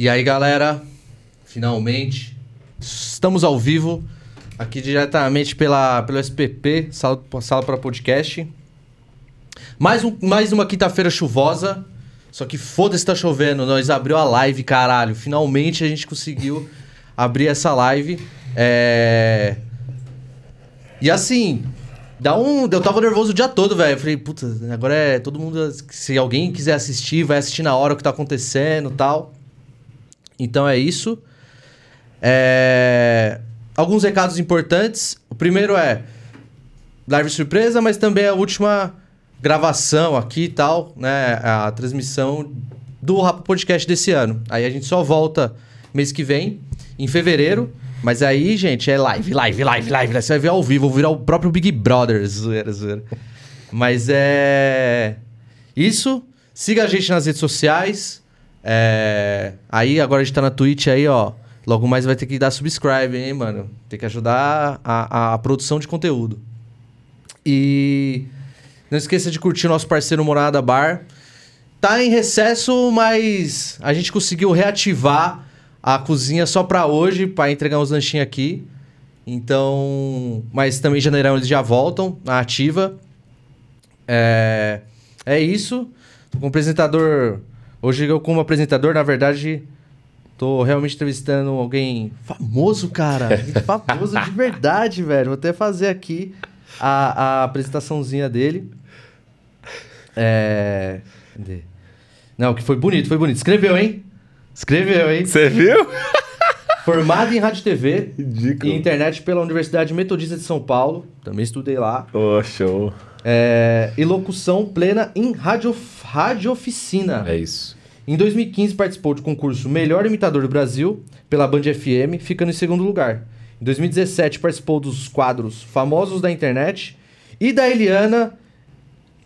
E aí, galera, finalmente estamos ao vivo aqui diretamente pela pelo SPP, sala, sala para podcast. Mais, um, mais uma quinta-feira chuvosa. Só que foda-se, tá chovendo. Nós abriu a live, caralho. Finalmente a gente conseguiu abrir essa live. É... E assim, dá um. Eu tava nervoso o dia todo, velho. Falei, puta, agora é todo mundo. Se alguém quiser assistir, vai assistir na hora o que tá acontecendo tal. Então é isso. É... Alguns recados importantes. O primeiro é live surpresa, mas também a última gravação aqui e tal, né? A transmissão do Rapa Podcast desse ano. Aí a gente só volta mês que vem, em fevereiro. Mas aí, gente, é live, live, live, live. Você vai ver ao vivo, virar o próprio Big Brother. Zoeira, zoeira. Mas é. Isso. Siga a gente nas redes sociais. É... Aí agora a gente tá na Twitch aí, ó. Logo mais vai ter que dar subscribe, hein, mano? Tem que ajudar a, a, a produção de conteúdo. E não esqueça de curtir nosso parceiro Morada Bar. Tá em recesso, mas a gente conseguiu reativar a cozinha só pra hoje, pra entregar uns lanchinhos aqui. Então. Mas também em janeirão eles já voltam na ativa. É, é isso. Tô com apresentador. Hoje eu, como apresentador, na verdade, tô realmente entrevistando alguém famoso, cara. famoso de verdade, velho. Vou até fazer aqui a, a apresentaçãozinha dele. É. Cadê? Não, que foi bonito, foi bonito. Escreveu, hein? Escreveu, hein? Você viu? Formado em rádio e TV Ridículo. e internet pela Universidade Metodista de São Paulo. Também estudei lá. Ô, show. É, e locução plena em rádio, rádio oficina. É isso. Em 2015 participou do concurso Melhor Imitador do Brasil pela Band FM, ficando em segundo lugar. Em 2017 participou dos quadros Famosos da Internet e da Eliana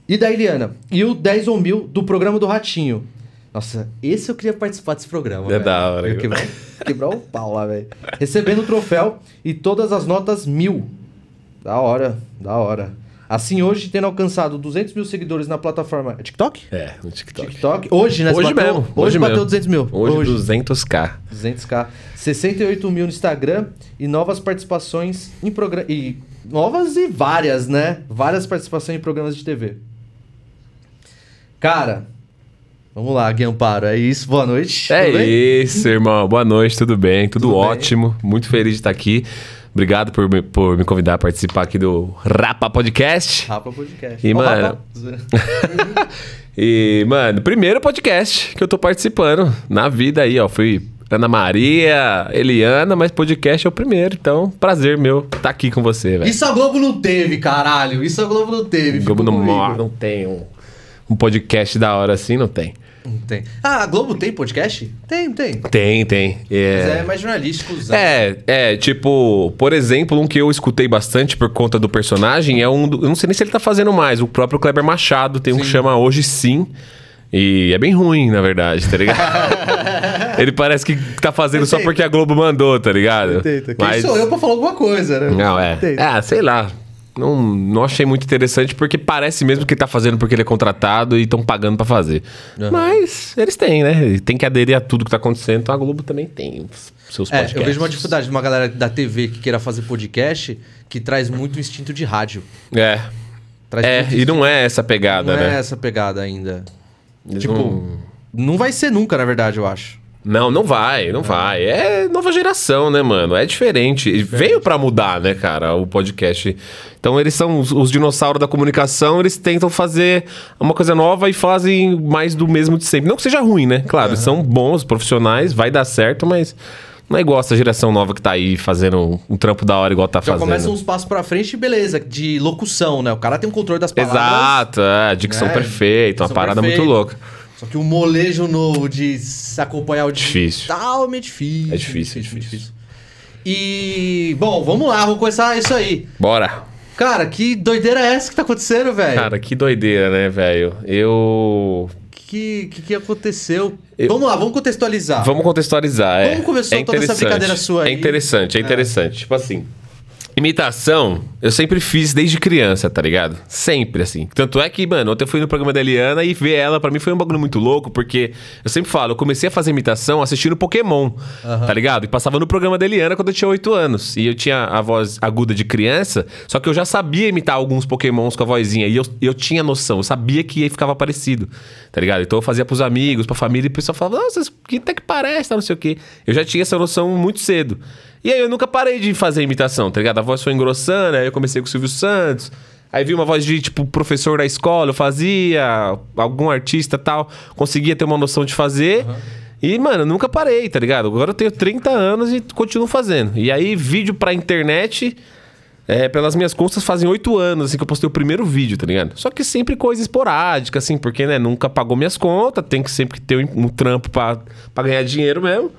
e da Eliana e o 10 ou mil do programa do Ratinho. Nossa, esse eu queria participar desse programa. É da hora, Eu quebrar, quebrar o pau lá, velho. Recebendo o troféu e todas as notas mil. Da hora, da hora. Assim, hoje, tendo alcançado 200 mil seguidores na plataforma. TikTok? É, no TikTok. TikTok. Hoje, né? Hoje bateu, mesmo. Hoje, bateu mesmo. 200 mil. Hoje, 200k. 200k. 68 mil no Instagram e novas participações em programas. E novas e várias, né? Várias participações em programas de TV. Cara, vamos lá, Gui Amparo. É isso, boa noite. É bem? isso, irmão. Boa noite, tudo bem? Tudo, Tudo bem. ótimo. Muito feliz de estar aqui. Obrigado por me, por me convidar a participar aqui do Rapa Podcast. Rapa Podcast. E, Ó, mano-. E, mano, primeiro podcast que eu tô participando na vida aí, ó. Fui Ana Maria, Eliana, mas podcast é o primeiro. Então, prazer meu estar aqui com você, velho. Isso a Globo não teve, caralho. Isso a Globo não teve. Globo não, comigo. mor- não tem um, um podcast da hora assim, não tem. Não tem. Ah, a Globo tem podcast? Tem, tem. Tem, tem. Mas É, é mais jornalístico. Zé. é, é, tipo, por exemplo, um que eu escutei bastante por conta do personagem é um. do- eu não sei nem se ele tá fazendo mais. O próprio Kleber Machado tem um que chama Hoje Sim. E é bem ruim, na verdade, tá ligado? ele parece que tá fazendo só porque a Globo mandou, tá ligado? Tenta. Quem sou eu pra falar alguma coisa, né? Não, é. Ah, sei lá. Não, não achei muito interessante porque parece mesmo que ele tá fazendo porque ele é contratado e estão pagando pra fazer. Aham. Mas eles têm, né? Tem que aderir a tudo que tá acontecendo. Então a Globo também tem os seus É, podcasts. eu vejo uma dificuldade de uma galera da TV que queira fazer podcast que traz muito instinto de rádio. É. Traz É, e não é essa Não pegada, é né? essa pegada ainda. Eles tipo, não- não vai ser nunca, na verdade, eu acho. Não, não vai, não vai. É nova geração, né, mano? É diferente. E Veio pra mudar, né, cara, o podcast. Então eles são os, os dinossauros da comunicação, eles tentam fazer uma coisa nova e fazem mais do mesmo de sempre. Não que seja ruim, né? Claro, eles são bons profissionais, vai dar certo, mas não é igual essa geração nova que tá aí fazendo um, trampo da hora igual tá Já fazendo. começa uns passos pra frente e beleza, de locução, né? O cara tem um controle das palavras. Exato, é, dicção É, perfeita, uma dicção parada perfeita. muito louca. Só que o molejo novo de se acompanhar o Difícil. digital é difícil. É difícil, é difícil. E, bom, vamos lá, vamos começar isso aí. Bora! Cara, que doideira é essa que tá acontecendo, velho? Cara, que doideira, né, velho? Eu. que, que, que aconteceu? Eu- Vamos lá, vamos contextualizar. Vamos contextualizar, é. Como começou é toda essa brincadeira sua aí? É interessante, é interessante. Tipo assim, Imitação, eu sempre fiz desde criança, tá ligado? Sempre, assim. Tanto é que, mano, ontem eu fui no programa da Eliana e ver ela, pra mim foi um bagulho muito louco, porque eu sempre falo, eu comecei a fazer imitação assistindo Pokémon, tá ligado? E passava no programa da Eliana quando eu tinha 8 anos. E eu tinha a voz aguda de criança, só que eu já sabia imitar alguns Pokémons com a vozinha. E eu, eu tinha noção, eu sabia que ficava parecido, tá ligado? Então eu fazia pros amigos, pra família, e o pessoal falava, nossa, que até que parece, tá, não sei o quê. Eu já tinha essa noção muito cedo. E aí eu nunca parei de fazer imitação, tá ligado? A voz foi engrossando, aí eu comecei com o Silvio Santos. Aí vi uma voz de, tipo, professor da escola, eu fazia, algum artista tal, conseguia ter uma noção de fazer. E, mano, nunca parei, tá ligado? Agora eu tenho 30 anos e continuo fazendo. E aí, vídeo pra internet, é, pelas minhas costas, fazem 8 anos, assim, que eu postei o primeiro vídeo, tá ligado? Só que sempre coisa esporádica, assim, porque, né, nunca pagou minhas contas, tem que sempre ter um, um trampo pra, pra ganhar dinheiro mesmo.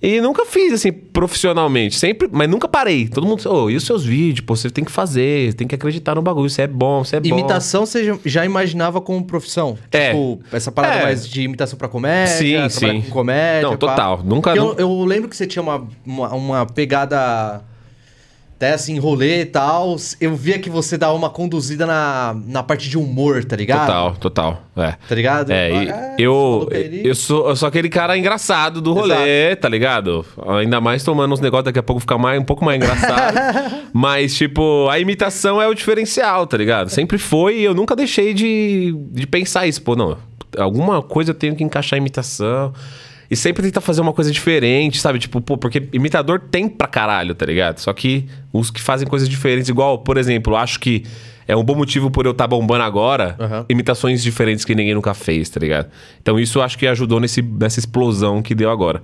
E nunca fiz, assim, profissionalmente. Sempre, mas nunca parei. Todo mundo, ô, e os seus vídeos? Pô, você tem que fazer, tem que acreditar no bagulho. Você é bom, você é bom. Imitação você já- imaginava como profissão? É. Tipo, essa parada É. mais de imitação pra comédia? Sim, sim. Com comédia. Não, pá. total. Nunca- Porque Eu, nunca- eu lembro que você tinha uma, uma, uma pegada. Até assim, rolê e tal. Eu via que você dava uma conduzida na, na parte de humor, tá ligado? Total, total. É. Tá ligado? É, e Ah, eu, maluco aí. eu, sou, eu sou aquele cara engraçado do rolê, tá ligado? Ainda mais tomando uns negócios, daqui a pouco ficar mais, um pouco mais engraçado. Mas, tipo, a imitação é o diferencial, tá ligado? Sempre foi e eu nunca deixei de, de pensar isso. Pô, não, alguma coisa eu tenho que encaixar a imitação. E sempre tentar fazer uma coisa diferente, sabe? Tipo, pô, porque imitador tem pra caralho, tá ligado? Só que os que fazem coisas diferentes, igual, por exemplo, acho que é um bom motivo por eu estar bombando agora, Aham. imitações diferentes que ninguém nunca fez, tá ligado? Então isso acho que ajudou nesse, nessa explosão que deu agora.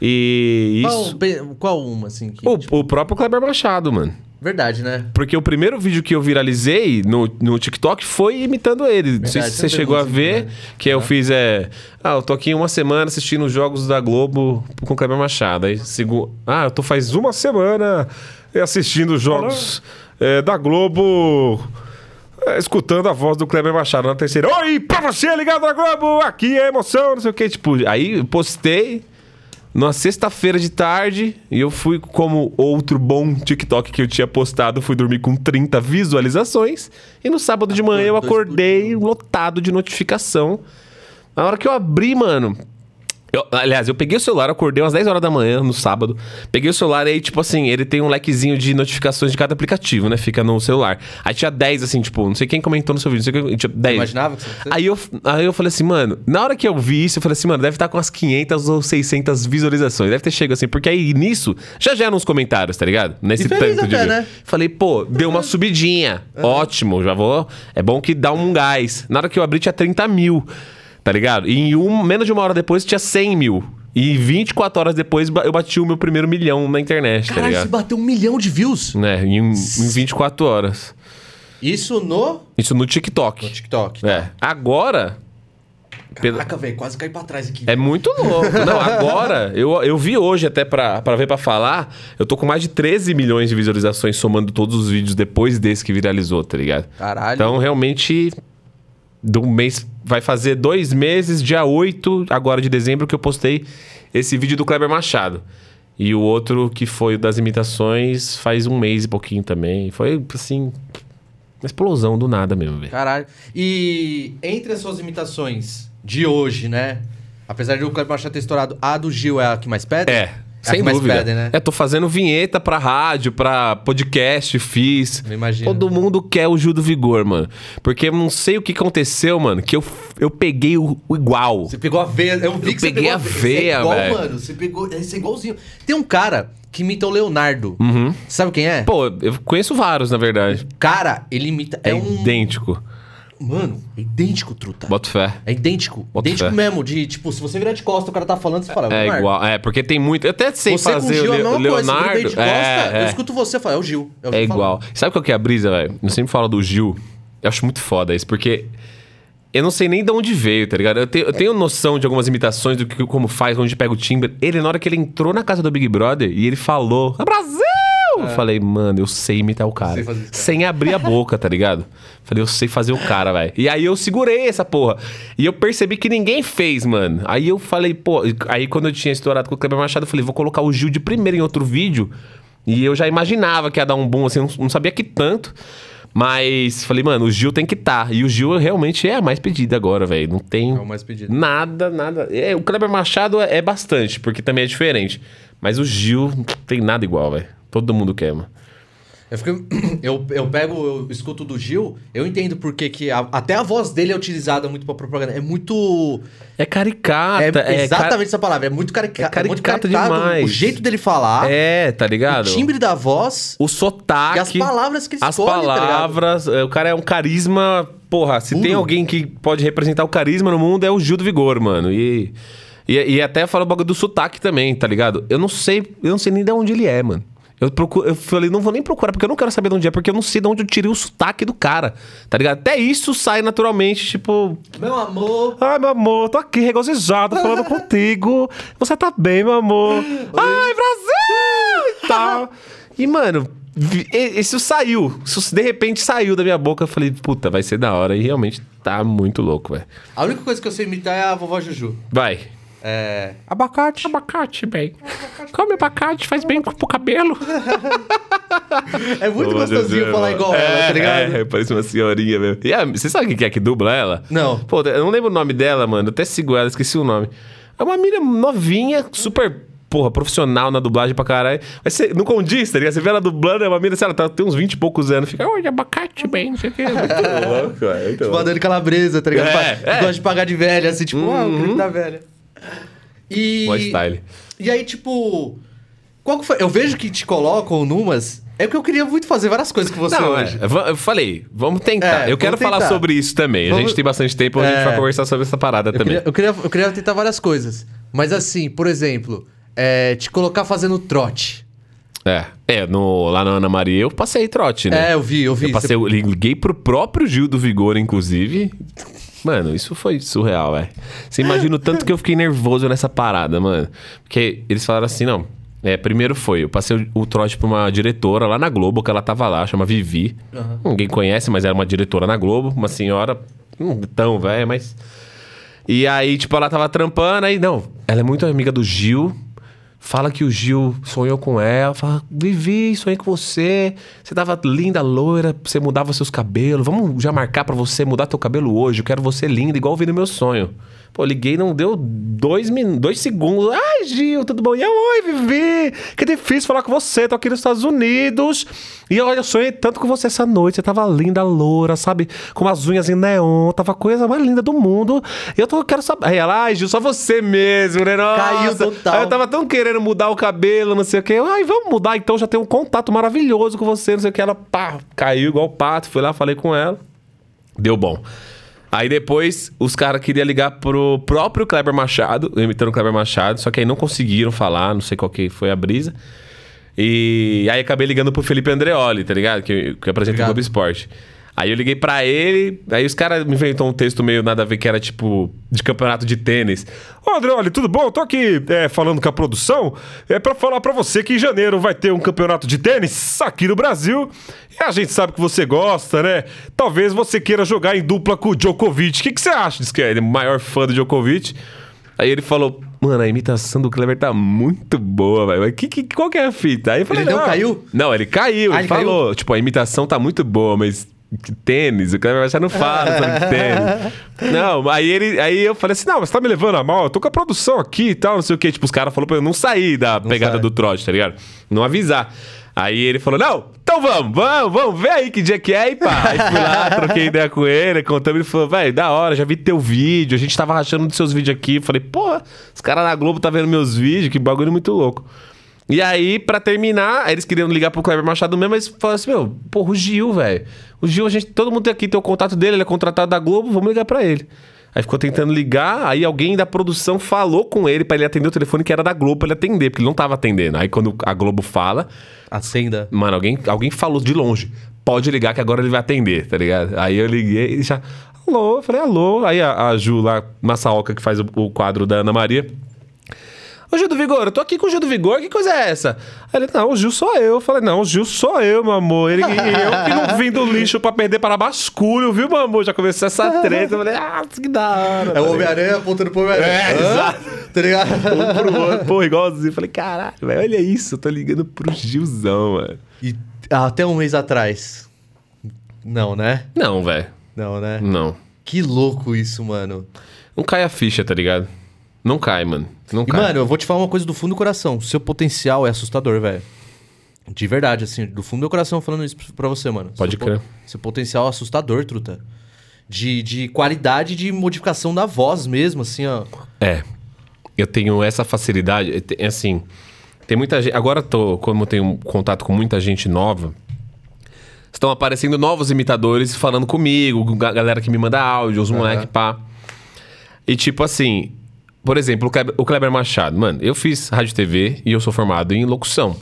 E isso. Qual, qual uma, assim? Que, O, tipo, o próprio Kleber Machado, mano. Verdade, né? Porque o primeiro vídeo que eu viralizei no, no TikTok foi imitando ele. Não sei se Verdade, você chegou a ver, né? que eu fiz é. Ah, eu tô aqui uma semana assistindo os jogos da Globo com o Kleber Machado. Aí sigo. Ah, eu tô faz uma semana assistindo os jogos é, da Globo. é, escutando a voz do Kleber Machado na terceira. Oi, pra você ligado na Globo, aqui é emoção, não sei o que. Tipo, aí postei numa sexta-feira de tarde e eu fui, como outro bom TikTok que eu tinha postado, fui dormir com 30 visualizações. E no sábado de manhã eu acordei lotado de notificação. Na hora que eu abri, mano. Eu- aliás, eu peguei o celular, acordei umas 10 horas da manhã no sábado. Peguei o celular e aí, tipo assim, ele tem um lequezinho de notificações de cada aplicativo, né? Fica no celular. Aí tinha 10, assim, tipo, não sei quem comentou no seu vídeo, não sei quem, tinha 10. Imaginava que você... Aí eu, aí eu falei assim, mano, na hora que eu vi isso, eu falei assim, mano, deve estar com umas 500 ou 600 visualizações. Deve ter chegado assim, porque aí nisso já já nos comentários, tá ligado? Nesse tanto de até, vídeo. né? Falei, pô, deu uma subidinha. Ótimo, já vou. É bom que dá um gás. Na hora que eu abri, tinha 30 mil, tá ligado? E em um, menos de uma hora depois, tinha 100 mil. E 24 horas depois, eu bati o meu primeiro milhão na internet, tá Caralho, você ligado? bateu um milhão de views. Né, em, em 24 horas. Isso no Isso no TikTok. TikTok. É. Agora, Caraca, velho, quase cai pra trás aqui. É muito louco. Não, agora, eu, eu vi hoje até pra, pra ver pra falar, eu tô com mais de 13 milhões de visualizações somando todos os vídeos depois desse que viralizou, tá ligado? Caralho. Então, realmente, do mês. Vai fazer dois meses, dia 8, agora de dezembro, que eu postei esse vídeo do Kleber Machado. E o outro, que foi o das imitações, faz um mês e pouquinho também. Foi, assim, uma explosão do nada mesmo, velho. Caralho. E entre as suas imitações de hoje, né? Apesar de o Kleber Machado ter estourado, a do Gil é a que mais pede? É, sem que mais dúvida. pedem, né? É, tô fazendo vinheta pra rádio, pra podcast, fiz. Eu imagino. Todo mundo quer o Gil do Vigor, mano. Porque eu não sei o que aconteceu, mano, que eu, eu peguei o, o igual. Você pegou a veia. Eu vi Eu que você peguei pegou a Você veia, é igual, velho. mano. Você pegou. Esse é igualzinho. Tem um cara que imita o Leonardo. Sabe quem é? Uhum. Pô, eu conheço vários, na verdade. Cara, ele imita. É, É, um. idêntico. Mano, é idêntico, truta. Boto fé. É idêntico. Boto idêntico fé. mesmo. De, tipo, se você virar de costa, o cara tá falando, você fala. É Leonardo. igual. É, porque tem muito. Eu até sei Você com o fazer Gil o, é Le- o coisa. Você Leonardo. vira de costa, é, eu é. escuto você falar, é o Gil. É, o É Gil igual. falando. Sabe qual que é a brisa, velho? Eu sempre falo do Gil. Eu acho muito foda isso, porque eu não sei nem de onde veio, tá ligado? Eu tenho, eu tenho noção de algumas imitações do que como faz, onde pega o timbre. Ele, na hora que ele entrou na casa do Big Brother e ele falou: "Ah, Brasil! Eu falei, mano, eu sei imitar o cara. Cara. Sem abrir a boca, tá ligado? Falei, eu sei fazer o cara, velho. E aí eu segurei essa porra. E eu percebi que ninguém fez, mano. Aí eu falei, pô. Aí quando eu tinha estourado com o Kleber Machado, eu falei, vou colocar o Gil de primeiro em outro vídeo. E eu já imaginava que ia dar um boom, assim, não, não sabia que tanto. Mas falei, mano, o Gil tem que estar. Tá. E o Gil realmente é a mais pedida agora, velho. Não tem É o mais pedido. nada, nada. É, o Kleber Machado é, é bastante, porque também é diferente. Mas o Gil não tem nada igual, velho. Todo mundo quer, mano. Eu, fico, eu, eu pego, eu escuto do Gil, eu entendo porque que a- até a voz dele é utilizada muito pra propaganda. É muito. É caricata. É, É, exatamente essa palavra. É muito carica É muito caricato caricado, demais. O jeito dele falar, É, tá ligado? o timbre da voz O sotaque. e as palavras que ele As escolhe, tá palavras, é, o cara é um carisma. Porra, se Puro. tem alguém que pode representar o carisma no mundo é o Gil do Vigor, mano. E, e, e até fala o bagulho do sotaque também, tá ligado? Eu não sei, eu não sei nem de onde ele é, mano. Eu, procuro, eu falei, não vou nem procurar, porque eu não quero saber de onde é, porque eu não sei de onde eu tirei o sotaque do cara, tá ligado? Até isso sai naturalmente, tipo, Meu amor. Ai, meu amor, tô aqui regozijado falando contigo. Você tá bem, meu amor? Ai, Brasil! E tal. E, mano, isso saiu. Isso de repente saiu da minha boca. Eu falei, puta, vai ser da hora. E realmente tá muito louco, velho. A única coisa que eu sei imitar é a vovó Juju. Vai. É. Abacate. Abacate, bem. Come abacate, faz bem pro cabelo. É muito gostosinho Deus, falar igual ela, tá ligado? É, parece uma senhorinha mesmo. E a- você sabe quem que é que dubla ela? Não. Pô, eu não lembro o nome dela, mano. Eu até sigo ela, esqueci o nome. É uma mina novinha, super, porra, profissional na dublagem pra caralho. Mas você não condiz, tá ligado? Você vê ela dublando, é uma mina, sei lá, ela tem uns 20 e poucos anos. Fica, oi, abacate, bem, não sei o que. Muito louco, velho. Muito Tipo a louco. Dani Calabresa, tá ligado? É, é. Gosta de pagar de velha, assim, tipo, ah, o grito da velha. E. Mó style. E aí, tipo. Qual que foi? Eu vejo que te colocam numas. É porque eu queria muito fazer várias coisas com você Não, hoje. é, eu falei, vamos tentar. É, eu quero vamos falar tentar. sobre isso também. A Vamos- gente tem bastante tempo, a gente É. vai conversar sobre essa parada Eu também. queria, eu, queria, eu queria tentar várias coisas. Mas assim, por exemplo, é, te colocar fazendo trote. É, é no, lá na Ana Maria eu passei trote, né? É, eu vi, eu vi. Eu passei, eu liguei pro próprio Gil do Vigor, inclusive. Mano, isso foi surreal, velho. Você imagina o tanto que eu fiquei nervoso nessa parada, mano. Porque eles falaram assim, não. É, primeiro foi, eu passei o, o trote pra uma diretora lá na Globo, que ela tava lá, chama Vivi. Ninguém conhece, mas era uma diretora na Globo, uma senhora, não tão velha, mas. E aí, tipo, ela tava trampando, aí, não, ela é muito amiga do Gil. Fala que o Gil sonhou com ela. Fala, Vivi, sonhei com você. Você tava linda, loira, você mudava seus cabelos. Vamos já marcar pra você mudar teu cabelo hoje. Eu quero você linda, igual eu vi no meu sonho. Pô, liguei, não deu dois, min... dois segundos. Ai, Gil, tudo bom? E eu, oi, Vivi. Que difícil falar com você. Tô aqui nos Estados Unidos. E olha, eu sonhei tanto com você essa noite. Você tava linda, loura, sabe? Com as unhas em neon. Tava a coisa mais linda do mundo. E eu tô, quero saber. Aí ela, ai, Gil, só você mesmo, né? Nossa. Caiu total. Aí eu tava tão querendo mudar o cabelo, não sei o que. Ai, vamos mudar então, já tem um contato maravilhoso com você, não sei o que. Ela, pá, caiu igual pato. Fui lá, falei com ela. Deu bom. Aí depois os caras queriam ligar pro próprio Kleber Machado, imitando o Kleber Machado, só que aí não conseguiram falar, não sei qual que foi a brisa. E aí acabei ligando pro Felipe Andreoli, tá ligado? Que, que apresenta o. Globo Esporte. Aí eu liguei pra ele, aí os caras me inventou um texto meio nada a ver que era tipo de campeonato de tênis. Ô, Andreoli, tudo bom? Tô aqui é, falando com a produção. É pra falar pra você que em janeiro vai ter um campeonato de tênis aqui no Brasil. E a gente sabe que você gosta, né? Talvez você queira jogar em dupla com o Djokovic. O que, que você acha? Diz que ele é o maior fã do Djokovic. Aí ele falou, mano, a imitação do Kleber tá muito boa, velho. Que, que, qual que é a fita? Aí eu falei, Ele não caiu? Não, ele caiu. Ah, ele falou, tipo, a imitação tá muito boa, mas tênis, o Kleber já não fala sobre tênis. Não, aí ele, aí eu falei assim, não, mas tá me levando a mal, eu tô com a produção aqui e tal, não sei o que. Tipo, os caras falaram pra eu não sair da pegada sai. do trote, tá ligado? Não avisar. Aí ele falou, não, então vamos, vamos, vamos, vê aí que dia que é e pá. Aí fui lá, troquei ideia com ele, contamos, ele falou, velho, da hora, já vi teu vídeo, a gente tava rachando dos seus vídeos aqui. Falei, porra, os caras na Globo tá vendo meus vídeos, que bagulho muito louco. E aí, pra terminar, eles queriam ligar pro Kleber Machado mesmo, mas falaram assim, meu, porra, o Gil, velho. O Gil, a gente, todo mundo aqui tem o contato dele, ele é contratado da Globo, vamos ligar pra ele. Aí ficou tentando ligar, aí alguém da produção falou com ele pra ele atender o telefone que era da Globo pra ele atender, porque ele não tava atendendo. Aí quando a Globo fala, Acenda. mano, alguém, alguém falou de longe, pode ligar que agora ele vai atender, tá ligado? Aí eu liguei e já, alô, eu falei, alô. Aí a, a Ju lá, Massaoka, que faz o, o quadro da Ana Maria, Ô Gil do Vigor, eu tô aqui com o Gil do Vigor, que coisa é essa? Aí ele, não, o Gil sou eu. Eu falei, não, o Gil sou eu, meu amor. Ele, e eu que não vim do lixo pra perder para basculho, viu, meu amor? Já começou essa treta. Eu falei, ah, que da hora. É o Homem-Aranha apontando pro Homem-Aranha. É, exato. Tá ligado? Um pro outro, pô, igualzinho. Eu falei, caralho, velho, olha isso, eu tô ligando pro Gilzão, mano. E até um mês atrás. Não, né? Não, velho, Não, né? não. Que louco isso, mano. Não cai a ficha, tá ligado? Não cai, mano. Não E, cai. mano, eu vou te falar uma coisa do fundo do coração. Seu potencial é assustador, velho. De verdade, assim, do fundo do meu coração falando isso pra você, mano. Pode seu crer. po- Seu potencial é assustador, truta. De, de qualidade de modificação da voz mesmo, assim, ó. É. Eu tenho essa facilidade. é, É assim. Tem muita gente. Agora, tô, como eu tenho contato com muita gente nova, estão aparecendo novos imitadores falando comigo, ga- galera que me manda áudio, os moleque pá. E tipo assim, por exemplo, o Kleber, o Kleber Machado, mano, eu fiz rádio TV e eu sou formado em locução.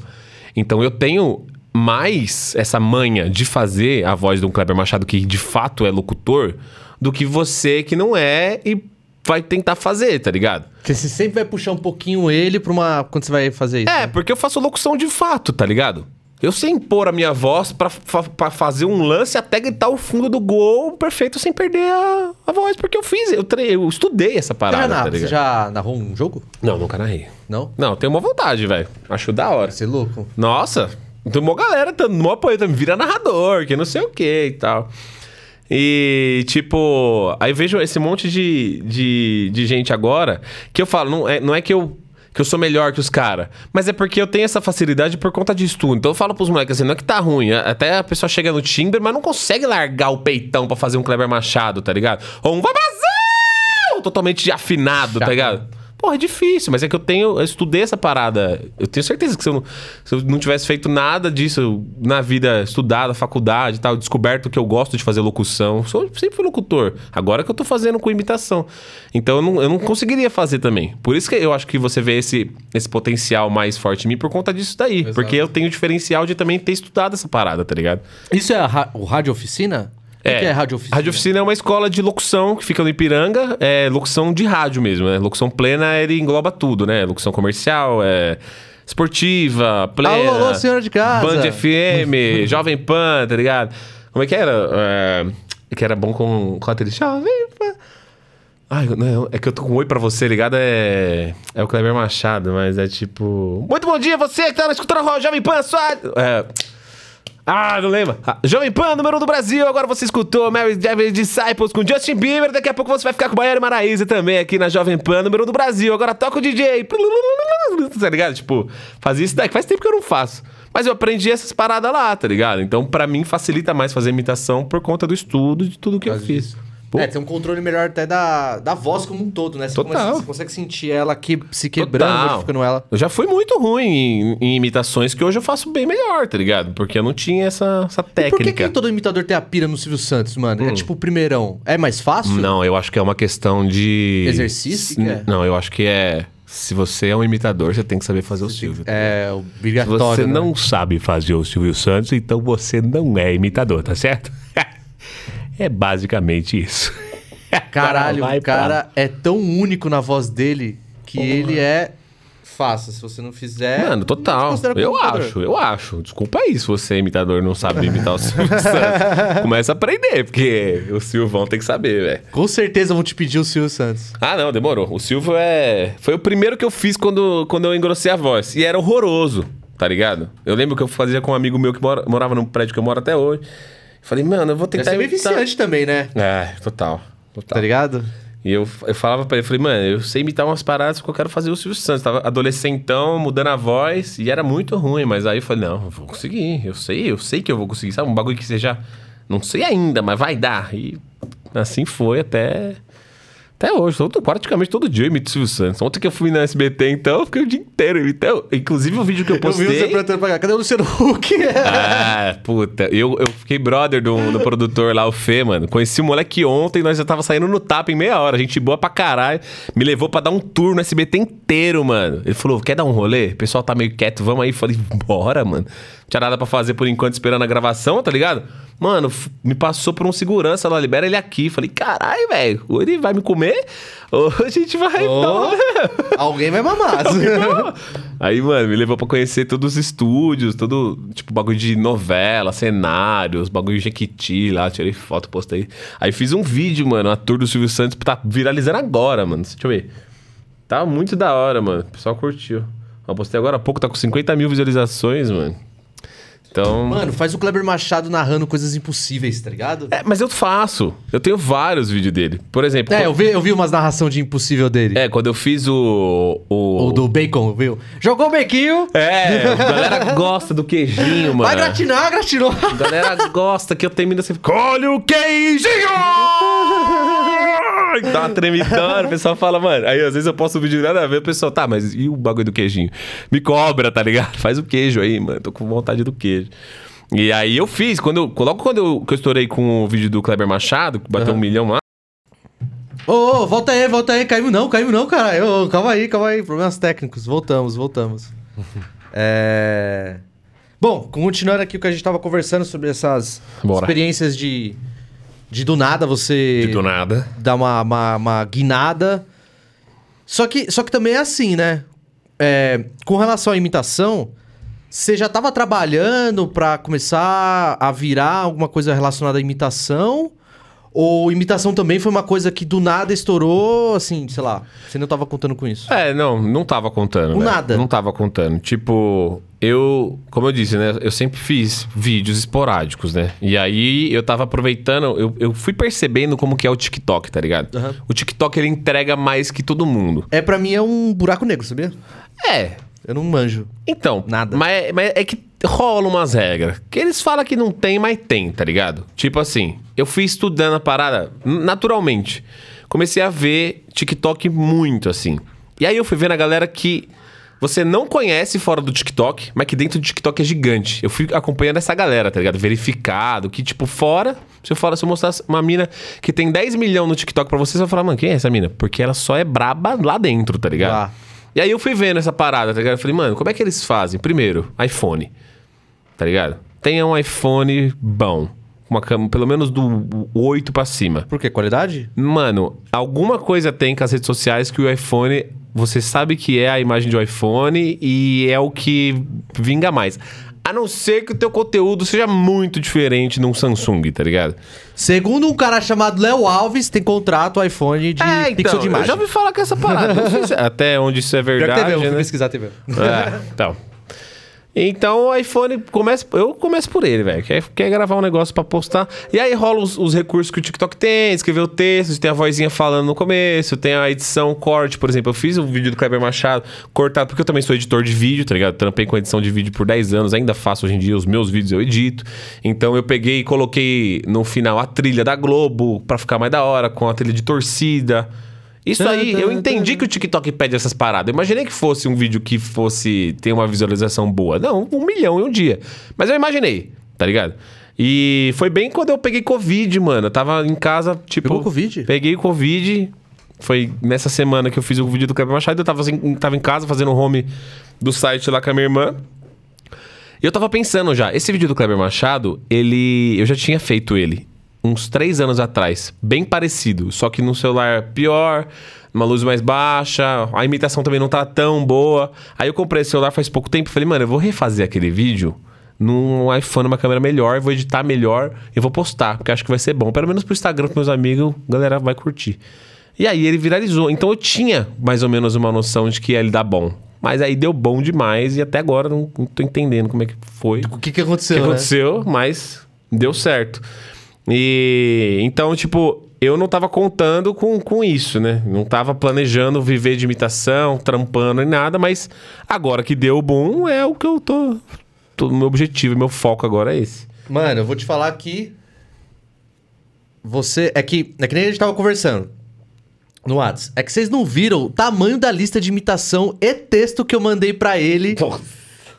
Então eu tenho mais essa manha de fazer a voz de um Kleber Machado que de fato é locutor do que você que não é e vai tentar fazer, tá ligado? Porque você sempre vai puxar um pouquinho ele pra uma. Quando você vai fazer isso. É, né? porque eu faço locução de fato, tá ligado? Eu sei impor a minha voz pra fazer um lance até gritar o fundo do gol perfeito sem perder a, a voz, porque eu fiz, eu, tre- eu estudei essa Você já, parada, narra- tá você já narrou um jogo? Não, nunca narrei. Não? Não, tenho uma vontade, velho. Acho da hora. Você é louco? Nossa, tem uma galera dando mó apoio também, vira narrador, que não sei o que e tal. E, tipo, aí vejo esse monte de, de, de gente agora que eu falo, não é, não é que eu. Que eu sou melhor que os caras. Mas é porque eu tenho essa facilidade por conta disso tudo. Então eu falo pros moleques assim, não é que tá ruim. Até a pessoa chega no Timber, mas não consegue largar o peitão pra fazer um Kleber Machado, tá ligado? Ou um Brasil! Totalmente afinado, tá Chato. ligado? Porra, é difícil, mas é que eu tenho. Eu estudei essa parada. Eu tenho certeza que se eu não, se eu não tivesse feito nada disso na vida, estudado, faculdade e tal, descoberto que eu gosto de fazer locução. eu Sou, sempre fui locutor. Agora que eu tô fazendo com imitação. Então eu não, eu não conseguiria fazer também. Por isso que eu acho que você vê esse, esse potencial mais forte em mim por conta disso daí. Porque eu tenho o diferencial de também ter estudado essa parada, tá ligado? Isso é ra- o Rádio Oficina? O que é Rádio Oficina? Rádio Oficina é uma escola de locução que fica no Ipiranga. É locução de rádio mesmo, né? Locução plena, ele engloba tudo, né? Locução comercial, é esportiva, plena. Alô, alô, senhora de casa. Band FM, Jovem Pan, tá ligado? Como é que era? É, que era bom com, com a atriz. Jovem Pan. Ai, não, é que eu tô com um oi pra você ligado, é. É o Kleber Machado, mas é tipo. Muito bom dia, você que tá escutando a Jovem Pan, sua. É. Ah, não lembro. Ah, Jovem Pan, número um do Brasil. Agora você escutou Mary Devil Disciples com Justin Bieber. Daqui a pouco você vai ficar com Baiana e Maraísa também aqui na Jovem Pan, número um do Brasil. Agora toca o DJ. Tá ligado? Tipo, fazia isso daí. que Faz tempo que eu não faço. Mas eu aprendi essas paradas lá, tá ligado? Então, pra mim, facilita mais fazer imitação por conta do estudo de tudo que eu fiz. Pô, É, tem um controle melhor até da, da voz como um todo, né? Você, Total. começa- você consegue sentir ela que, se quebrando, modificando ela. Eu já fui muito ruim em, em imitações que hoje eu faço bem melhor, tá ligado? Porque eu não tinha essa, essa E por que, técnica. que todo imitador tem a pira no Silvio Santos, mano? É tipo o primeirão. É mais fácil? Não, eu acho que é uma questão de. Exercício? É. Não, eu acho que é. Se você é um imitador, você tem que saber fazer o Silvio. É Se obrigatório. você né? não sabe fazer o Silvio Santos, então você não é imitador, tá certo? é basicamente isso. Caralho, o pra- cara é tão único na voz dele que ele é fácil. Se você não fizer. Mano, total. Eu acho, eu acho. Desculpa aí se você é imitador e não sabe imitar o Silvio Santos. Começa a aprender, porque o Silvão tem que saber, velho. Com certeza vão te pedir o Silvio Santos. Ah, não, demorou. O Silvio é. Foi o primeiro que eu fiz quando, quando eu engrossei a voz. E era horroroso, tá ligado? Eu lembro que eu fazia com um amigo meu que mora- morava num prédio que eu moro até hoje. Falei, mano, eu vou Deve tentar. ser meio imitar- viciante também, né? É, total. Total. Tá ligado? E eu, eu falava pra ele, falei, mano, eu sei imitar umas paradas que eu quero fazer o Silvio Santos. Tava adolescentão, mudando a voz, e era muito ruim, mas aí eu falei, não, eu vou conseguir, eu sei, eu sei que eu vou conseguir. Sabe, um bagulho que seja. Não sei ainda, mas vai dar. E assim foi até. Até hoje, todo, praticamente todo dia eu imito Silvio Santos. Ontem que eu fui na SBT, então, eu fiquei o dia inteiro imitando. Inclusive o vídeo que eu Eu vi postei. você perguntando pra cá. Cadê o Luciano Huck? Ah, puta. Eu, eu fiquei brother do, do produtor lá, o Fê, mano. Conheci o moleque ontem, nós já tava saindo no tapa em meia hora. Gente boa pra caralho. Me levou pra dar um tour no SBT inteiro, mano. Ele falou: quer dar um rolê? O pessoal tá meio quieto, vamos aí. Falei, bora, mano. Não tinha nada pra fazer por enquanto esperando a gravação, tá ligado? Mano, me passou por um segurança lá, libera ele aqui. Falei, caralho, velho, ele vai me comer, ou a gente vai. Uma- Alguém vai mamar. Aí, mano, me levou pra conhecer todos os estúdios, todo, tipo, bagulho de novela, cenários, bagulho de Jequiti lá, tirei foto, postei. Aí fiz um vídeo, mano, a tour do Silvio Santos, tá viralizando agora, mano. Deixa eu ver. Tá muito da hora, mano. O pessoal curtiu. Eu postei agora há pouco, tá com 50 mil visualizações, mano. Então. Mano, faz o Kleber Machado narrando coisas impossíveis, tá ligado? É, mas eu faço. Eu tenho vários vídeos dele. Por exemplo. É, quando- eu vi, eu vi umas narração de impossível dele. É, quando eu fiz o. o... O do bacon, viu? Jogou o bequinho, É, a galera gosta do queijinho, mano. vai gratinar, gratinou. A galera gosta que eu termino assim. Colhe o queijinho! Dá uma tremidona, o pessoal fala, mano. Aí às vezes eu posto um vídeo nada a ver, o pessoal, tá, mas e o bagulho do queijinho? Me cobra, tá ligado? Faz o queijo aí, mano. Tô com vontade do queijo. E aí eu fiz, quando eu, logo quando eu, que eu estourei com o vídeo do Kleber Machado, que bateu um milhão lá. Ô, ô, volta aí, volta aí. Caímos não, caímos não, caralho. Ô, calma aí, calma aí. Problemas técnicos. Voltamos, voltamos. é... Bom, continuando aqui o que a gente tava conversando sobre essas Bora. experiências de, de do nada você Do nada. dar uma, uma, uma guinada. Só que, só que também é assim, né? É, com relação à imitação, você já tava trabalhando pra começar a virar alguma coisa relacionada à imitação? Ou imitação também foi uma coisa que do nada estourou, assim, sei lá, você não tava contando com isso? É, não, não tava contando. O né? nada. Não tava contando. Tipo, eu, como eu disse, né? Eu sempre fiz vídeos esporádicos, né? E aí eu tava aproveitando, eu, eu fui percebendo como que é o TikTok, tá ligado? Aham. O TikTok ele entrega mais que todo mundo. É, pra mim é um buraco negro, sabia? É. Eu não manjo. Então, Nada. Mas, mas é que rola umas regras. Que eles falam que não tem, mas tem, tá ligado? Tipo assim, eu fui estudando a parada naturalmente. Comecei a ver TikTok muito, assim. E aí eu fui vendo a galera que você não conhece fora do TikTok, mas que dentro do TikTok é gigante. Eu fui acompanhando essa galera, tá ligado? Verificado, que tipo, fora, se eu falar, se eu mostrasse uma mina que tem 10 milhões no TikTok pra você, você vai falar, mano, quem é essa mina? Porque ela só é braba lá dentro, tá ligado? Lá. E aí eu fui vendo essa parada, tá ligado? Eu falei, mano, como é que eles fazem? Primeiro, iPhone. Tá ligado? Tenha um iPhone bom. Uma câmera, pelo menos do 8 pra cima. Por quê? Qualidade? Mano, alguma coisa tem com as redes sociais que o iPhone. Você sabe que é a imagem de um iPhone e é o que vinga mais. A não ser que o teu conteúdo seja muito diferente num Samsung, tá ligado? Segundo um cara chamado Léo Alves, tem contrato iPhone de pixel de É, então, eu imagem. já ouvi falar com essa parada. Não sei se- até onde isso é Pior que verdade, TV, eu fui né? pesquisar TV. É, então. Então o iPhone começa. Eu começo por ele, velho. Quer, quer gravar um negócio pra postar. E aí rola os, os recursos que o TikTok tem, escrever o texto, tem a vozinha falando no começo, tem a edição, corte, por exemplo. Eu fiz um vídeo do Kleber Machado cortado, porque eu também sou editor de vídeo, tá ligado? Trampei com edição de vídeo por 10 anos, ainda faço hoje em dia os meus vídeos, eu edito. Então eu peguei e coloquei no final a trilha da Globo pra ficar mais da hora, com a trilha de torcida. Isso aí, eu entendi que o TikTok pede essas paradas. Eu imaginei que fosse um vídeo que fosse ter uma visualização boa. Não, um milhão em um dia. Mas eu imaginei, tá ligado? E foi bem quando eu peguei Covid, mano. Eu tava em casa, tipo. Pegou Covid? Peguei Covid. Foi nessa semana que eu fiz o vídeo do Kleber Machado. Eu tava, assim, tava em casa fazendo home do site lá com a minha irmã. E eu tava pensando já, esse vídeo do Kleber Machado, ele. Eu já tinha feito ele uns três anos atrás. Bem parecido. Só que num celular pior, uma luz mais baixa, a imitação também não tá tão boa. Aí eu comprei esse celular faz pouco tempo e falei, mano, eu vou refazer aquele vídeo num iPhone, uma câmera melhor, vou editar melhor e vou postar, porque acho que vai ser bom. Pelo menos pro Instagram, pros meus amigos, a galera vai curtir. E aí ele viralizou. Então eu tinha mais ou menos uma noção de que ia ele dar bom. Mas aí deu bom demais e até agora não, não tô entendendo como é que foi. O que que aconteceu, O que né? aconteceu, mas deu certo. E então, tipo, eu não tava contando com, com isso, né? Não tava planejando viver de imitação, trampando e nada, mas agora que deu o boom, é o que eu tô. tô meu objetivo, meu foco agora é esse. Mano, eu vou te falar que. Você. É que. É que nem a gente tava conversando. No Whats. É que vocês não viram o tamanho da lista de imitação e texto que eu mandei pra ele.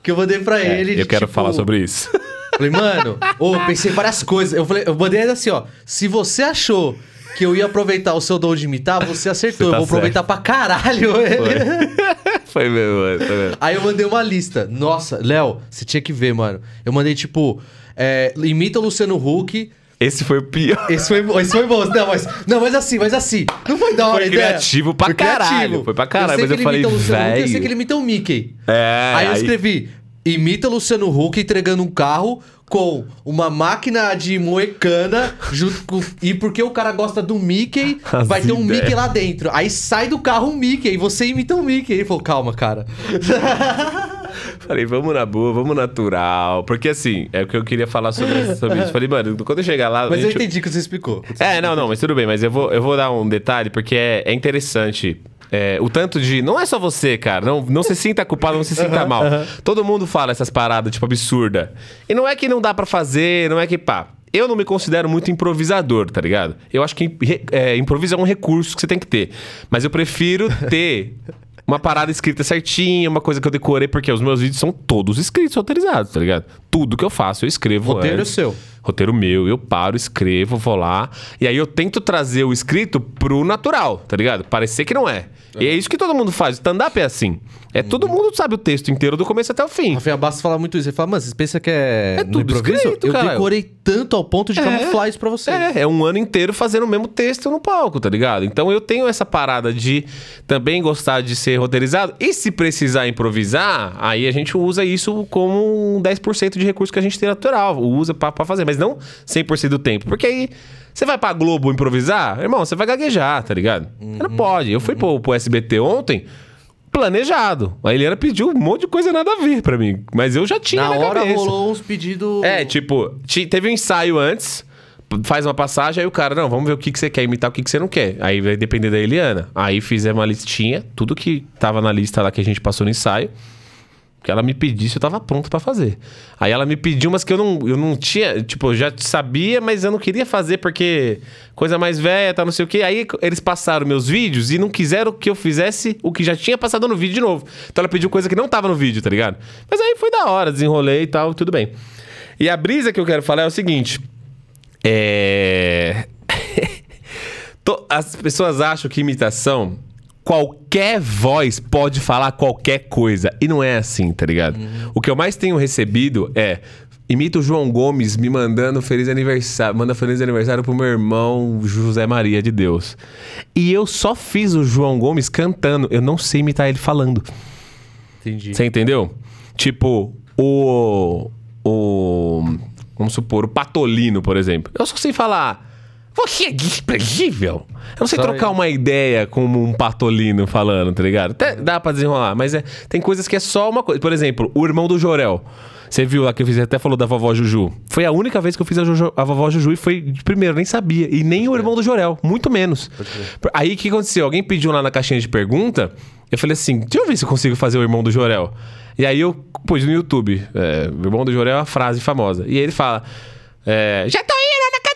Que eu mandei pra ele. É, eu de, quero tipo, falar sobre isso. Falei, mano, eu pensei várias coisas. Eu falei, eu mandei assim, ó. Se você achou que eu ia aproveitar o seu dom de imitar, você acertou. Você tá eu vou aproveitar pra caralho ele. Foi mesmo, mano, foi mesmo. Aí eu mandei uma lista. Nossa, Léo, você tinha que ver, mano. Eu mandei, tipo, é, imita o Luciano Huck. Esse foi o pior. Esse foi, esse foi bom. Não, mas, não, mas assim, mas assim. Não foi da hora Foi ideia. criativo pra caralho, foi pra caralho, sei mas eu falei, imita o Luciano Huck, eu sei velho. que ele imita o Mickey. É, Aí eu aí- escrevi, imita Luciano Huck entregando um carro com uma máquina de moecana junto com... E porque o cara gosta do Mickey, As vai ter um. Mickey lá dentro. Aí sai do carro um Mickey e você imita o Mickey. Ele falou, calma, cara. Falei, vamos na boa, vamos natural. Porque assim, é o que eu queria falar sobre, sobre isso. Falei, mano, quando eu chegar lá. Mas a eu gente- entendi o que você explicou. É, não, não, mas tudo bem, mas eu vou, eu vou dar um detalhe, porque é, é interessante. É, o tanto de. Não é só você, cara. Não, não se sinta culpado, não se sinta mal. Todo mundo fala essas paradas, tipo, absurda. E não é que não dá pra fazer, não é que pá. Eu não me considero muito improvisador, tá ligado? Eu acho que é, improviso é um recurso que você tem que ter. Mas eu prefiro ter uma parada escrita certinha, uma coisa que eu decorei, porque os meus vídeos são todos escritos, roteirizados, tá ligado? Tudo que eu faço, eu escrevo Roteiro antes. seu. Roteiro meu, eu paro, escrevo, vou lá. E aí eu tento trazer o escrito pro natural, tá ligado? Parecer que não é. E é isso que todo mundo faz. Stand-up é assim. É todo mundo sabe o texto inteiro do começo até o fim. Rafael Bastos fala muito isso. Ele fala, mano, vocês pensam que é, É no tudo improviso? escrito, Eu decorei tanto ao ponto de camuflar isso pra vocês. É, é um ano inteiro fazendo o mesmo texto no palco, tá ligado? Então eu tenho essa parada de também gostar de ser roteirizado. E se precisar improvisar, aí a gente usa isso como um 10% de recurso que a gente tem natural. Usa pra, pra fazer, mas não 100% do tempo. Porque aí você vai pra Globo improvisar, irmão, você vai gaguejar, tá ligado? Você não pode. Eu fui pro, pro SBT ontem. Planejado. A Eliana pediu um monte de coisa nada a ver pra mim. Mas eu já tinha Na na, hora cabeça. rolou uns pedidos... É, tipo, ti- teve um ensaio antes, faz uma passagem, aí o cara, não, vamos ver o que, que você quer imitar, o que, que você não quer. Aí vai depender da Eliana. Aí fizemos uma listinha, tudo que tava na lista lá que a gente passou no ensaio. Que ela me pedisse, eu tava pronto pra fazer. Aí ela me pediu umas que eu não, eu não tinha, tipo, eu já sabia, mas eu não queria fazer porque coisa mais velha, tá, não sei o quê. Aí eles passaram meus vídeos e não quiseram que eu fizesse o que já tinha passado no vídeo de novo. Então ela pediu coisa que não tava no vídeo, tá ligado? Mas aí foi da hora, desenrolei e tal, tudo bem. E a brisa que eu quero falar é o seguinte. É. As pessoas acham que imitação, qualquer voz pode falar qualquer coisa. E não é assim, tá ligado? O que eu mais tenho recebido é. Imita o João Gomes me mandando feliz aniversário. Manda feliz aniversário pro meu irmão José Maria de Deus. E eu só fiz o João Gomes cantando. Eu não sei imitar ele falando. Entendi. Você entendeu? Tipo, o. O. Vamos supor, o Patolino, por exemplo. Eu só sei falar. Você é desprezível. Eu não sei Só trocar isso. uma ideia como um patolino falando, tá ligado? Até dá pra desenrolar, mas é, tem coisas que é só uma coisa. Por exemplo, o irmão do Jorel. Você viu lá que eu fiz, até falou da vovó Juju. Foi a única vez que eu fiz a, Juju- a vovó Juju e foi de primeiro, nem sabia. E nem o irmão do Jorel, muito menos. Aí o que aconteceu? Alguém pediu lá na caixinha de pergunta. Eu falei assim: deixa eu ver se eu consigo fazer o irmão do Jorel. E aí eu pus no YouTube. É, o irmão do Jorel é uma frase famosa. E ele fala: é, Já tô indo, Catarina!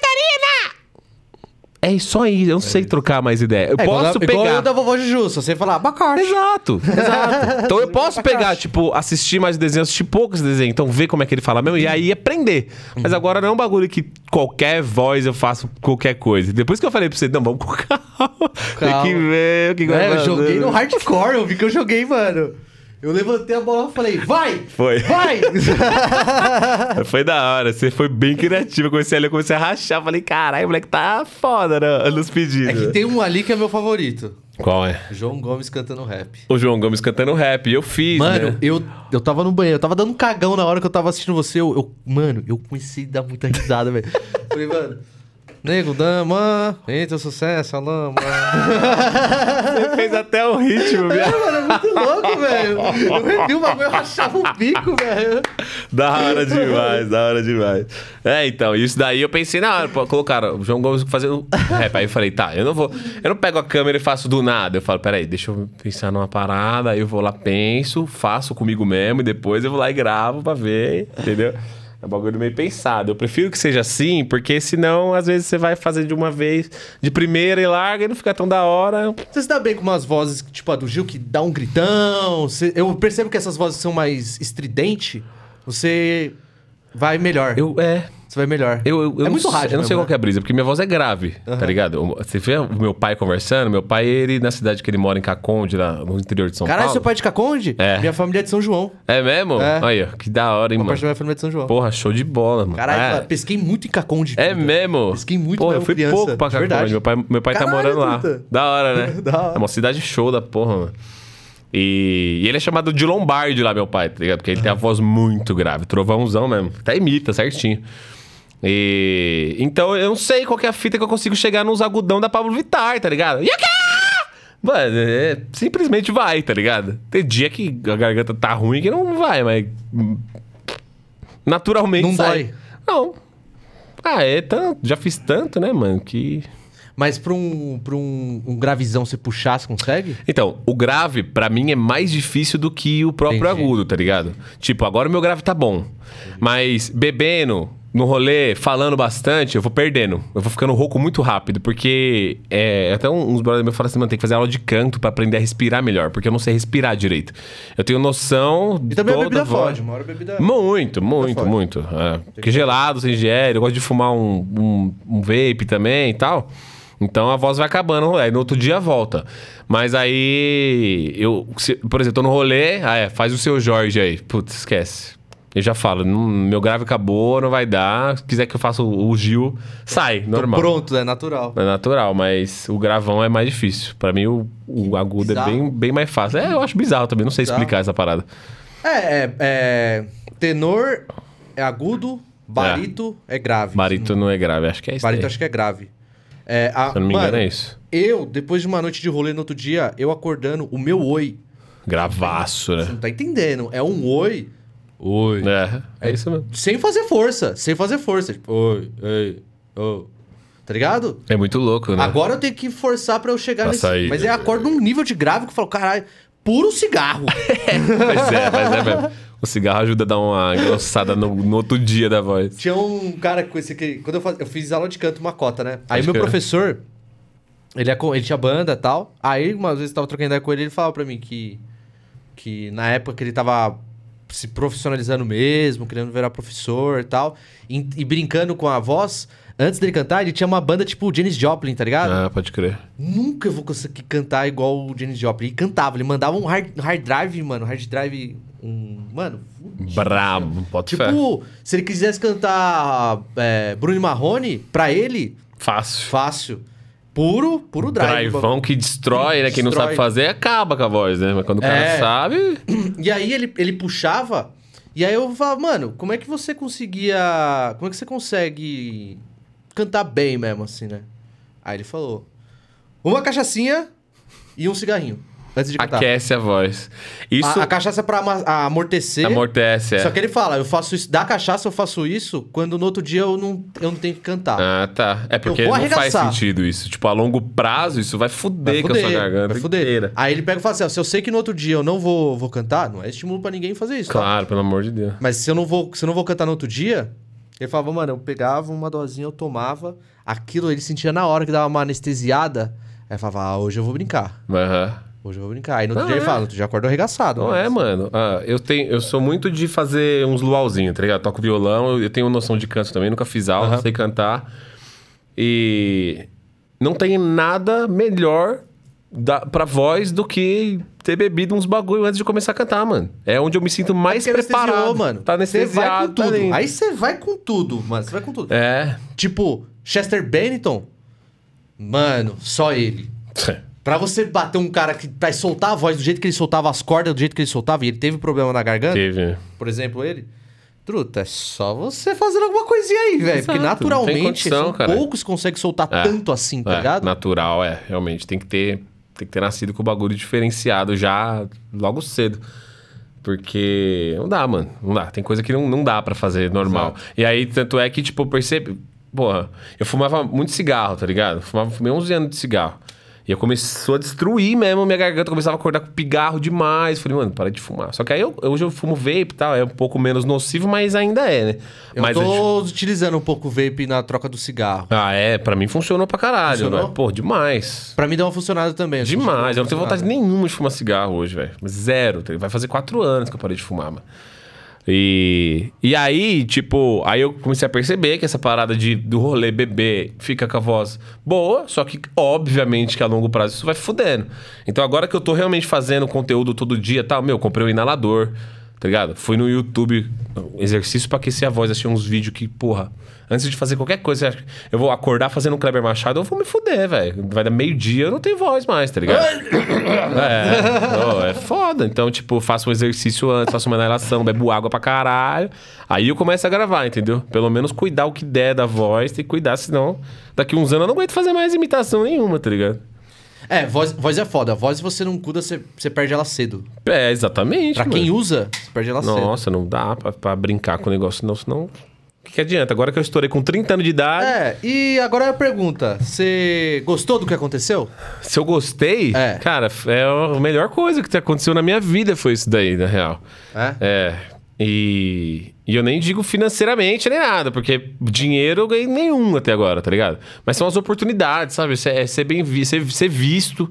É só isso, eu não sei trocar mais ideia. Eu É, igual, posso da- igual pegar. eu da vovó Juju, só você falar abacate. Exato, exato. Então eu posso pegar, tipo, assistir mais desenhos, assistir poucos desenhos, então ver como é que ele fala mesmo e aí aprender. Mas agora não é um bagulho que qualquer voz eu faço qualquer coisa. Depois que eu falei pra você, não, vamos com calma. Tem que ver o que vai É, eu fazer. joguei no hardcore, eu vi que eu joguei, mano. Eu levantei a bola e falei, vai! Foi. Vai! Foi da hora, você foi bem criativo. Eu comecei a ler, eu comecei a rachar. Falei, caralho, o moleque tá foda né, nos pedidos. é que tem um ali que é meu favorito. Qual é? João Gomes cantando rap. O João Gomes cantando rap. Eu fiz, Mano, né? eu, eu tava no banheiro, eu tava dando um cagão na hora que eu tava assistindo você. Eu, eu- mano, eu comecei a dar muita risada, velho. Falei, mano, nego, dama, entra o sucesso, a lama. Você fez até o ritmo, viado. mano, é muito louco, velho. Eu revi o bagulho, eu rachava o bico, velho. Da hora demais, da hora demais. É, então, isso daí eu pensei na hora, colocaram o João Gomes fazendo rap. Aí eu falei, tá, eu não vou. Eu não pego a câmera e faço do nada. Eu falo, peraí, deixa eu pensar numa parada, aí eu vou lá, penso, faço comigo mesmo, e depois eu vou lá e gravo pra ver, entendeu? É um bagulho meio pensado. Eu prefiro que seja assim, porque senão, às vezes, você vai fazer de uma vez, de primeira e larga e não fica tão da hora. Você se dá bem com umas vozes, tipo a do Gil, que dá um gritão. Você- eu percebo que essas vozes são mais estridentes. Você vai melhor. Eu, é, vai melhor. Eu, eu, eu é não, muito sei- rádio. Eu não sei mesmo, qual que é a brisa, porque minha voz é grave, tá ligado? Você vê o meu pai conversando, meu pai, ele na cidade que ele mora, em Caconde, lá no interior de São Caralho, Paulo. seu pai é de Caconde? É. Minha família é de São João. É mesmo? É. Aí, ó, que da hora, hein, Uma parte mano. da minha família é de São João. Porra, show de bola, mano. Caralho, é. pesquei muito em Caconde. É puta. mesmo? Pesquei muito Porra, eu fui criança. pouco pra De Caconde. verdade. Meu pai, meu pai tá Caralho, morando lá. puta. Da hora, né? Da hora. É uma cidade show da porra, mano. E, e ele é chamado de Lombardi lá, meu pai, tá ligado? Porque ele tem a voz muito grave, trovãozão mesmo. Até imita certinho. E então eu não sei qual é a fita que eu consigo chegar nos agudão da Pablo Vittar, tá ligado? Yaka! Mano, é, simplesmente vai, tá ligado? Tem dia que a garganta tá ruim que não vai, mas. Naturalmente Não sai. dói. Não. Ah, é tanto. Já fiz tanto, né, mano? Que. Mas pra um, pra um, um gravizão você puxar, você consegue? Então, o grave, pra mim, é mais difícil do que o próprio Entendi. agudo, tá ligado? Tipo, agora o meu grave tá bom. Mas bebendo, no rolê, falando bastante, eu vou perdendo. Eu vou ficando rouco muito rápido, porque é, até uns brothers meus falam assim, mano, tem que fazer aula de canto pra aprender a respirar melhor, porque eu não sei respirar direito. Eu tenho noção E também a toda bebida voz. fode. Uma hora a bebida... Muito, muito, muito. É. Porque gelado, sem ingere, eu gosto de fumar um, um, um vape também e tal. Então a voz vai acabando, aí no outro dia volta. Mas aí, eu, se- por exemplo, tô no rolê, ah, é, faz o seu Jorge aí. Putz, esquece. Eu já falo, meu grave acabou, não vai dar. Se quiser que eu faça o, o Gil, sai, Tô normal. Pronto, é natural. É natural, mas o gravão é mais difícil. Pra mim, o, o agudo Bizarro. é bem, bem mais fácil. É, eu acho bizarro também, não sei Bizarro. explicar essa parada. É, é, é, tenor é agudo, barito é, grave. Barito não é grave, acho que é isso. Barito daí. acho que é grave. É, a- Se eu não me mano, engano, é isso. Eu, depois de uma noite de rolê no outro dia, eu acordando, o meu oi, Gravaço, você né? não tá entendendo, é um oi, oi, É, é isso mesmo. sem fazer força, sem fazer força. Tipo, oi, ei, oh. Tá ligado? É muito louco, né? Agora eu tenho que forçar pra eu chegar Pra nesse... sair. Mas eu acordo num nível de grave que eu falo, caralho, puro cigarro. Mas é, mas é mesmo. O cigarro ajuda a dar uma engrossada no, no outro dia da voz. Tinha um cara com esse aqui. Quando eu, faz, eu fiz aula de canto, uma cota, né? Aí Pode meu professor, ele, é, com- ele tinha banda e tal. Aí, uma vez eu tava trocando ideia com ele, ele falava pra mim que. Que na época que ele tava se profissionalizando mesmo, querendo virar professor e tal. E, e brincando com a voz. Antes dele cantar, ele tinha uma banda tipo Janis Joplin, tá ligado? Ah, pode crer. Nunca vou conseguir cantar igual o Janis Joplin. Ele cantava, ele mandava um hard, hard drive, mano. Hard drive. Um. Mano. Brabo, pode fé. Tipo, se ele quisesse cantar é, Bruno Marrone, pra ele, Fácil. fácil. Puro, puro drive. Drivão que destrói, né? Quem não Destrói. sabe fazer, acaba com a voz, né? Mas quando o cara É. sabe. E aí ele, ele puxava, e aí eu falava, mano, como é que você conseguia. Como é que você consegue cantar bem mesmo, assim, né? Aí ele falou: uma cachaçinha e um cigarrinho. Antes de cantar. Aquece a voz. Isso A, a cachaça é pra ama- amortecer. amortece, é. Só que ele fala, eu faço isso, da cachaça eu faço isso quando no outro dia eu não, eu não tenho que cantar. Ah, tá. É porque vou não faz arregaçar. sentido isso. Tipo, a longo prazo, isso vai fuder, com a sua garganta vai fuder. inteira. Aí ele pega e fala assim, ó, se eu sei que no outro dia eu não vou, vou cantar, não é estímulo pra ninguém fazer isso, tá? Claro, pelo amor de Deus. Mas se eu não vou, se eu não vou cantar no outro dia, ele falava, mano, eu pegava uma dosinha, eu tomava, aquilo ele sentia na hora que dava uma anestesiada, aí eu falava, ah, hoje eu vou brincar. Aham. Hoje eu vou brincar. Aí no outro dia ele é. fala, no outro dia eu arregaçado. Não mas- é, mano. Ah, eu, tenho, eu sou muito de fazer uns luauzinhos, tá ligado? Toco violão, eu tenho noção de canto também, nunca fiz aula, Aham. sei cantar. E não tem nada melhor da, pra voz do que ter bebido uns bagulho antes de começar a cantar, mano. É onde eu me sinto mais Porque anestesiou, preparado. mano. Tá Você vai com anestesiado. tá. Aí você vai com tudo, mano. Você vai com tudo. É. Tipo, Chester Bennington, mano, só ele. Pra você bater um cara que vai soltar a voz do jeito que ele soltava as cordas, do jeito que ele soltava, e ele teve problema na garganta, Teve. por exemplo, ele. Truta, é só você fazendo alguma coisinha aí, velho. Porque Exato, naturalmente condição, são cara. poucos que conseguem soltar É. tanto assim, tá É, ligado? Natural, é. Realmente. Tem que ter. Tem que ter nascido com o bagulho diferenciado já logo cedo. Porque não dá, mano. Não dá. Tem coisa que não, não dá pra fazer normal. E aí, tanto é que, tipo, eu percebo. Porra, eu fumava muito cigarro, tá ligado? Eu fumava, fumei 11 anos de cigarro. E eu começou a destruir mesmo minha garganta. Começava a acordar com pigarro demais. Falei, mano, para de fumar. Só que aí eu, hoje eu fumo vape e tal. É um pouco menos nocivo, mas ainda é, né? Eu mas tô utilizando um pouco o vape na troca do cigarro. Ah, é? Pra mim funcionou pra caralho, Funcionou? velho. Pô, demais. Pra mim deu uma funcionada também. Demais, eu não tenho vontade nenhuma de fumar cigarro hoje, velho. Zero. Vai fazer quatro anos que eu parei de fumar, mano. E, e aí, tipo, aí eu comecei a perceber que essa parada de, do rolê bebê fica com a voz boa, só que obviamente que a longo prazo isso vai fudendo. Então agora que eu tô realmente fazendo conteúdo todo dia tal, meu, comprei um inalador, tá ligado? Fui no YouTube, exercício pra aquecer a voz, achei uns vídeos que, porra, antes de fazer qualquer coisa, eu vou acordar fazendo um Kleber Machado, eu vou me fuder, velho. Vai dar meio-dia, eu não tenho voz mais, tá ligado? é, é foda. Então, tipo, faço um exercício antes, faço uma inalação, bebo água pra caralho. Aí eu começo a gravar, entendeu? Pelo menos cuidar o que der da voz, tem que cuidar, senão daqui uns anos eu não aguento fazer mais imitação nenhuma, tá ligado? É, voz, voz é foda. Voz você não cuida, você, você perde ela cedo. É, exatamente. Pra quem mano. usa, você perde ela cedo. Nossa, não dá pra, pra brincar com o negócio, não, senão. O que, que adianta? Agora que eu estourei com 30 anos de idade, É, e agora a pergunta: você gostou do que aconteceu? se eu gostei, É. cara, é a melhor coisa que aconteceu na minha vida foi isso daí, na real. É? É. E, e eu nem digo financeiramente nem nada, porque dinheiro eu ganhei nenhum até agora, tá ligado? Mas são as oportunidades, sabe? Ser, é ser bem visto, ser, ser visto.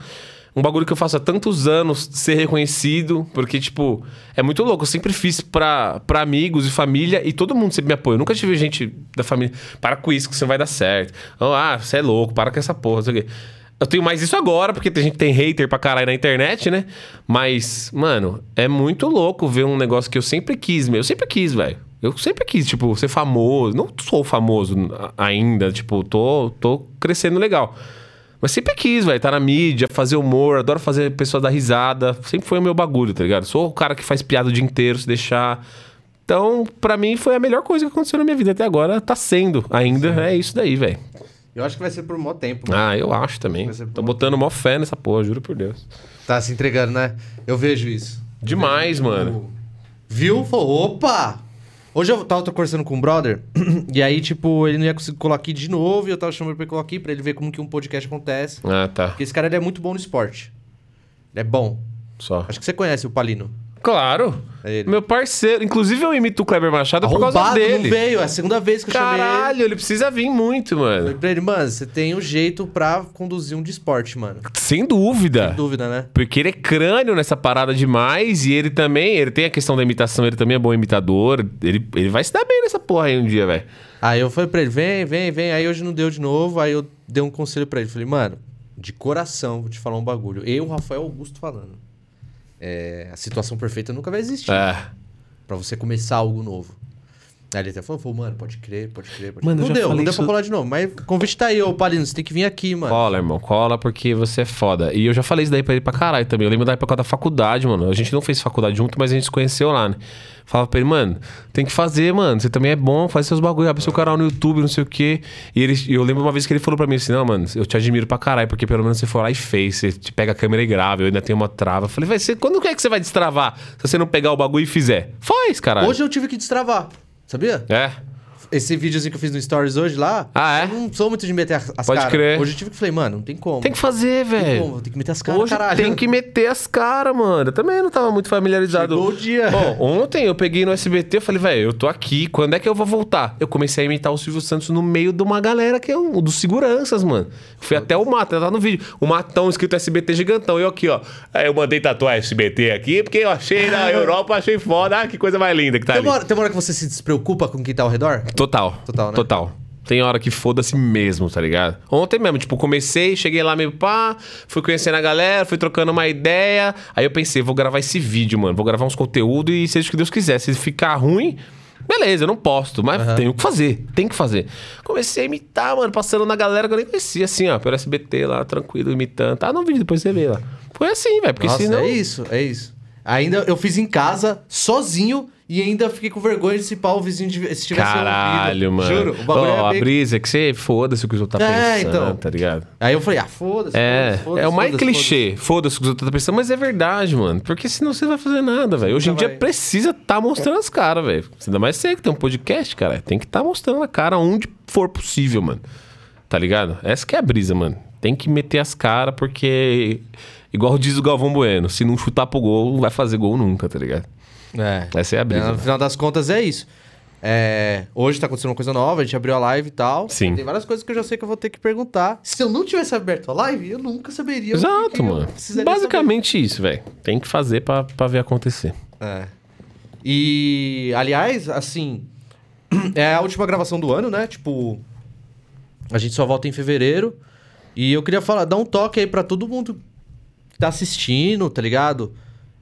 Um bagulho que eu faço há tantos anos, ser reconhecido, porque, tipo, é muito louco. Eu sempre fiz pra, pra amigos e família e todo mundo sempre me apoia. Eu nunca tive gente da família, para com isso que você vai dar certo. Ah, você é louco, para com essa porra, não sei o quê. Eu tenho mais isso agora, porque a gente tem hater pra caralho na internet, né? Mas, mano, é muito louco ver um negócio que eu sempre quis, meu. Eu sempre quis, velho. Eu sempre quis, tipo, ser famoso. Não sou famoso ainda, tipo, tô, tô crescendo legal. Mas sempre quis, velho, tá na mídia, fazer humor, adoro fazer pessoa dar risada. Sempre foi o meu bagulho, tá ligado? Sou o cara que faz piada o dia inteiro, se deixar. Então, pra mim, foi a melhor coisa que aconteceu na minha vida até agora. Tá sendo ainda. É isso daí, velho. Eu acho que vai ser por um maior tempo. Ah, eu acho também. Tô botando mó fé nessa porra, juro por Deus. Tá se entregando, né? Eu vejo isso. Demais, mano. Viu? Falou, opa! Hoje eu tava conversando com um brother, e aí, tipo, ele não ia conseguir colar aqui de novo, e eu tava chamando ele pra ele colar aqui pra ele ver como que um podcast acontece. Ah, tá. Porque esse cara ele é muito bom no esporte. Ele é bom. Só. Acho que você conhece o Palino. Claro. É ele. Meu parceiro. Inclusive, eu imito o Kleber Machado por causa Arrombado, dele. não veio, é a segunda vez que eu chamei ele. Caralho, ele precisa vir muito, mano. Falei pra ele, mano, você tem um jeito pra conduzir um de esporte, mano. Sem dúvida. Sem dúvida, né? Porque ele é crânio nessa parada demais e ele também, ele tem a questão da imitação, ele também é bom imitador. Ele, ele vai se dar bem nessa porra aí um dia, velho. Aí eu falei pra ele, vem, vem, vem. Aí hoje não deu de novo, aí eu dei um conselho pra ele. Falei, mano, de coração, vou te falar um bagulho. Eu, o Rafael Augusto falando. É, a situação perfeita nunca vai existir. É. Pra você começar algo novo. Aí ele até falou, falou, mano, pode crer, pode crer, pode Mano, crer. Não deu, não deu isso- pra colar de novo. Mas o convite tá aí, ô Palino, você tem que vir aqui, mano. Cola, irmão, cola porque você é foda. E eu já falei isso daí pra ele pra caralho também. Eu lembro da época da faculdade, mano. A gente não fez faculdade junto, mas a gente se conheceu lá, né? Falava pra ele, mano, tem que fazer, mano. Você também é bom, faz seus bagulho, abre seu canal no YouTube, não sei o quê. E ele, eu lembro uma vez que ele falou pra mim assim: Não, mano, eu te admiro pra caralho, porque pelo menos você foi lá e fez. Você te pega a câmera e grava. Eu ainda tenho uma trava. Eu falei, vai ser, quando que é que você vai destravar se você não pegar o bagulho e fizer? Faz, caralho. Hoje eu tive que destravar, sabia? É. Esse videozinho que eu fiz no Stories hoje lá, Ah, é? eu não sou muito de meter as as Pode caras. crer. Hoje eu tive que falei, mano, não tem como. Tem que fazer, velho. como, tem que meter as caras, Hoje caralho. tem que meter as caras, mano. Eu também não tava muito familiarizado. Chegou o dia. Ó, ontem eu peguei no SBT, eu falei, velho, eu tô aqui, quando é que eu vou voltar? Eu comecei a imitar o Silvio Santos no meio de uma galera que é um dos seguranças, mano. Fui até o Mato, tá no vídeo. O Matão escrito SBT gigantão. Eu aqui, ó. Aí eu mandei tatuar SBT aqui, porque eu achei na Europa, achei foda. Ah, que coisa mais linda que tá Tem ali. uma, hora, tem uma hora que você se despreocupa com quem tá ao redor? Total. Total, né? Total. Tem hora que foda-se mesmo, tá ligado? Ontem mesmo, tipo, comecei, cheguei lá meio pá, fui conhecendo a galera, fui trocando uma ideia. Aí eu pensei, vou gravar esse vídeo, mano. Vou gravar uns conteúdos e seja o que Deus quiser. Se ficar ruim, beleza, eu não posto, mas tenho que fazer, tem que fazer. Comecei a imitar, mano, passando na galera que eu nem conhecia, assim, ó, pelo SBT lá, tranquilo, imitando. Tá no vídeo, depois você vê lá. Foi assim, velho, porque Nossa, senão. é isso, é isso. Ainda eu fiz em casa, sozinho, e ainda fiquei com vergonha de se pau o vizinho de, se tivesse Caralho, ouvido. mano. Juro, o bagulho Ó, é a brisa é que você foda-se o que os outros tá É, pensando, então. tá ligado? Aí eu falei, ah, foda-se, É, foda-se, é o mais foda-se, clichê. Foda-se o que os outros estão pensando, mas é verdade, mano. Porque senão você não vai fazer nada, velho. Hoje em Nunca dia vai. precisa tá mostrando as caras, velho. Ainda mais você que tem um podcast, cara. Tem que tá mostrando a cara onde for possível, mano. Tá ligado? Essa que é a brisa, mano. Tem que meter as caras, porque. Igual diz o Galvão Bueno, se não chutar pro gol, não vai fazer gol nunca, tá ligado? É. Essa é a brisa. No final das contas é isso. É, hoje tá acontecendo uma coisa nova, a gente abriu a live e tal. Sim. Tem várias coisas que eu já sei que eu vou ter que perguntar. Se eu não tivesse aberto a live, eu nunca saberia. que Exato, que mano. precisaria Basicamente isso, velho. Tem que fazer pra, pra ver acontecer. saber. É. E, aliás, assim, é a última gravação do ano, né? Tipo, a gente só volta em fevereiro. E eu queria falar, dar um toque aí pra todo mundo que tá assistindo, tá ligado?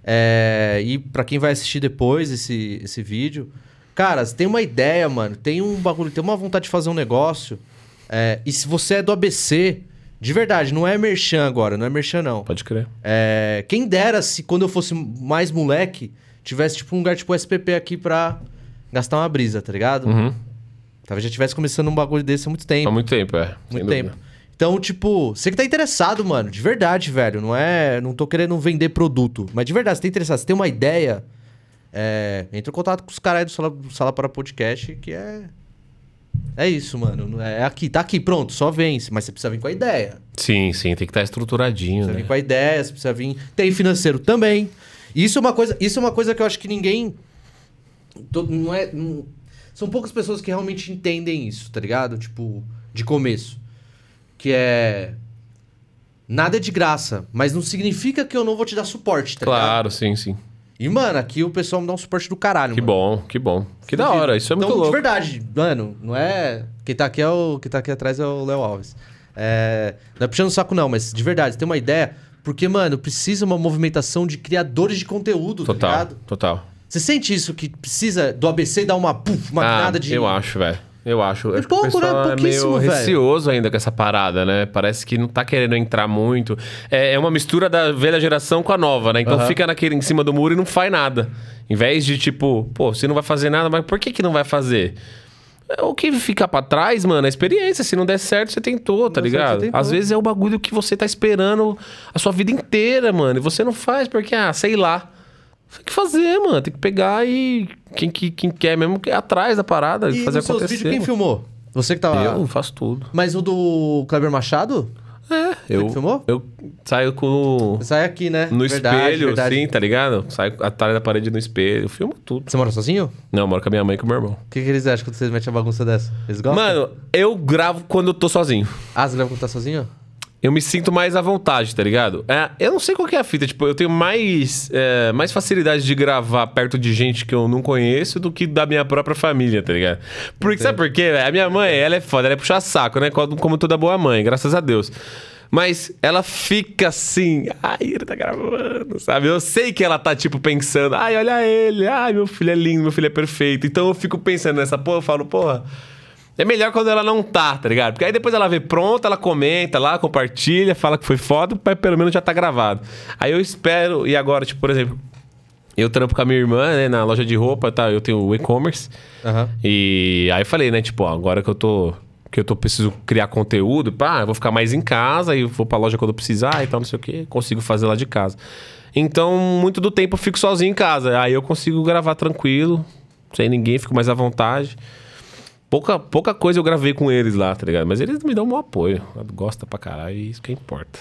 É, e pra quem vai assistir depois esse, esse vídeo. Cara, você tem uma ideia, mano, tem um bagulho, tem uma vontade de fazer um negócio. é, e se você é do ABC, de verdade, não é merchan agora, não é merchan não. Pode crer. É, quem dera se quando eu fosse mais moleque, tivesse tipo um lugar tipo SPP aqui pra gastar uma brisa, tá ligado? Uhum. Talvez já tivesse começando um bagulho desse há muito tempo. Há muito tempo, é. Muito dúvida. Então, tipo, você que tá interessado, mano, de verdade, velho. Não é. Não tô querendo vender produto. Mas de verdade, você tá interessado, você tem uma ideia. É, entra em contato com os caras aí do Sala, Sala para Podcast, que é. É isso, mano. É aqui, tá aqui, pronto, só vence. Mas você precisa vir com a ideia. Sim, sim, tem que estar estruturadinho, Precisa né? vir com a ideia, você precisa vir. Tem financeiro também. Isso é uma coisa, isso é uma coisa que eu acho que ninguém. Não é. não- são poucas pessoas que realmente entendem isso, tá ligado? Tipo, de começo. Que é. Nada é de graça, mas não significa que eu não vou te dar suporte, tá ligado? Claro, sim, sim. E, mano, aqui o pessoal me dá um suporte do caralho, Que mano. bom, que bom. Que da hora, isso é muito então, louco. de verdade, mano, não é. Quem tá aqui é o. Quem tá aqui atrás é o Léo Alves. É... Não é puxando o saco, não, mas de verdade, tem uma ideia. Porque, mano, precisa uma movimentação de criadores de conteúdo, tá Total, ligado? total. Você sente isso que precisa do ABC dar uma, puf, uma ah, de. Eu acho, velho. Eu acho. É acho que o pouco, né? pessoal é Pouquíssimo, meio velho. receoso ainda com essa parada, né? Parece que não tá querendo entrar muito. É, é uma mistura da velha geração com a nova, né? Então Aham. fica naquele em cima do muro e não faz nada. Em vez de tipo, pô, você não vai fazer nada, mas por que que não vai fazer? É, O que fica pra trás, mano, é experiência. Se não der certo, você tentou, tá Não ligado? tentou. Às vezes é o bagulho que você tá esperando a sua vida inteira, mano. E você não faz porque, ah, sei lá. Tem que fazer, mano. Tem que pegar e quem, que- quem quer mesmo é atrás da parada, E fazer nos seus acontecer. vídeos, quem mano. filmou? Você que tava. Eu faço tudo. Mas o do Kleber Machado? É, eu. que filmou? Eu saio com. Sai aqui, né? No Verdade, espelho, verdade. sim, tá ligado? Saio atrás da parede no espelho, eu filmo tudo. Você mora sozinho? Não, eu moro com a minha mãe e com o meu irmão. O que, que eles acham quando vocês metem a bagunça dessa? Eles gostam? Mano, eu gravo quando eu tô sozinho. Ah, você leva quando tá sozinho? Eu me sinto mais à vontade, tá ligado? É, eu não sei qual que é a fita. Tipo, eu tenho mais, é, mais facilidade de gravar perto de gente que eu não conheço do que da minha própria família, tá ligado? Porque, sabe por quê? A minha mãe, ela é foda, ela é puxar saco, né? Como como toda boa mãe, graças a Deus. Mas ela fica assim, ai, ele tá gravando, sabe? Eu sei que ela tá, tipo, pensando, ai, olha ele, ai, meu filho é lindo, meu filho é perfeito. Então eu fico pensando nessa porra, eu falo, porra. É melhor quando ela não tá, tá ligado? Porque aí depois ela vê pronta, ela comenta lá, compartilha, fala que foi foda, mas pelo menos já tá gravado. Aí eu espero, e agora, tipo, por exemplo, eu trampo com a minha irmã, né, na loja de roupa, tá? Eu tenho o e-commerce. Aham. E aí eu falei, né, tipo, ó, agora que eu tô. Que eu tô preciso criar conteúdo, pá, eu vou ficar mais em casa e vou pra loja quando eu precisar e tal, não sei o quê. Consigo fazer lá de casa. Então, muito do tempo eu fico sozinho em casa. Aí eu consigo gravar tranquilo, sem ninguém, fico mais à vontade. Pouca, pouca coisa eu gravei com eles lá, tá ligado? Mas eles me dão um apoio. Gosta pra caralho e isso que importa.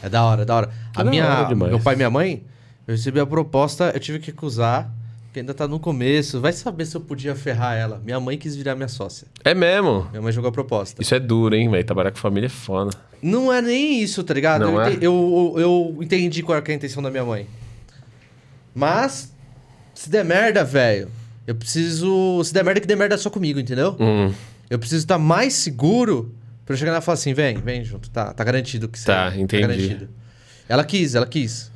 É da hora, da hora. É a da minha, hora meu pai e minha mãe, eu recebi a proposta, eu tive que recusar, que ainda tá no começo. Vai saber se eu podia ferrar ela. Minha mãe quis virar minha sócia. É mesmo. Minha mãe jogou a proposta. Isso é duro, hein, velho? Trabalhar com família é foda. Não é nem isso, tá ligado? Não eu, é? eu, eu, eu entendi qual era a intenção da minha mãe. Mas, se der merda, velho, eu preciso. Se der merda, que der merda só comigo, entendeu? Hum, Eu preciso estar mais seguro pra eu chegar lá e falar assim: vem, vem junto, tá, tá garantido que você Tá, entendi. Ela quis, ela quis.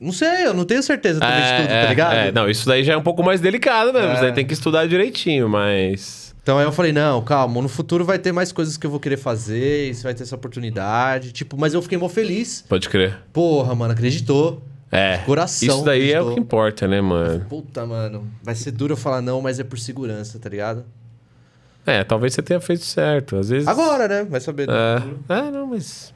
Não sei, eu não tenho certeza também de tudo, tá ligado? é, não, isso daí já é um pouco mais delicado mesmo. É. Isso daí tem que estudar direitinho, mas. Então aí eu falei, não, calma, no futuro vai ter mais coisas que eu vou querer fazer, você vai ter essa oportunidade. Tipo, mas eu fiquei mó feliz. Pode crer. Porra, mano, acreditou. É. Coração Isso daí é o que importa, né, mano? Puta, mano. Vai ser duro eu falar não, mas é por segurança, tá ligado? É, talvez você tenha feito certo. Às vezes. Agora, né? Vai saber. É, é não, mas.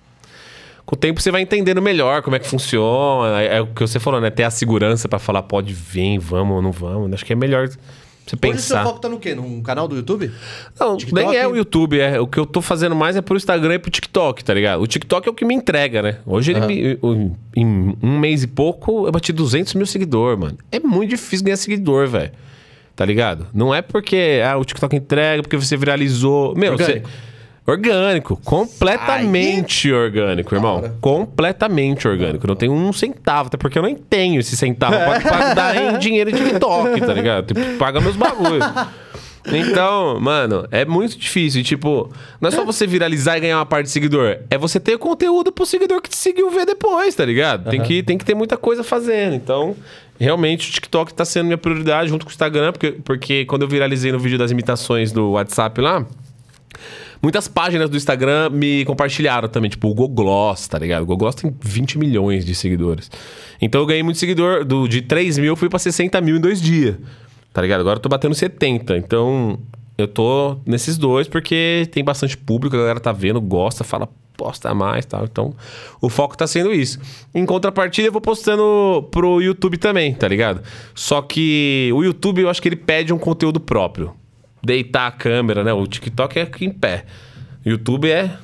Com o tempo você vai entendendo melhor como é que funciona. É, é o que você falou, né? Ter a segurança pra falar, pode vir, vamos ou não vamos. Acho que é melhor você Hoje o seu pensar. foco tá no quê? Num canal do YouTube? Não, TikTok? nem é o YouTube, é. O que eu tô fazendo mais é pro Instagram e pro TikTok, tá ligado? O TikTok é o que me entrega, né? Hoje ele Aham. me- em um mês e pouco eu bati 200 mil seguidores, mano. É muito difícil ganhar seguidor, velho. Tá ligado? Não é porque ah, o TikTok entrega, porque você viralizou. Meu, você. Orgânico. Completamente orgânico, irmão. hora. Completamente orgânico. Não tenho um centavo, até porque eu nem tenho esse centavo pra, dar em dinheiro de TikTok, tá ligado? Tem que pagar meus bagulhos. Então, mano, é muito difícil. E, tipo, não é só você viralizar e ganhar uma parte de seguidor. É você ter conteúdo pro seguidor que te seguiu ver depois, tá ligado? Tem, que, tem que ter muita coisa fazendo. Então, realmente, o TikTok tá sendo minha prioridade junto com o Instagram, porque, porque quando eu viralizei no vídeo das imitações do WhatsApp lá, Muitas páginas do Instagram me compartilharam também, tipo o Gogloss, tá ligado? O Gogloss tem 20 milhões de seguidores. Então eu ganhei muito seguidor, do, de 3 mil fui pra 60 mil em dois dias, tá ligado? Agora eu tô batendo 70, então eu tô nesses dois porque tem bastante público, a galera tá vendo, gosta, fala, posta mais tal. Então o foco tá sendo isso. Em contrapartida, eu vou postando pro YouTube também, tá ligado? Só que o YouTube eu acho que ele pede um conteúdo próprio deitar a câmera, né? O TikTok é aqui em pé. O YouTube é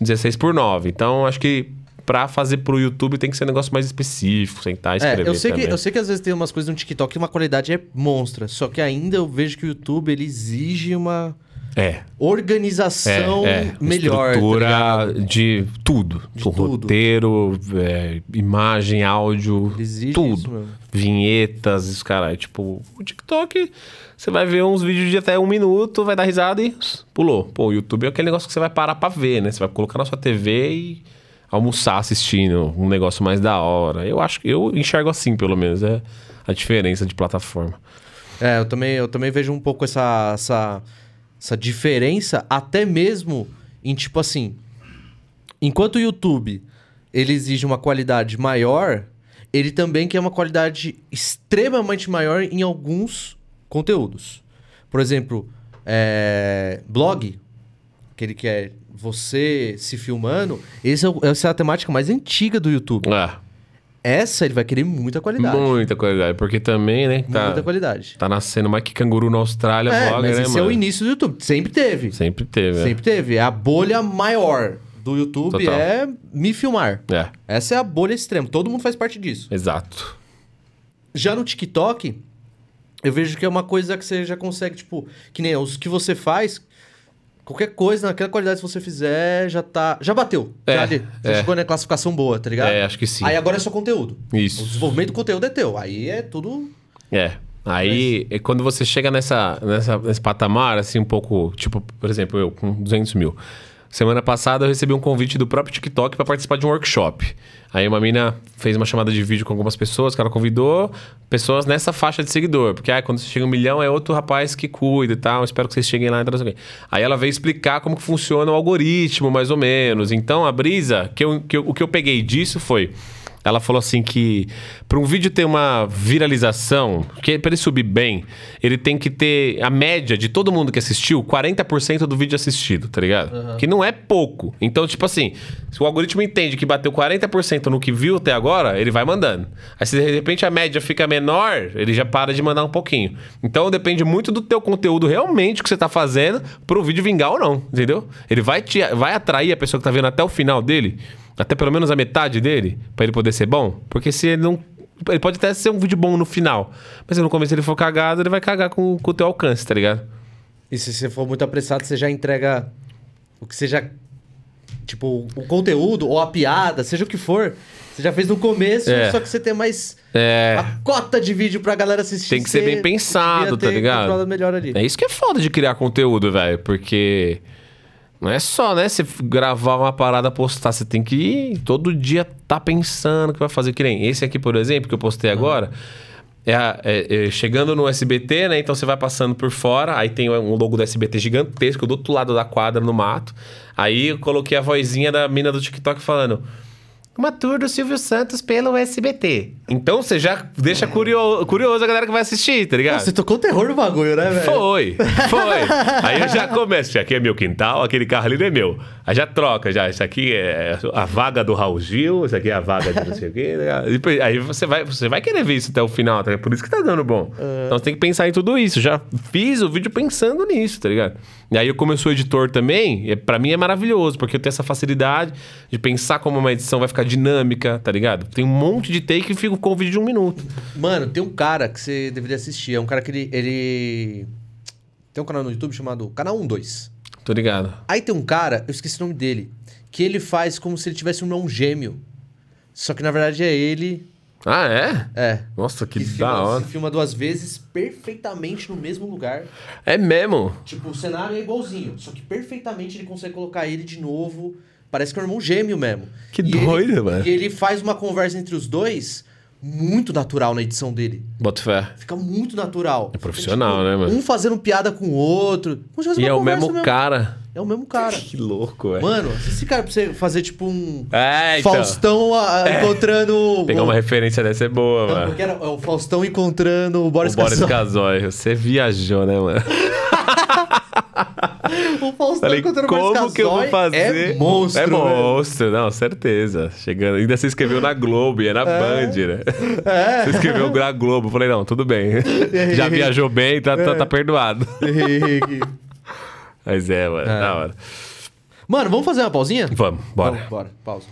16 por 9. Então, acho que pra fazer pro YouTube tem que ser um negócio mais específico, sentar e É, escrever eu sei, que, eu sei que às vezes tem umas coisas no TikTok que uma qualidade é monstra. Só que ainda eu vejo que o YouTube ele exige uma É. organização É, é. melhor. tá Estrutura ligado? de tudo. De Do tudo. roteiro, é, imagem, áudio, tudo. Vinhetas, isso, cara. Tipo, o TikTok, você vai ver uns vídeos de até um minuto, vai dar risada e pulou. Pô, o YouTube é aquele negócio que você vai parar pra ver, né? Você vai colocar na sua TV e almoçar assistindo um negócio mais da hora. Eu acho que eu enxergo assim, pelo menos, é a diferença de plataforma. É, eu também, eu também vejo um pouco essa, essa, essa diferença, até mesmo em tipo assim. Enquanto o YouTube ele exige uma qualidade maior, ele também quer uma qualidade extremamente maior em alguns conteúdos. Por exemplo, é, blog, que ele quer você se filmando, esse é essa é a temática mais antiga do YouTube. É, Essa ele vai querer muita qualidade. muita qualidade. Porque também, né, tá, Muita qualidade. tá nascendo mais que canguru na Austrália, É, mas né, esse é mano? o início do YouTube. Sempre teve. Sempre teve, Sempre teve. É a bolha maior do YouTube Total. é me filmar. é. É, Essa é a bolha extrema. Todo mundo faz parte disso. exato. Já no TikTok, eu vejo que é uma coisa que você já consegue, tipo, que nem os que você faz, qualquer coisa, naquela qualidade que você fizer, já tá. Já bateu. É, já, ali. já é. chegou na classificação boa, tá ligado? É, acho que sim. Aí agora é só conteúdo. O Isso. desenvolvimento do conteúdo é teu. Aí é tudo. É. Aí, é quando você chega nessa, nessa, nesse patamar, assim, um pouco... Tipo, por exemplo, eu com 200 mil. Semana passada eu recebi um convite do próprio TikTok para participar de um workshop. Aí uma mina fez uma chamada de vídeo com algumas pessoas, que ela convidou pessoas nessa faixa de seguidor. Porque ah, quando você chega um milhão é outro rapaz que cuida e tal. Espero que vocês cheguem lá e quê. Aí ela veio explicar como que funciona o algoritmo, mais ou menos. Então a brisa, que eu, que eu- o que eu peguei disso foi... Ela falou assim que para um vídeo ter uma viralização, que para ele subir bem, ele tem que ter a média de todo mundo que assistiu, 40% do vídeo assistido, tá ligado? Que não é pouco. Então, tipo assim, se o algoritmo entende que bateu 40% no que viu até agora, ele vai mandando. Aí se de repente a média fica menor, ele já para de mandar um pouquinho. Então depende muito do teu conteúdo realmente que você tá fazendo pro vídeo vingar ou não, entendeu? Ele vai te vai atrair a pessoa que tá vendo até o final dele, até pelo menos a metade dele, pra ele poder ser bom, porque se ele não ele pode até ser um vídeo bom no final, mas se no começo ele for cagado, ele vai cagar com, com o teu alcance, tá ligado? E se você for muito apressado, você já entrega o que seja. Tipo, o conteúdo ou a piada, seja o que for. Você já fez no começo, É. só que você tem mais É. a cota de vídeo pra galera assistir. Tem que ser você bem pensado, tá ligado? controlado melhor ali. É isso que é foda de criar conteúdo, velho. Porque não é só, né? Você gravar uma parada, postar. Você tem que ir todo dia tá pensando o que vai fazer. Que nem esse aqui, por exemplo, que eu postei agora. É, é- é chegando no SBT, né? Então você vai passando por fora, aí tem um logo do SBT gigantesco do outro lado da quadra no mato. Aí eu coloquei a vozinha da mina do TikTok falando: Uma tour do Silvio Santos pelo SBT. Então você já deixa curio- curioso a galera que vai assistir, tá ligado? Você tocou terror no bagulho, né, velho? Foi, foi. Aí eu já começo, aqui é meu quintal, aquele carro ali não é meu. Aí já troca, já. Isso aqui é a vaga do Raul Gil, isso aqui é a vaga de não sei o quê. E depois- Aí você vai, você vai querer ver isso até o final, tá? Por isso que tá dando bom. Então você tem que pensar em tudo isso. Já fiz o vídeo pensando nisso, tá ligado? E aí como eu sou editor também, é, pra mim é maravilhoso, porque eu tenho essa facilidade de pensar como uma edição vai ficar dinâmica, tá ligado? Tem um monte de take e fico com o vídeo de um minuto. Mano, tem um cara que você deveria assistir. É um cara que ele. ele... Tem um canal no YouTube chamado Canal 12. Tô ligado. Aí tem um cara, eu esqueci o nome dele, que ele faz como se ele tivesse um irmão gêmeo. Só que na verdade é ele. Ah, é? É. Nossa, que Que da filma, hora. se filma duas vezes perfeitamente no mesmo lugar. É mesmo? Tipo, o cenário é igualzinho, só que perfeitamente ele consegue colocar ele de novo. Parece que é um irmão gêmeo mesmo. Que E doido, ele, mano. E ele faz uma conversa entre os dois muito natural na edição dele. Bota fé. Fica muito natural. É profissional, né, mano? Um fazendo piada com o outro. E é o conversa mesmo cara. É o mesmo cara. Que louco, velho. Mano, se esse cara pra você fazer tipo um É, então. Faustão a- a- encontrando. Pegar uma referência dessa é boa, Não, mano. porque era é o Faustão encontrando o Boris, o Boris Casoy. Casoy. Você viajou, né, mano? O Faustão Falei, encontrando o como que eu vou fazer? É monstro. É velho. monstro, não, certeza. Chegando. Ainda você escreveu na Globo, e é na Band, né? É. Você escreveu na Globo. Falei, não, tudo bem. Já viajou bem, tá, tá, tá perdoado. Henrique. Mas é, mano, É. da hora. Mano, vamos fazer uma pausinha? Vamos, bora. Vamos, bora. Pausa.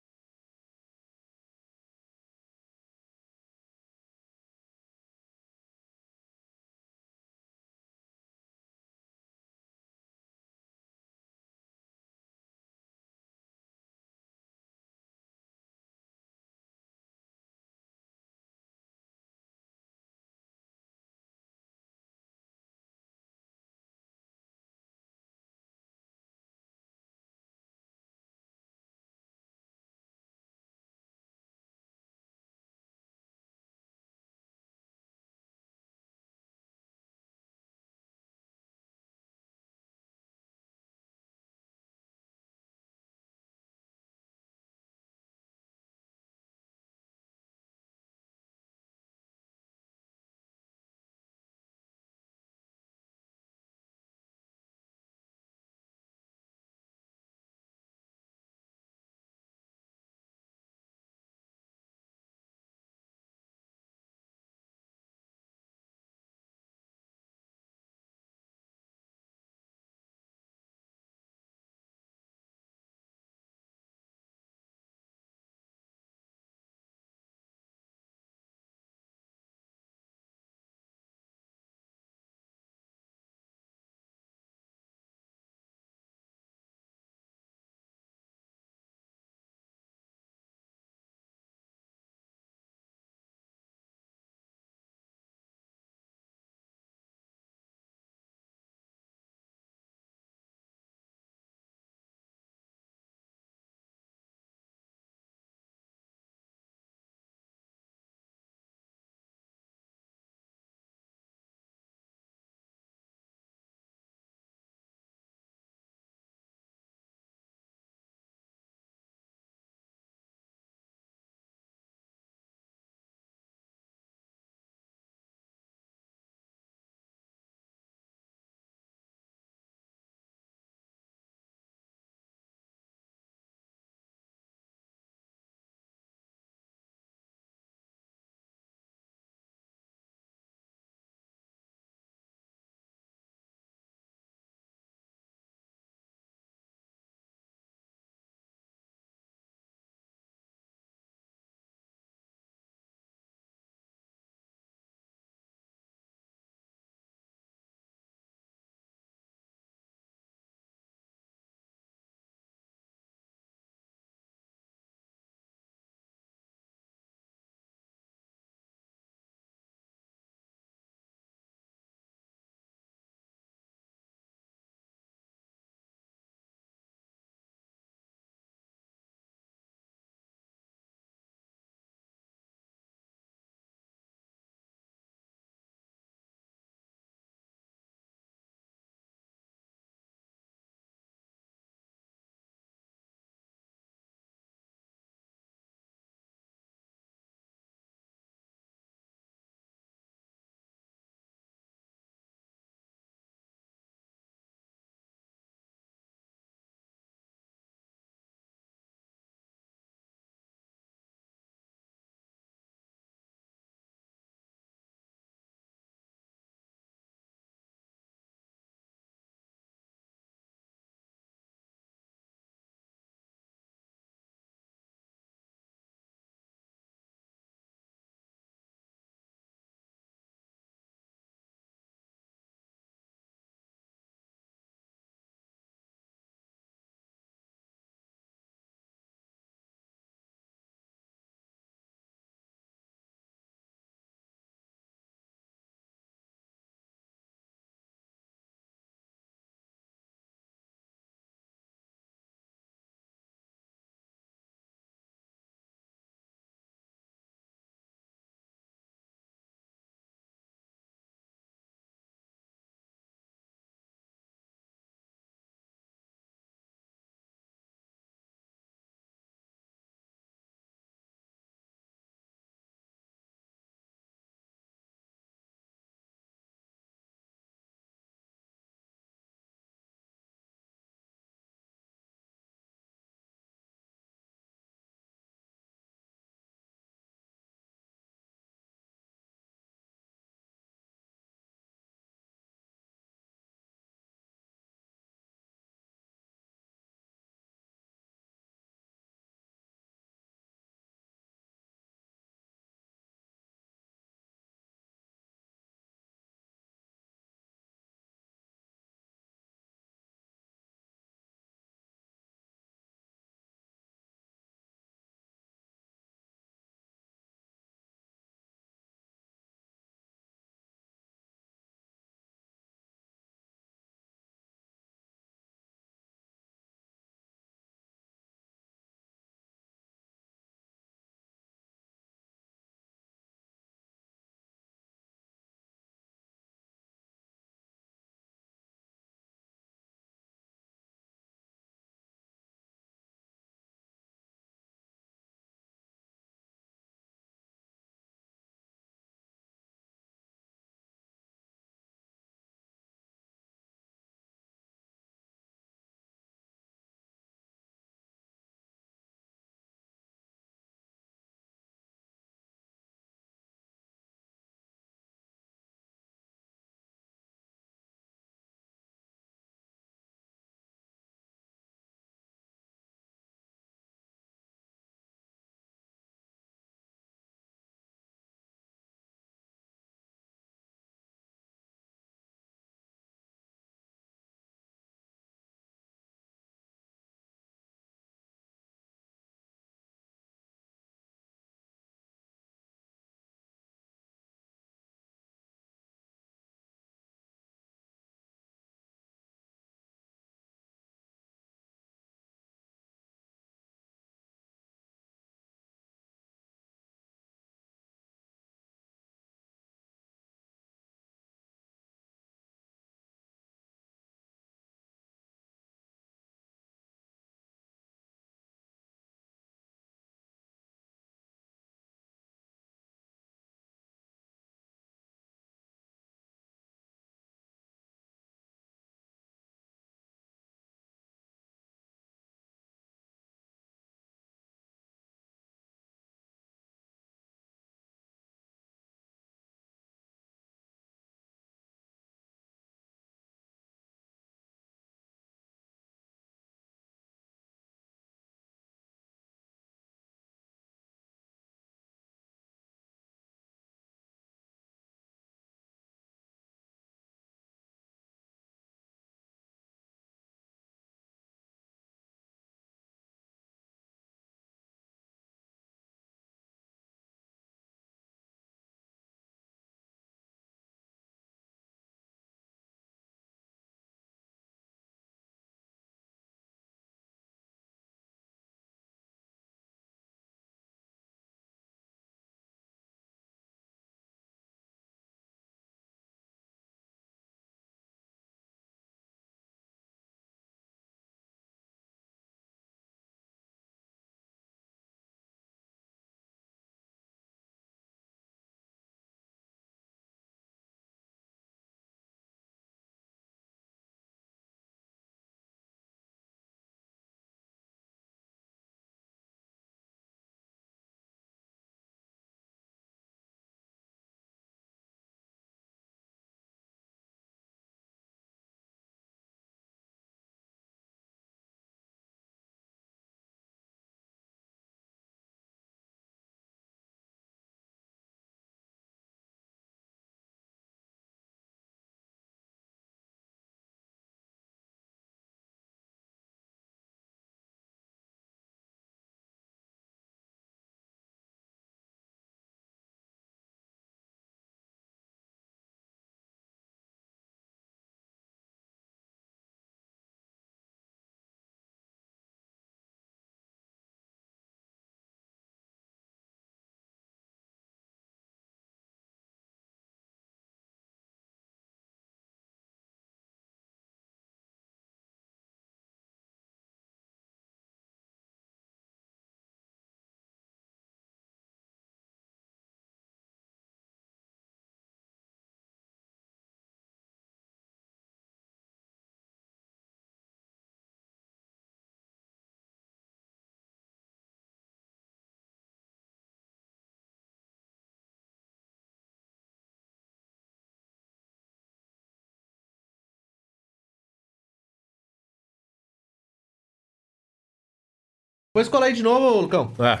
Depois cola aí de novo, Lucão. É.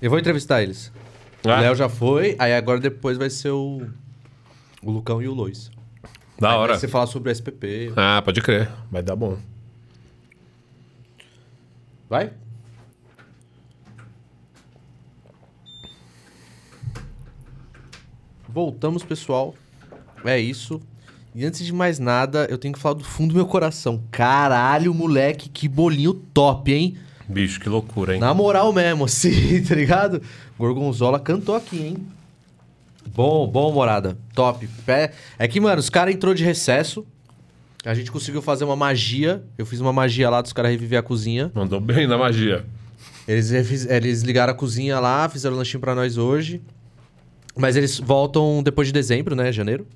Eu vou entrevistar eles. O Ah. Léo já foi, aí agora depois vai ser o. O Lucão e o Lois. Da Aí hora. Vai você falar sobre o SPP. Ah, pode crer. Vai dar bom. Vai? Voltamos, pessoal. É isso. E antes de mais nada, eu tenho que falar do fundo do meu coração. Caralho, moleque, que bolinho top, hein? Bicho, que loucura, hein? Na moral mesmo, assim, tá ligado? Gorgonzola cantou aqui, hein? Bom, bom, morada. Top. Pé- É que, mano, os caras entrou de recesso. A gente conseguiu fazer uma magia. Eu fiz uma magia lá dos caras reviver a cozinha. Mandou bem na magia. Eles, eles ligaram a cozinha lá, fizeram lanchinho pra nós hoje. Mas eles voltam depois de dezembro, né? Janeiro.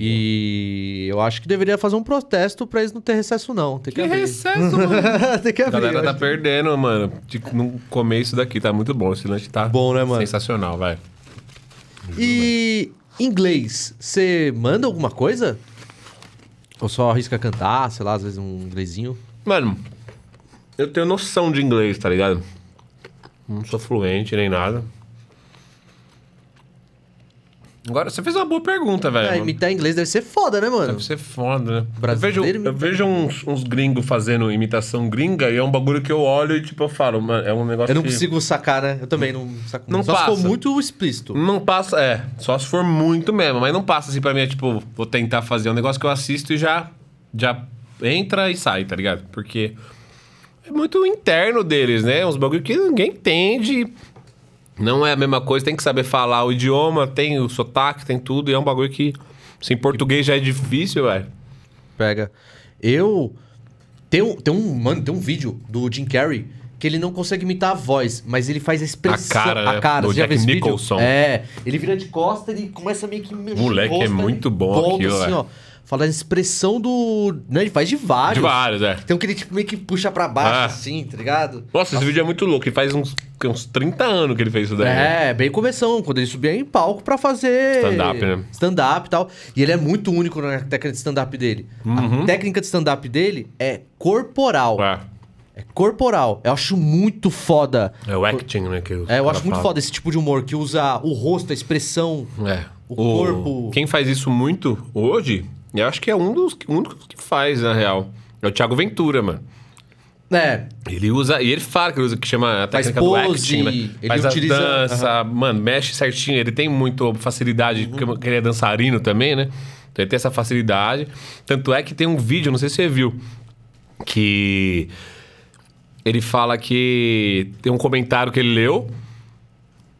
E eu acho que deveria fazer um protesto pra eles não ter recesso, não. Tem que, Que abrir. recesso, mano. Tem que A abrir. galera eu tá perdendo, mano. De não comer isso daqui, tá muito bom. Esse lanche tá Bom, né, mano? sensacional, vai. E inglês, você manda alguma coisa? Ou só arrisca cantar, sei lá, às vezes um inglesinho? Mano, eu tenho noção de inglês, tá ligado? Não sou fluente nem nada. Agora, você fez uma boa pergunta, velho. É, imitar inglês deve ser foda, né, mano? Deve ser foda, né? Brasileiro eu vejo, imita- eu vejo uns, uns gringos fazendo imitação gringa e é um bagulho que eu olho e, tipo, eu falo, mano, é um negócio Eu não que... consigo sacar, né? Eu também não saco. Não Só se passa. for muito explícito. Não passa, é, só se for muito mesmo, mas não passa assim pra mim, é tipo, vou tentar fazer um negócio que eu assisto e já, já entra e sai, tá ligado? Porque é muito interno deles, né? Uns bagulho que ninguém entende. Não é a mesma coisa, tem que saber falar o idioma, tem o sotaque, tem tudo, e é um bagulho que, se em português já é difícil, velho. Pega. Eu. Tem um, tem um. Mano, tem um vídeo do Jim Carrey que ele não consegue imitar a voz, mas ele faz a expressão. A cara, né? A cara, Do Jack? Nicholson. É. Ele vira de costa e mcomeça meio que mexer Moleque, é aí muito bom aquilo, assim, ó. Fala a expressão do. Né, ele faz de vários. De vários, é. Tem um que ele tipo, meio que puxa pra baixo, Ah. assim, tá ligado? Nossa, esse vídeo é muito louco, ele faz uns, uns 30 anos que ele fez isso daí. né? É, bem começão, quando ele subia em palco pra fazer... Stand-up, né? Stand-up e tal. E ele é muito único na técnica de stand-up dele. A técnica de stand-up dele é corporal. É. É corporal. Eu acho muito foda. É o acting, né? Que É, eu acho muito fala. foda esse tipo de humor que usa o rosto, a expressão. É. O corpo. Quem faz isso muito hoje, eu acho que é um dos únicos que faz, na real. É o Thiago Ventura, mano. É, Ele usa, e ele fala que ele usa, que chama a técnica do pose, acting, né? ele Faz utiliza- a dança, mano, mexe certinho. Ele tem muito facilidade, Uhum. porque ele é dançarino também, né? Então ele tem essa facilidade. Tanto é que tem um vídeo, não sei se você viu, que ele fala que tem um comentário que ele leu.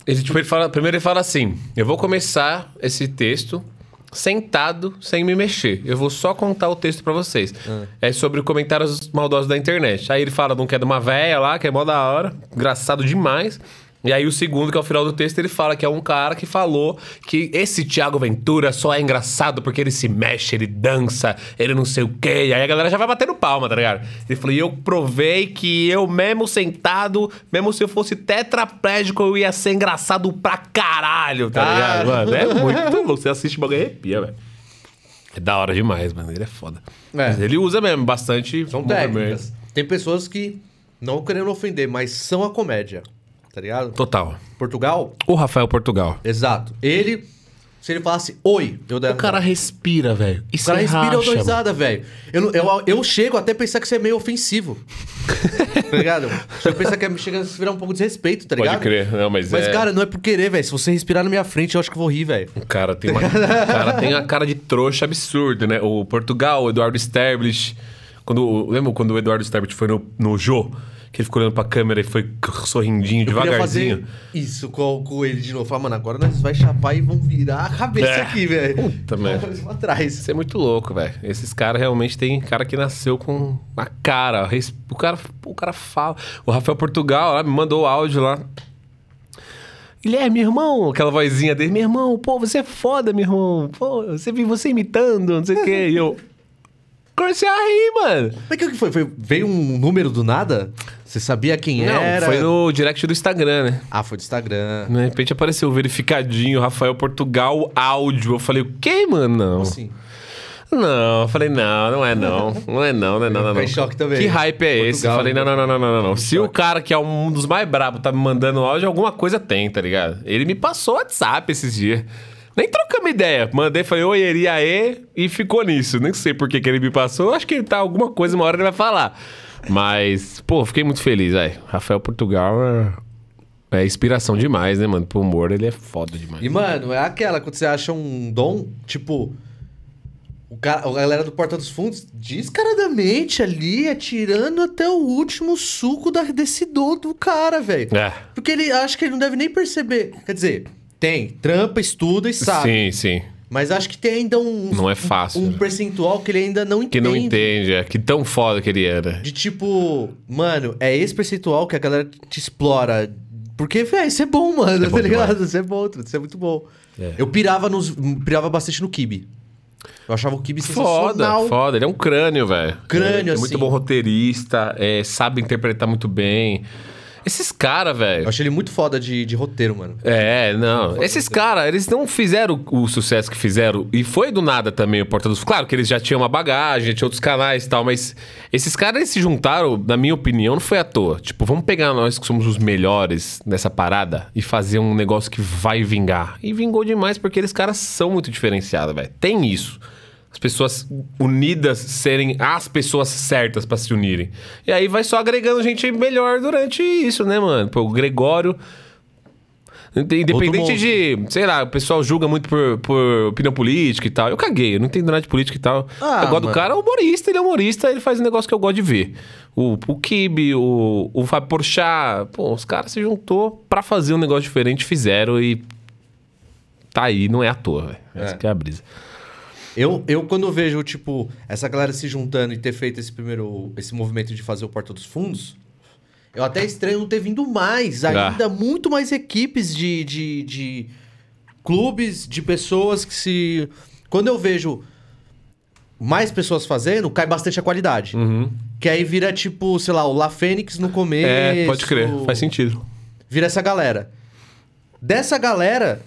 Ele, tipo, ele fala, primeiro ele fala assim: Eu vou começar esse texto sentado, sem me mexer. Eu vou só contar o texto pra vocês. É sobre comentários maldosos da internet. Aí ele fala de um que é de uma véia lá, que é mó da hora, engraçado demais. E aí o segundo, que é o final do texto, ele fala que é um cara que falou que esse Thiago Ventura só é engraçado porque ele se mexe, ele dança, ele não sei o quê. E aí a galera já vai batendo palma, tá ligado? Ele falou, e eu provei que eu mesmo sentado, mesmo se eu fosse tetraplégico, eu ia ser engraçado pra caralho, tá ligado? Mano, é muito louco. Você assiste o bagulho e arrepia, velho. É da hora demais, mano. Ele é foda. É. Mas ele usa mesmo bastante. são técnicas. Tem pessoas que, não querendo ofender, mas são a comédia. Tá ligado? Total. Portugal, O Rafael Portugal. exato. Ele, se ele falasse oi, eu der O cara respira, velho. E O cara você respira eu dou risada, velho. Eu, eu, eu chego até a pensar que isso é meio ofensivo. tá ligado? Chego a pensar que é- chega a virar um pouco de respeito, tá ligado? Pode crer. Não, mas, Mas, é... cara, não é por querer, velho. Se você respirar na minha frente, eu acho que eu vou rir, velho. O cara tem uma. o cara tem a cara de trouxa absurda, né? O Portugal, o Eduardo Sterblich. Quando, lembra quando o Eduardo Sterblich foi no, no Jô? Que ele ficou olhando pra câmera e foi sorrindinho, Eu devagarzinho. fazer isso com, com ele de novo. Falar, mano, agora nós vai chapar e vão virar a cabeça É. aqui, velho. Puta merda. Atrás. Isso é muito louco, velho. Esses caras realmente tem cara que nasceu com a cara. O cara, o cara fala. O Rafael Portugal lá me mandou o áudio lá. Guilherme, irmão, aquela vozinha dele, meu irmão, pô, você é foda, meu irmão. Pô, você vi você imitando, não sei o quê. E eu. Comecei a rir, mano. Mas o que foi? foi? Veio um número do nada? Você sabia quem Não, era? foi no direct do Instagram, né? Ah, foi do Instagram. De repente apareceu verificadinho, Rafael Portugal áudio. Eu falei, o quê, mano? Não. Assim. Não, eu falei, não, não é não. Não é não, não é não, não, fiquei não. em choque também. Que hype é esse? Eu Portugal, falei, não, não, não, não, não, não, não. Se o cara que é um dos mais brabos tá me mandando áudio, alguma coisa tem, tá ligado? Ele me passou WhatsApp esses dias. Nem trocamos ideia. Mandei, falei, oi, Eri, aê, e ficou nisso. Nem sei por que, que ele me passou. Acho que ele tá alguma coisa, uma hora ele vai falar. Mas, pô, fiquei muito feliz, velho. Rafael Portugal é, é inspiração demais, né, mano? Pro humor, ele é foda demais. E, mano, é aquela, quando você acha um dom, tipo. O cara, a galera do Porta dos Fundos, descaradamente ali, atirando até o último suco da, desse dom do cara, velho. É. Porque ele acha que ele não deve nem perceber. Quer dizer, tem, trampa, estuda e sabe. Sim, sim. Mas acho que tem ainda um. Não é fácil, Um né? percentual que ele ainda não entende. Que não entende, é. Que tão foda que ele era. De tipo, mano, é esse percentual que a galera te explora. Porque, velho, isso é bom, mano, É bom tá ligado? demais. Isso é bom, isso é muito bom. É. Eu pirava nos. pirava bastante no Kibe. Eu achava o Kibe Foda, sensacional. foda. Ele é um crânio, velho. Crânio, é, é muito assim. bom roteirista, é, sabe interpretar muito bem. Esses caras, Eu velho. achei ele muito foda de, de roteiro, mano. É, não. Esses caras, eles não fizeram o sucesso que fizeram. E foi do nada também o Porta dos Claro que eles já tinham uma bagagem, tinha outros canais e tal, mas esses caras eles se juntaram, na minha opinião, não foi à toa. Tipo, vamos pegar nós que somos os melhores nessa parada e fazer um negócio que vai vingar. E vingou demais porque eles caras são muito diferenciados, velho. Tem isso. As pessoas unidas serem as pessoas certas pra se unirem. E aí vai só agregando gente melhor durante isso, né, mano? Pô, o Gregório. Independente de, sei lá, o pessoal julga muito por, por opinião política e tal. Eu caguei, eu não entendo nada de política e tal. Ah, eu gosto do cara, é humorista, ele é humorista, ele faz um negócio que eu gosto de ver. O, o Kibe, o, o Fábio Porchat, pô, os caras se juntou pra fazer um negócio diferente, fizeram e tá aí, não é à toa, velho. Essa É. que é a brisa. Eu, eu, quando vejo, tipo, essa galera se juntando e ter feito esse primeiro. esse movimento de fazer o Porta dos Fundos, eu até estranho não ter vindo mais. Ah. Ainda muito mais equipes de, de, de clubes, de pessoas que se. Quando eu vejo mais pessoas fazendo, cai bastante a qualidade. Uhum. Que aí vira, tipo, sei lá, o La Fênix no começo. É, pode crer, faz sentido. Vira essa galera. Dessa galera,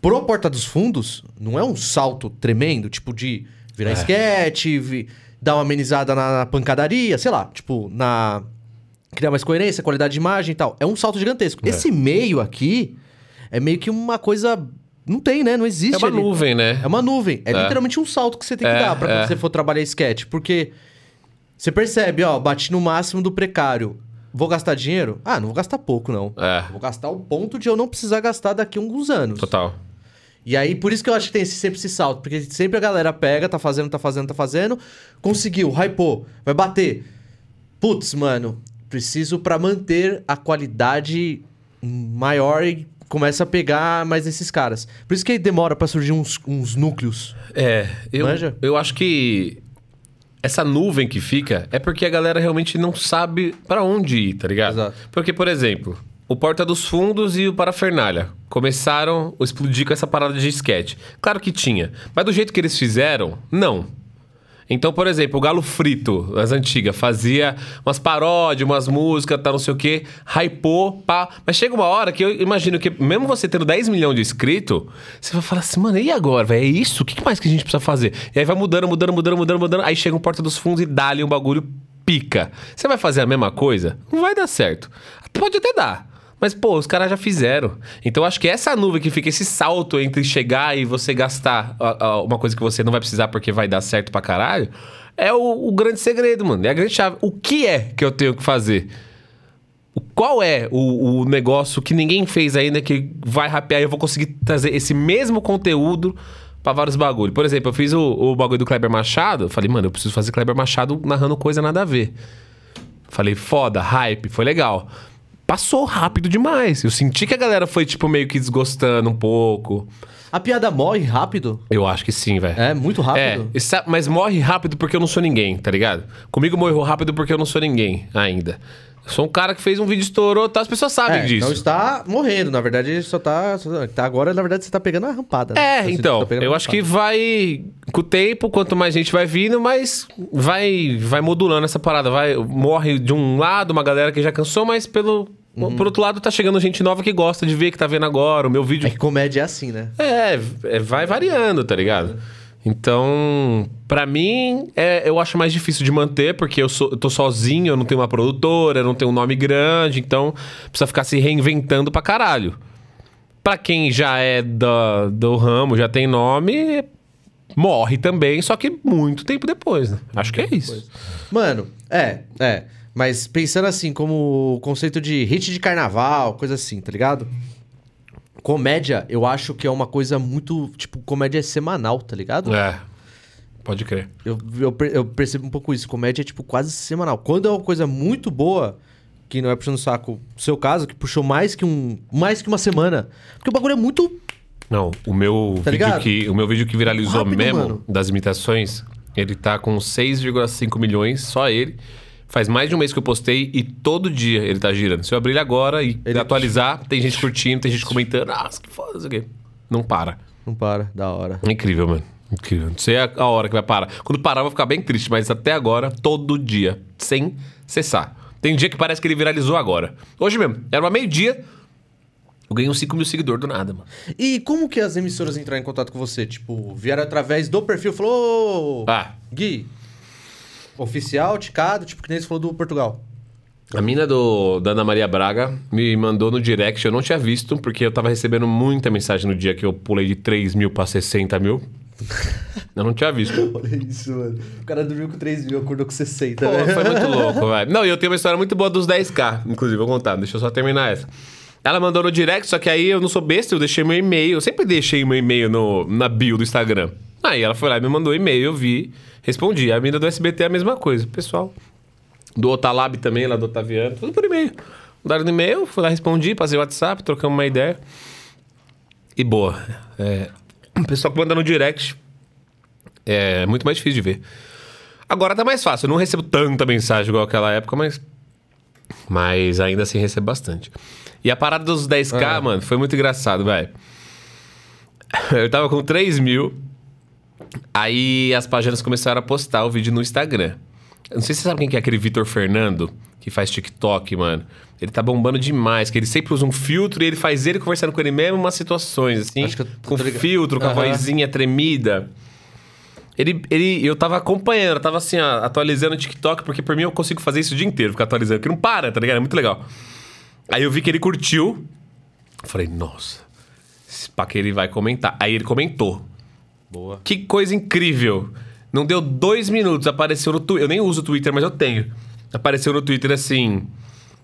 pro Porta dos Fundos, não é um salto tremendo, tipo de virar É. esquete, vi- dar uma amenizada na, na pancadaria, sei lá, tipo, na. Criar mais coerência, qualidade de imagem e tal. É um salto gigantesco. É. Esse meio aqui é meio que uma coisa. Não tem, né? Não existe. É uma ali. nuvem, né? É uma nuvem. É, É. literalmente um salto que você tem que É, dar pra quando é. você for trabalhar sketch. Porque você percebe, ó, bati no máximo do precário. Vou gastar dinheiro? Ah, não vou gastar pouco, não. É. Vou gastar o ponto de eu não precisar gastar daqui a alguns anos. Total. E aí, por isso que eu acho que tem esse- sempre esse salto. Porque sempre a galera pega, tá fazendo, tá fazendo, tá fazendo. Conseguiu, hypou, vai bater. Putz, mano, preciso pra manter a qualidade maior e começa a pegar mais esses caras. Por isso que demora pra surgir uns, uns núcleos. É, eu, Manja? eu acho que essa nuvem que fica é porque a galera realmente não sabe pra onde ir, tá ligado? Exato. Porque, por exemplo, o Porta dos Fundos e o Parafernália começaram a explodir com essa parada de sketch. Claro que tinha, mas do jeito que eles fizeram, não. Então, por exemplo, o Galo Frito, as antigas, fazia umas paródias, umas músicas, tal, não sei o quê, hypou, pá. Mas chega uma hora que eu imagino que, mesmo você tendo 10 milhões de inscritos, você vai falar assim, mano, e agora, velho? É isso? O que mais que a gente precisa fazer? E aí vai mudando, mudando, mudando, mudando, mudando. Aí chega um Porta dos Fundos e dá-lhe um bagulho pica. Você vai fazer a mesma coisa? Não vai dar certo. Pode até dar. Mas, pô, os caras já fizeram. Então, acho que essa nuvem que fica, esse salto entre chegar e você gastar uma coisa que você não vai precisar porque vai dar certo pra caralho, é o, o grande segredo, mano. É a grande chave. O que é que eu tenho que fazer? Qual é o, o negócio que ninguém fez ainda que vai rapear e eu vou conseguir trazer esse mesmo conteúdo pra vários bagulhos? Por exemplo, eu fiz o, o bagulho do Kleber Machado. Falei, mano, eu preciso fazer Kleber Machado narrando coisa nada a ver. Falei, foda, hype, foi legal. Passou rápido demais. Eu senti que a galera foi, tipo, meio que desgostando um pouco. A piada morre rápido? Eu acho que sim, velho. É, muito É, rápido. sa- mas morre rápido porque eu não sou ninguém, tá ligado? Comigo morreu rápido porque eu não sou ninguém ainda. Eu sou um cara que fez um vídeo estourou, tá? As pessoas sabem É, disso. Não está morrendo, na verdade, só tá, só tá. Agora, na verdade, você tá pegando a rampada. né? É, então, tá eu acho que vai. Com o tempo, quanto mais gente vai vindo, mais vai, vai modulando essa parada. Vai, morre de um lado uma galera que já cansou, mas pelo. Uhum. Por outro lado, tá chegando gente nova que gosta de ver, que tá vendo agora. O meu vídeo É que comédia é assim, né? É, é, vai variando, tá ligado? Então, pra mim, é, eu acho mais difícil de manter, porque eu, sou, eu tô sozinho, eu não tenho uma produtora, eu não tenho um nome grande, então precisa ficar se reinventando pra caralho. Pra quem já é da, do ramo, já tem nome, morre também, só que muito tempo depois, né? Acho que é isso. Mano, é, é. Mas pensando assim, como o conceito de hit de carnaval, coisa assim, tá ligado? Comédia, eu acho que é uma coisa muito. Tipo, comédia é semanal, tá ligado? É, pode crer. Eu, eu, eu percebo um pouco isso. Comédia é, tipo, quase semanal. Quando é uma coisa muito boa, que não é puxando o saco, seu caso, que puxou mais que um. Mais que uma semana. Porque o bagulho é muito. Não, o meu, Tá vídeo, ligado? que, o meu vídeo que viralizou Rápido, mesmo, mano. das imitações, ele tá com 6,5 milhões, só ele. Faz mais de um mês que eu postei e todo dia ele tá girando. Se eu abrir ele agora e Ele- atualizar, tem gente curtindo, tem gente comentando. Ah, que foda, isso aqui. Não para. Não para, da hora. É incrível, mano. Incrível. Não sei a, a hora que vai parar. Quando parar, eu vou ficar bem triste, mas até agora, todo dia, sem cessar. Tem dia que parece que ele viralizou agora. Hoje mesmo, era uma meio-dia, eu ganhei uns 5 mil seguidores do nada, mano. E como que as emissoras entraram em contato com você? Tipo, vieram através do perfil, falou. "Ô, Ah, Gui, oficial, ticado, tipo, que nem você falou do Portugal. A mina do, da Ana Maria Braga me mandou no direct, eu não tinha visto, porque eu tava recebendo muita mensagem no dia que eu pulei de 3 mil pra 60 mil. Eu não tinha visto. Olha isso, mano. O cara dormiu com 3 mil, acordou com 60, Pô, né? foi muito louco, velho. Não, e eu tenho uma história muito boa dos 10k, inclusive, vou contar, deixa eu só terminar essa. Ela mandou no direct, só que aí eu não sou besta, eu deixei meu e-mail. Eu sempre deixei meu e-mail no, na bio do Instagram. Aí ela foi lá e me mandou e-mail, eu vi, respondi. A mina do SBT é a mesma coisa, pessoal. Do Otalab também, lá do Otaviano, tudo por e-mail. Mandaram no e-mail, fui lá, respondi, passei o WhatsApp, trocamos uma ideia. E boa. É, o pessoal que manda no direct é muito mais difícil de ver. Agora tá mais fácil. Eu não recebo tanta mensagem igual aquela época, mas. Mas ainda assim recebo bastante. E a parada dos 10k, mano, foi muito engraçado, velho. Eu tava com 3 mil. Aí as páginas começaram a postar o vídeo no Instagram. Eu não sei se você sabe quem que é aquele Vitor Fernando, que faz TikTok, mano. Ele tá bombando demais, que ele sempre usa um filtro e ele faz ele conversando com ele mesmo em umas situações, assim. Acho que eu com filtro, com a Aham. vozinha tremida. Ele, ele, eu tava acompanhando, eu tava assim, ó, atualizando o TikTok, porque por mim eu consigo fazer isso o dia inteiro, ficar atualizando, que não para, tá ligado? É muito legal. Aí eu vi que ele curtiu. Falei, nossa, esse pá que ele vai comentar. Aí ele comentou. Boa. Que coisa incrível. Não deu dois minutos, apareceu no Twitter. Eu nem uso o Twitter, mas eu tenho. Apareceu no Twitter assim: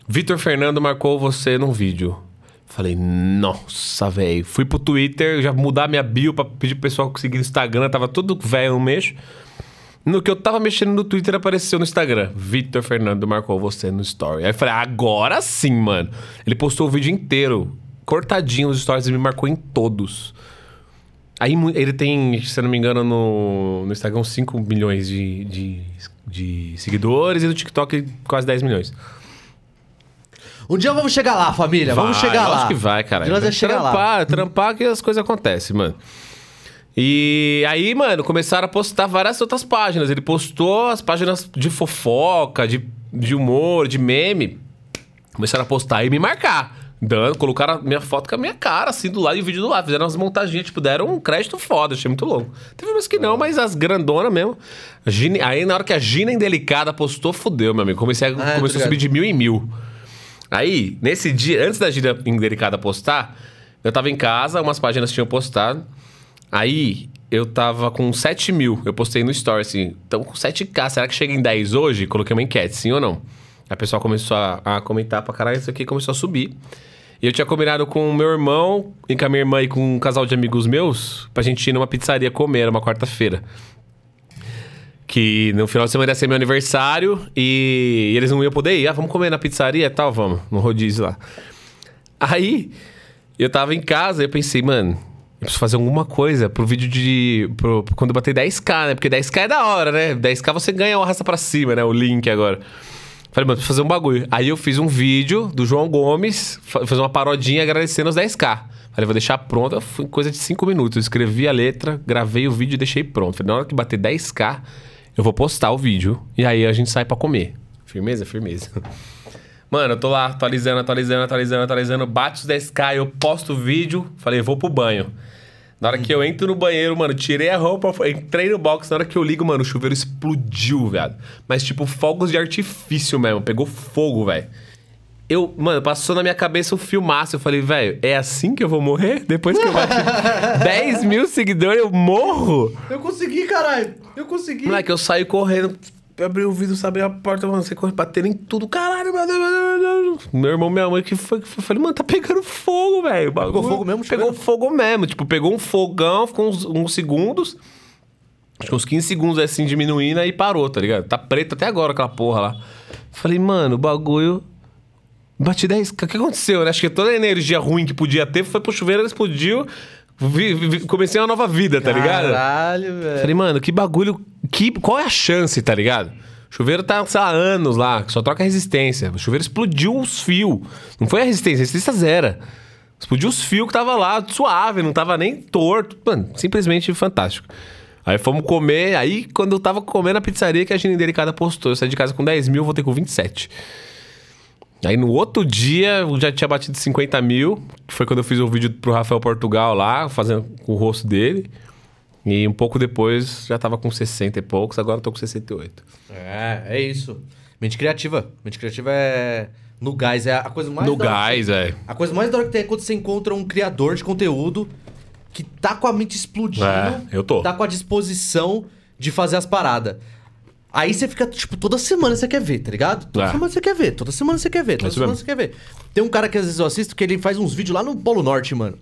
Vitor Fernando marcou você num vídeo. Falei, nossa, velho. Fui pro Twitter, já mudar minha bio pra pedir pro pessoal seguir no Instagram. Tava tudo velho, não mexo. No que eu tava mexendo no Twitter, apareceu no Instagram. Vitor Fernando marcou você no story. Aí eu falei, agora sim, mano. Ele postou o vídeo inteiro, cortadinho nos stories e me marcou em todos. Aí ele tem, se eu não me engano, no, no Instagram 5 milhões de, de, de seguidores e no TikTok quase 10 milhões. Um dia vamos chegar lá, família. vamos Vai, chegar lá. Acho que vai, cara. Nós vamos chegar lá. trampar, trampar que as coisas acontecem, mano. E aí, mano, começaram a postar várias outras páginas. Ele postou as páginas de fofoca, de, de humor, de meme. Começaram a postar e me marcar. Dando, colocaram a minha foto com a minha cara, assim, do lado e o vídeo do lado. Fizeram umas montaginhas, tipo, deram um crédito foda. Achei muito louco. Teve umas que não, mas as grandonas mesmo. A Gina- aí, na hora que a Gina Indelicada postou, fudeu, meu amigo. Comecei a, Ah, começou a subir de mil em mil. Aí, nesse dia, antes da Gina Indelicada postar, eu tava em casa, umas páginas tinham postado. Aí, eu tava com 7 mil. Eu postei no Story, assim. Então, com 7k, será que chega em 10 hoje? Coloquei uma enquete, sim ou não? Aí o pessoal começou a, a comentar pra caralho, isso aqui começou a subir. E eu tinha combinado com o meu irmão e com a minha irmã e com um casal de amigos meus pra gente ir numa pizzaria comer, uma quarta-feira. Que no final de semana ia ser meu aniversário e eles não iam poder ir. Ah, vamos comer na pizzaria e tal? Vamos, no rodízio lá. Aí, eu tava em casa e eu pensei, mano, eu preciso fazer alguma coisa pro vídeo de. Pro- quando eu bater 10k, né? Porque 10k é da hora, né? 10k você ganha o arrasta pra cima, né? O link agora. Falei, mano, preciso fazer um bagulho. Aí eu fiz um vídeo do João Gomes, fa- fazer uma parodinha agradecendo os 10k. Falei, vou deixar pronto. Foi coisa de 5 minutos. Eu escrevi a letra, gravei o vídeo e deixei pronto. Falei, na hora que bater 10k, eu vou postar o vídeo. E aí a gente sai pra comer. Firmeza? Firmeza. Mano, eu tô lá atualizando, atualizando, atualizando, atualizando. Bate os 10k, eu posto o vídeo. Falei, vou pro banho. Na hora que eu entro no banheiro, mano, tirei a roupa, entrei no box, na hora que eu ligo, mano, o chuveiro explodiu, viado. Mas, tipo, fogos de artifício mesmo, pegou fogo, velho. Eu, mano, passou na minha cabeça o filmaço. Eu falei, velho, é assim que eu vou morrer? Depois que eu bati 10 mil seguidores, eu morro? Eu consegui, caralho. Eu consegui. Moleque, eu saí correndo, abri o vidro, sabe a porta, mano, você corre batendo em tudo, caralho, meu Deus, meu Deus, meu irmão, minha mãe, que foi? Que foi? Eu falei, mano, tá pegando fogo, velho. Pegou fogo mesmo, Pegou chuveiro? fogo mesmo. Tipo, pegou um fogão, ficou uns, uns segundos. Acho que uns 15 segundos assim diminuindo, aí parou, tá ligado? Tá preto até agora aquela porra lá. Falei, mano, o bagulho. Bati 10. O que aconteceu, né? Acho que toda a energia ruim que podia ter foi pro chuveiro, ele explodiu. Vi- vi- comecei uma nova vida, tá ligado? Caralho, velho. Falei, mano, que bagulho. Que, qual é a chance, tá ligado? O chuveiro tá, sei lá, anos lá, só troca resistência. O chuveiro explodiu os fios. Não foi a resistência, a resistência zero. Explodiu os fios que tava lá, suave, não tava nem torto. Mano, simplesmente fantástico. Aí fomos comer, aí quando eu tava comendo a pizzaria que a Gina Delicada postou, eu saí de casa com 10 mil, voltei com 27. Aí no outro dia eu já tinha batido 50 mil, que foi quando eu fiz o vídeo pro Rafael Portugal lá, fazendo com o rosto dele. E um pouco depois já tava com 60 e poucos, agora eu tô com 68. É, é isso. Mente criativa. Mente criativa é. No gás, é a coisa mais. No gás, você- é. A coisa mais da hora que tem é quando você encontra um criador de conteúdo que tá com a mente explodindo. É, eu tô. Tá com a disposição de fazer as paradas. Aí você fica, tipo, toda semana você quer ver, tá ligado? Toda É. semana você quer ver, toda semana você quer ver, toda isso semana mesmo. você quer ver. Tem um cara que às vezes eu assisto que ele faz uns vídeos lá no Polo Norte, mano.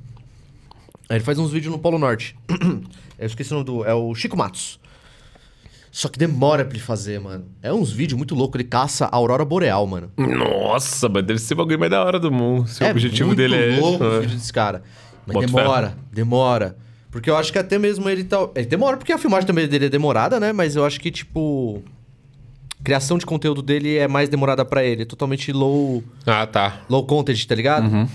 Aí ele faz uns vídeos no Polo Norte. eu esqueci o nome do. É o Chico Matos. Só que demora pra ele fazer, mano. É uns vídeos muito loucos. Ele caça a Aurora Boreal, mano. Nossa, mas deve ser o bagulho mais da hora do mundo. Se o é objetivo muito dele é. louco esse, o né? vídeo desse cara. Mas Boto demora, demora. Porque eu acho que até mesmo ele tá. Ele demora, porque a filmagem também dele é demorada, né? Mas eu acho que, tipo. Criação de conteúdo dele é mais demorada pra ele. É totalmente low, Ah, tá. low content, tá ligado?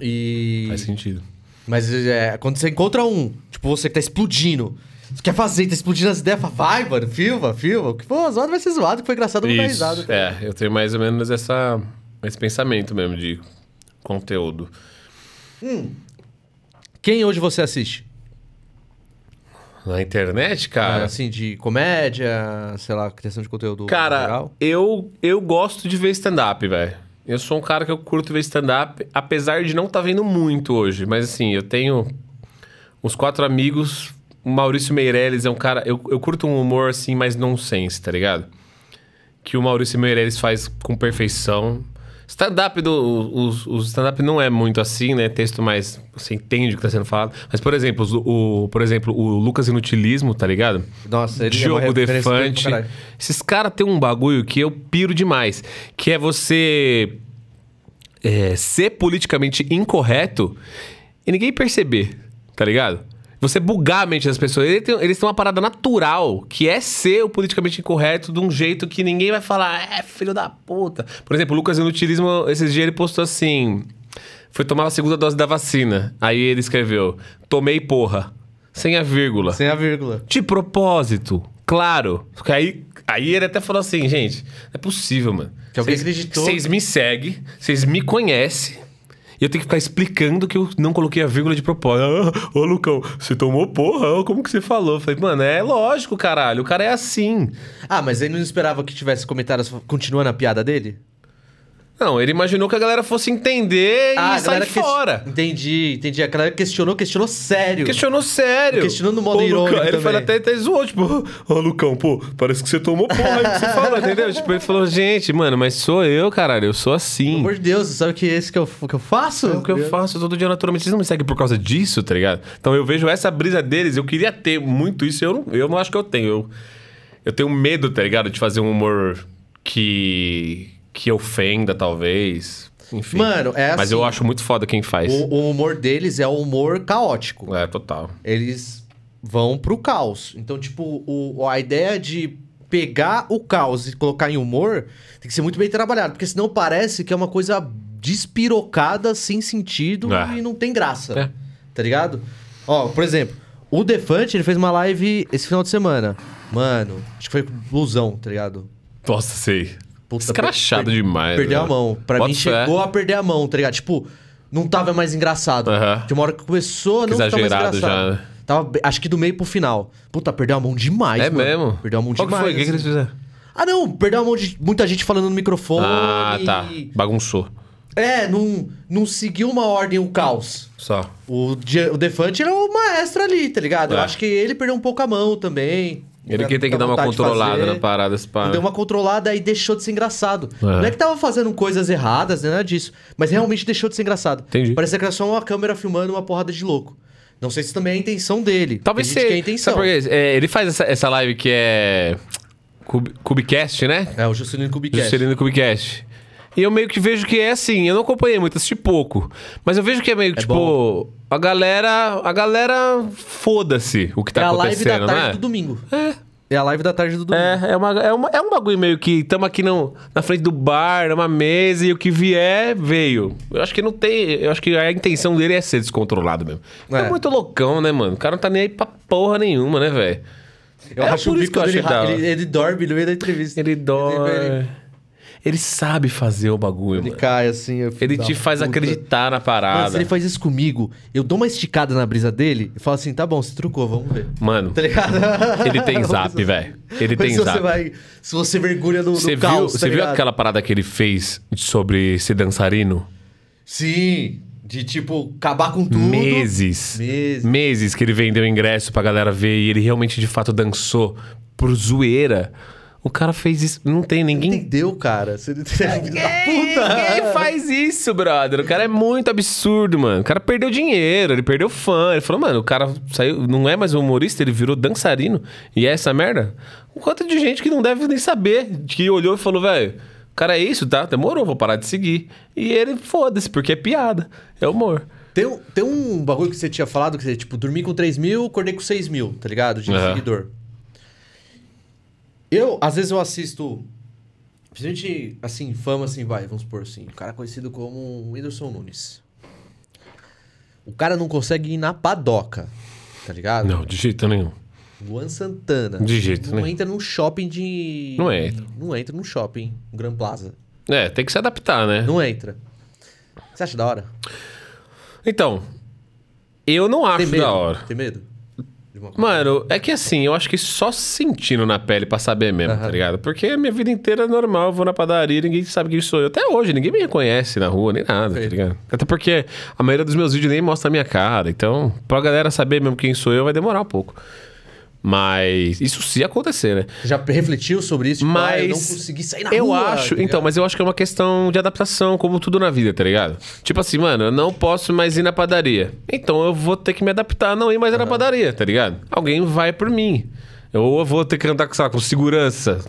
E. Faz sentido. Mas é, quando você encontra um, tipo, você que tá explodindo. Você quer fazer, tá explodindo as ideias, fala, vai, mano, filma, filma. O que for zoado vai ser zoado, que foi engraçado, não dá Isso. risada. É, eu tenho mais ou menos essa, esse pensamento mesmo de conteúdo. Quem hoje você assiste? Na internet, cara. assim, de comédia, sei lá, criação de conteúdo Cara, legal? eu, eu gosto de ver stand-up, velho. Eu sou um cara que eu curto ver stand-up, apesar de não estar vendo muito hoje. Mas assim, eu tenho uns quatro amigos. O Maurício Meirelles é um cara. Eu, eu curto um humor assim, mais nonsense, tá ligado? Que o Maurício Meirelles faz com perfeição. Stand-up do. Os, os stand-up não é muito assim, né? Texto mais. Você entende o que tá sendo falado. Mas, por exemplo, o, por exemplo, o Lucas Inutilismo, tá ligado? Nossa, ele é Diogo pra Defante. Esses caras têm um bagulho que eu piro demais. Que é você é, ser politicamente incorreto e ninguém perceber, tá ligado? Você bugar a mente das pessoas. Eles têm, eles têm uma parada natural, que é ser o politicamente incorreto de um jeito que ninguém vai falar, é filho da puta. Por exemplo, o Lucas Inutilismo, esses dias ele postou assim: foi tomar a segunda dose da vacina. Aí ele escreveu: tomei porra. Sem a vírgula. Sem a vírgula. De propósito, claro. Porque aí, aí ele até falou assim, gente, não é possível, mano. Que alguém Vocês- acreditou. Vocês me seguem, vocês me conhecem. Eu tenho que ficar explicando que eu não coloquei a vírgula de propósito. Ah, ô, Lucão, você tomou porra? Como que você falou? Eu falei, mano, é lógico, caralho. O cara é assim. Ah, mas ele não esperava que tivesse comentários continuando a piada dele? Não, ele imaginou que a galera fosse entender ah, e sair fora. Entendi, entendi. A galera questionou, questionou sério. Questionou sério. Questionou no modo Ô, Lucão, irônico Ele falou até, até zoou, tipo, ô Lucão, pô, parece que você tomou porra aí que você falou, entendeu? Tipo, ele falou, gente, mano, mas sou eu, caralho, eu sou Pelo assim. amor de Deus, você sabe que esse que eu, que eu faço? É o que eu faço todo dia naturalmente. Vocês não me seguem por causa disso, tá ligado? Então eu vejo essa brisa deles, eu queria ter muito isso, eu não, eu não acho que eu tenho. Eu, eu tenho medo, tá ligado? De fazer um humor que. Que ofenda, talvez. Enfim. Mano, é Mas assim, eu acho muito foda quem faz. O, o humor deles é o humor caótico. É, total. Eles vão pro caos. Então, tipo, o, a ideia de pegar o caos e colocar em humor tem que ser muito bem trabalhado, porque senão parece que é uma coisa despirocada, sem sentido É. e não tem graça. É. Tá ligado? Ó, por exemplo, o Defante, ele fez uma live esse final de semana. Mano, acho que foi blusão, tá ligado? Nossa, sei. Puta, Escrachado per- demais. Perdeu né? a mão. Pra Bota mim fé. chegou a perder a mão, tá ligado? Tipo, não tava mais engraçado. Aham. Tinha uma hora que começou não ficar mais exagerado engraçado. já, né? Tava, acho que do meio pro final. Puta, perdeu a mão demais, É mano. mesmo? Perdeu a mão Qual demais. foi? O que, que eles fizeram? Ah, não, perdeu a mão de muita gente falando no microfone. Ah, tá. Bagunçou. É, não, não seguiu uma ordem, o caos. Só. O, o Defante era o maestro ali, tá ligado? Eu É. acho que ele perdeu um pouco a mão também. Ele que tem que dar uma controlada na parada. pá. Deu uma controlada e deixou de ser engraçado. É. Não é que tava fazendo coisas erradas, nem nada disso. Mas realmente deixou de ser engraçado. Entendi. Parecia que era só uma câmera filmando uma porrada de louco. Não sei se também é a intenção dele. Talvez seja. é a intenção. É, ele faz essa, essa live que é. Cub, Cubicast, né? É, o Juscelino Kubicast. Juscelino Cubicast. E eu meio que vejo que é assim, eu não acompanhei muito, assisti pouco. Mas eu vejo que é meio que, tipo, bom. a galera. A galera foda-se o que tá é a live acontecendo, da tarde é? do domingo. É. É a live da tarde do domingo. É, é, uma, é, uma, é um bagulho meio que estamos aqui no, na frente do bar, numa mesa, e o que vier, veio. Eu acho que não tem. Eu acho que a intenção dele é ser descontrolado mesmo. É, É. muito loucão, né, mano? O cara não tá nem aí pra porra nenhuma, né, velho? Eu É acho por o isso que eu ra- hora. Ele, ele dorme no meio da entrevista. Ele dói. Ele sabe fazer o bagulho, Ele mano. cai assim. eu Ele te faz puta. acreditar na Mano, se parada. ele faz isso comigo, eu dou uma esticada na brisa dele e falo assim: tá bom, você trucou, vamos ver. Mano, Tá ele tem zap, velho. Ele Mas tem se zap. Você vai, se você mergulha no, no Você viu, caos, tá você viu aquela parada que ele fez sobre ser dançarino? Sim, de tipo, acabar com tudo. Meses. Meses. Meses que ele vendeu ingresso pra galera ver e ele realmente de fato dançou por zoeira. O cara fez isso. Não tem ninguém. Entendeu, cara? Você filho da Quem, puta. quem faz isso, brother? O cara é muito absurdo, mano. O cara perdeu dinheiro, ele perdeu fã. Ele falou, mano, o cara saiu, não é mais um humorista, ele virou dançarino. E é essa merda? Um quanto de gente que não deve nem saber, que olhou e falou, velho, o cara é isso, tá? Demorou, vou parar de seguir. E ele, foda-se, porque é piada, é humor. Tem, um- tem um bagulho que você tinha falado, que você, tipo, dormi com 3 mil, acordei com 6 mil, tá ligado? De Aham. seguidor. Eu, às vezes eu assisto. Principalmente, assim, fama, assim, vai, vamos supor assim. O cara é conhecido como Whindersson Nunes. O cara não consegue ir na padoca, tá ligado? Não, de jeito nenhum. Luan Santana. De jeito Não nenhum. entra num shopping de. Não entra. Não entra num shopping, um Gran Plaza. É, tem que se adaptar, né? Não entra. Você acha da hora? Então, eu não acho da hora. Tem medo? Mano, é que assim, eu acho que só sentindo na pele pra saber mesmo, tá Aham. ligado? Porque a minha vida inteira é normal, eu vou na padaria, ninguém sabe quem sou eu. Até hoje, ninguém me reconhece na rua, nem nada, tá Perfeito. ligado? Até porque a maioria dos meus vídeos nem mostra a minha cara. Então, pra galera saber mesmo quem sou eu, vai demorar um pouco. Mas isso se acontecer, né? Já refletiu sobre isso? Tipo, ah, eu não Mas consegui sair na eu rua. acho, tá então, mas eu acho que é uma questão de adaptação, como tudo na vida, tá ligado? Tipo assim, mano, eu não posso mais ir na padaria. Então eu vou ter que me adaptar a não ir mais na padaria, tá ligado? Alguém vai por mim. Ou eu vou ter que andar lá, com segurança.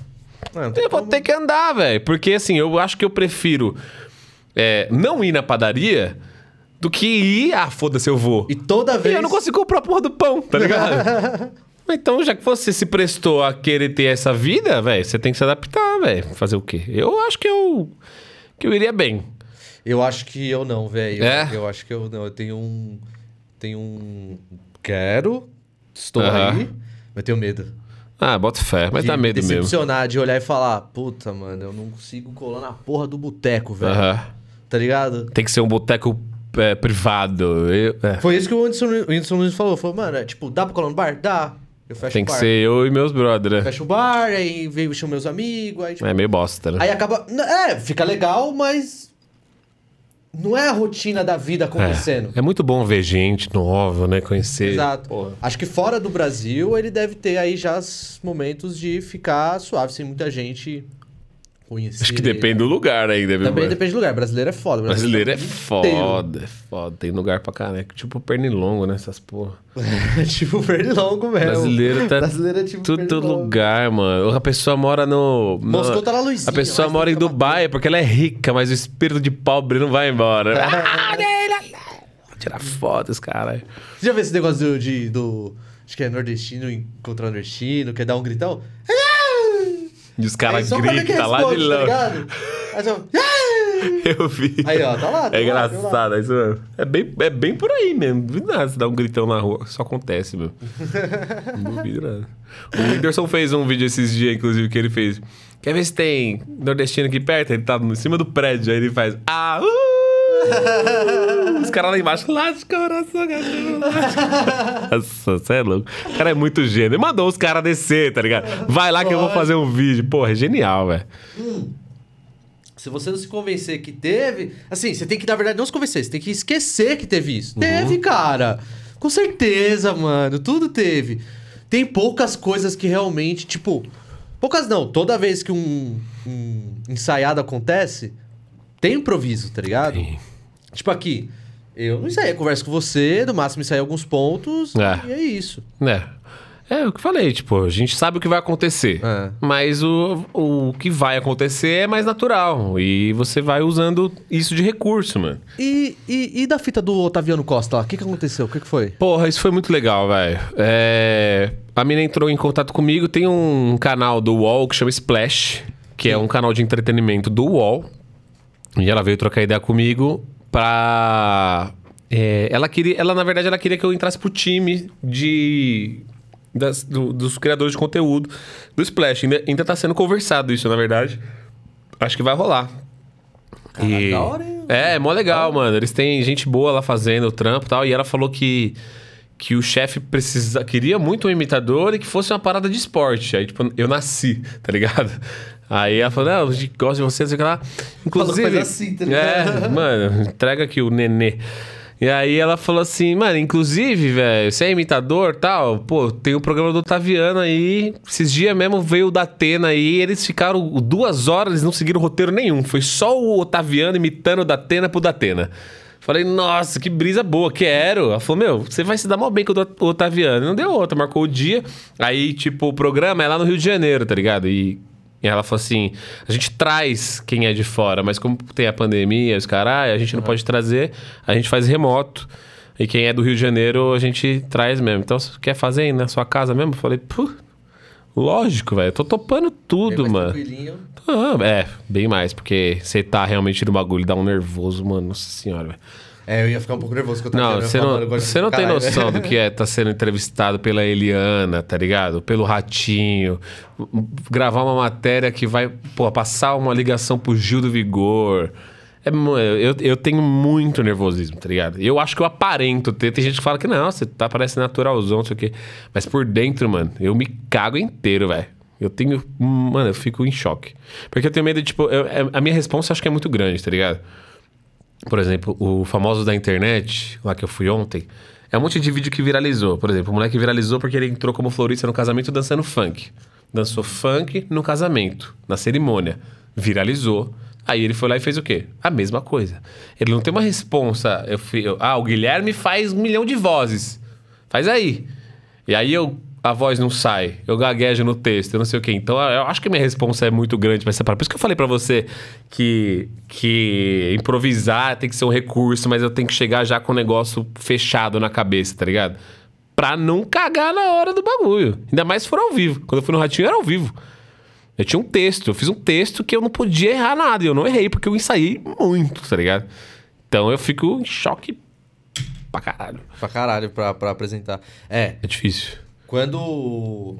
Ah, Eu vou como. ter que andar, velho. Porque assim, eu acho que eu prefiro é, não ir na padaria do que ir, ah, foda-se, eu vou. E toda E vez. eu não consigo comprar a porra do pão, tá ligado? então, já que você se prestou a querer ter essa vida, velho, você tem que se adaptar, velho. Fazer o quê? Eu acho que eu. que eu iria bem. Eu acho que eu não, velho. É? Eu acho que eu não. Eu tenho um. Tenho um. Quero. Estou aí. Mas tenho medo. Ah, bota fé, mas de dá medo mesmo. decepcionar, de olhar e falar: Puta, mano, eu não consigo colar na porra do boteco, velho. Aham. Tá ligado? Tem que ser um boteco é, privado. Eu- é. Foi isso que o Whindersson, o Whindersson Nunes falou. Falou, mano, é, tipo, dá pra colar no bar? Dá. Eu fecho Tem o que bar. ser eu e meus brothers. Fecho o bar, aí veio chama meus amigos, aí tipo, É meio bosta, né? Aí acaba. n- É, fica legal, mas. Não é a rotina da vida acontecendo. É, é muito bom ver gente nova, né? Conhecer. Exato. Porra. Acho que fora do Brasil ele deve ter aí já os momentos de ficar suave, sem muita gente conhecer. Acho que depende do lugar ainda? Também depende do lugar. Brasileiro é foda. Brasileiro é inteiro. foda, é foda. Tem lugar pra caneco. Tipo pernilongo, né? Essas porra. tipo pernilongo mesmo. Brasileiro tá Brasileiro é tipo Todo pernilongo. lugar, mano. A pessoa mora no. no- Moscou tá na luzinha. A pessoa mora em Dubai porque ela é rica, mas o espírito de pobre não vai embora. Ah, Tirar fotos, caralho. Você já viu esse negócio do, de, do. Acho que é nordestino encontrar nordestino, quer dar um gritão? E os caras quem gritam lá de tá longe. ligado? Aí só, Eu vi. Aí, ó, tá lá, tá lá, É engraçado tá lá. isso, mano. É bem, é bem por aí mesmo. Não duvido nada se dá um gritão na rua. Isso acontece, meu. Não duvido nada. O Whindersson fez um vídeo esses dias, inclusive, que ele fez. Quer ver se tem nordestino aqui perto? Ele tá em cima do prédio, aí ele faz. Ah! Uh! Caras lá embaixo, lasca coração, cachorro. Nossa, você é louco. O cara é muito gênio. Mandou os caras descer, tá ligado? Vai lá que eu vou fazer um vídeo. Porra, é genial, velho. Se você não se convencer que teve. Assim, você tem que, na verdade, não se convencer, você tem que esquecer que teve isso. Teve, cara. Com certeza, mano. Tudo teve. Tem poucas coisas que realmente, tipo. Poucas não. Toda vez que um, um ensaiado acontece, tem improviso, tá ligado? Tem. Tipo aqui. Eu não ensaiei, converso com você, no máximo ensaiei alguns pontos. É. E é isso. É. É o que eu falei, tipo, a gente sabe o que vai acontecer. É. Mas o, o que vai acontecer é mais natural. E você vai usando isso de recurso, mano. E, e, e da fita do Otaviano Costa lá? O que, que aconteceu? O que, que foi? Porra, isso foi muito legal, velho. É... A mina entrou em contato comigo. Tem um canal do UOL que chama Splash, que é um canal de entretenimento do UOL. E ela veio trocar ideia comigo pra. é, ela queria. Ela, na verdade, ela queria que eu entrasse pro time de. das- do- dos criadores de conteúdo do Splash. Ainda, ainda tá sendo conversado isso, na verdade. Acho que vai rolar. Caralho, da hora, hein? É, é mó legal, mano. Eles têm gente boa lá fazendo o trampo e tal. E ela falou que, que o chefe precisa, queria muito um imitador e que fosse uma parada de esporte. Aí, tipo, eu nasci, tá ligado? Aí ela falou, não, a gente gosta de você, não sei o que lá. Inclusive... assim, tá É, mano, entrega aqui o nenê. E aí ela falou assim, mano, inclusive, velho, você é imitador e tal, pô, tem o programa do Otaviano aí, esses dias mesmo veio o da Atena aí, eles ficaram duas horas, eles não seguiram roteiro nenhum, foi só o Otaviano imitando o da Atena pro da Atena. Falei, nossa, que brisa boa, quero. Ela falou, meu, você vai se dar mal bem com o Otaviano. Não deu outra, marcou o dia. Aí, tipo, o programa é lá no Rio de Janeiro, tá ligado? E e ela falou assim: a gente traz quem é de fora, mas como tem a pandemia, os caras, a gente não pode trazer, a gente faz remoto. E quem é do Rio de Janeiro, a gente traz mesmo. Então, você quer fazer aí na sua casa mesmo? Eu falei, pô, lógico, velho. Eu tô topando tudo, Bem mano. Ah, é, bem mais, porque você tá realmente no bagulho, dá um nervoso, mano. Nossa senhora, velho. É, eu ia ficar um pouco nervoso com o Não, Otaviano você não, você não tem noção do que é estar sendo entrevistado pela Eliana, tá ligado? Pelo Ratinho. Gravar uma matéria que vai, pô, passar uma ligação pro Gil do Vigor. É, eu, eu tenho muito nervosismo, tá ligado? Eu acho que eu aparento ter. Tem gente que fala que não, você tá parecendo naturalzão, não sei o quê. Mas por dentro, mano, eu me cago inteiro, velho. Eu tenho. Mano, eu fico em choque. Porque eu tenho medo de, tipo, eu- é- a minha resposta eu acho que é muito grande, tá ligado? Por exemplo, o famoso da internet, lá que eu fui ontem, é um monte de vídeo que viralizou. Por exemplo, o moleque viralizou porque ele entrou como florista no casamento dançando funk. Dançou funk no casamento, na cerimônia. Viralizou. Aí ele foi lá e fez o quê? A mesma coisa. Ele não tem uma responsa. Eu fui, eu- ah, o Guilherme faz um milhão de vozes. Faz aí. E aí eu, a voz não sai. Eu gaguejo no texto, eu não sei o quê. Então eu acho que a minha responsa é muito grande pra separar. Por isso que eu falei pra você que, que improvisar tem que ser um recurso, mas eu tenho que chegar já com o negócio fechado na cabeça, tá ligado? Pra não cagar na hora do bagulho. Ainda mais se for ao vivo. Quando eu fui no Ratinho era ao vivo. Eu tinha um texto, eu fiz um texto que eu não podia errar nada. E eu não errei, porque eu ensaiei muito, tá ligado? Então eu fico em choque pra caralho. Pra caralho, pra, pra apresentar. É, É difícil. Quando.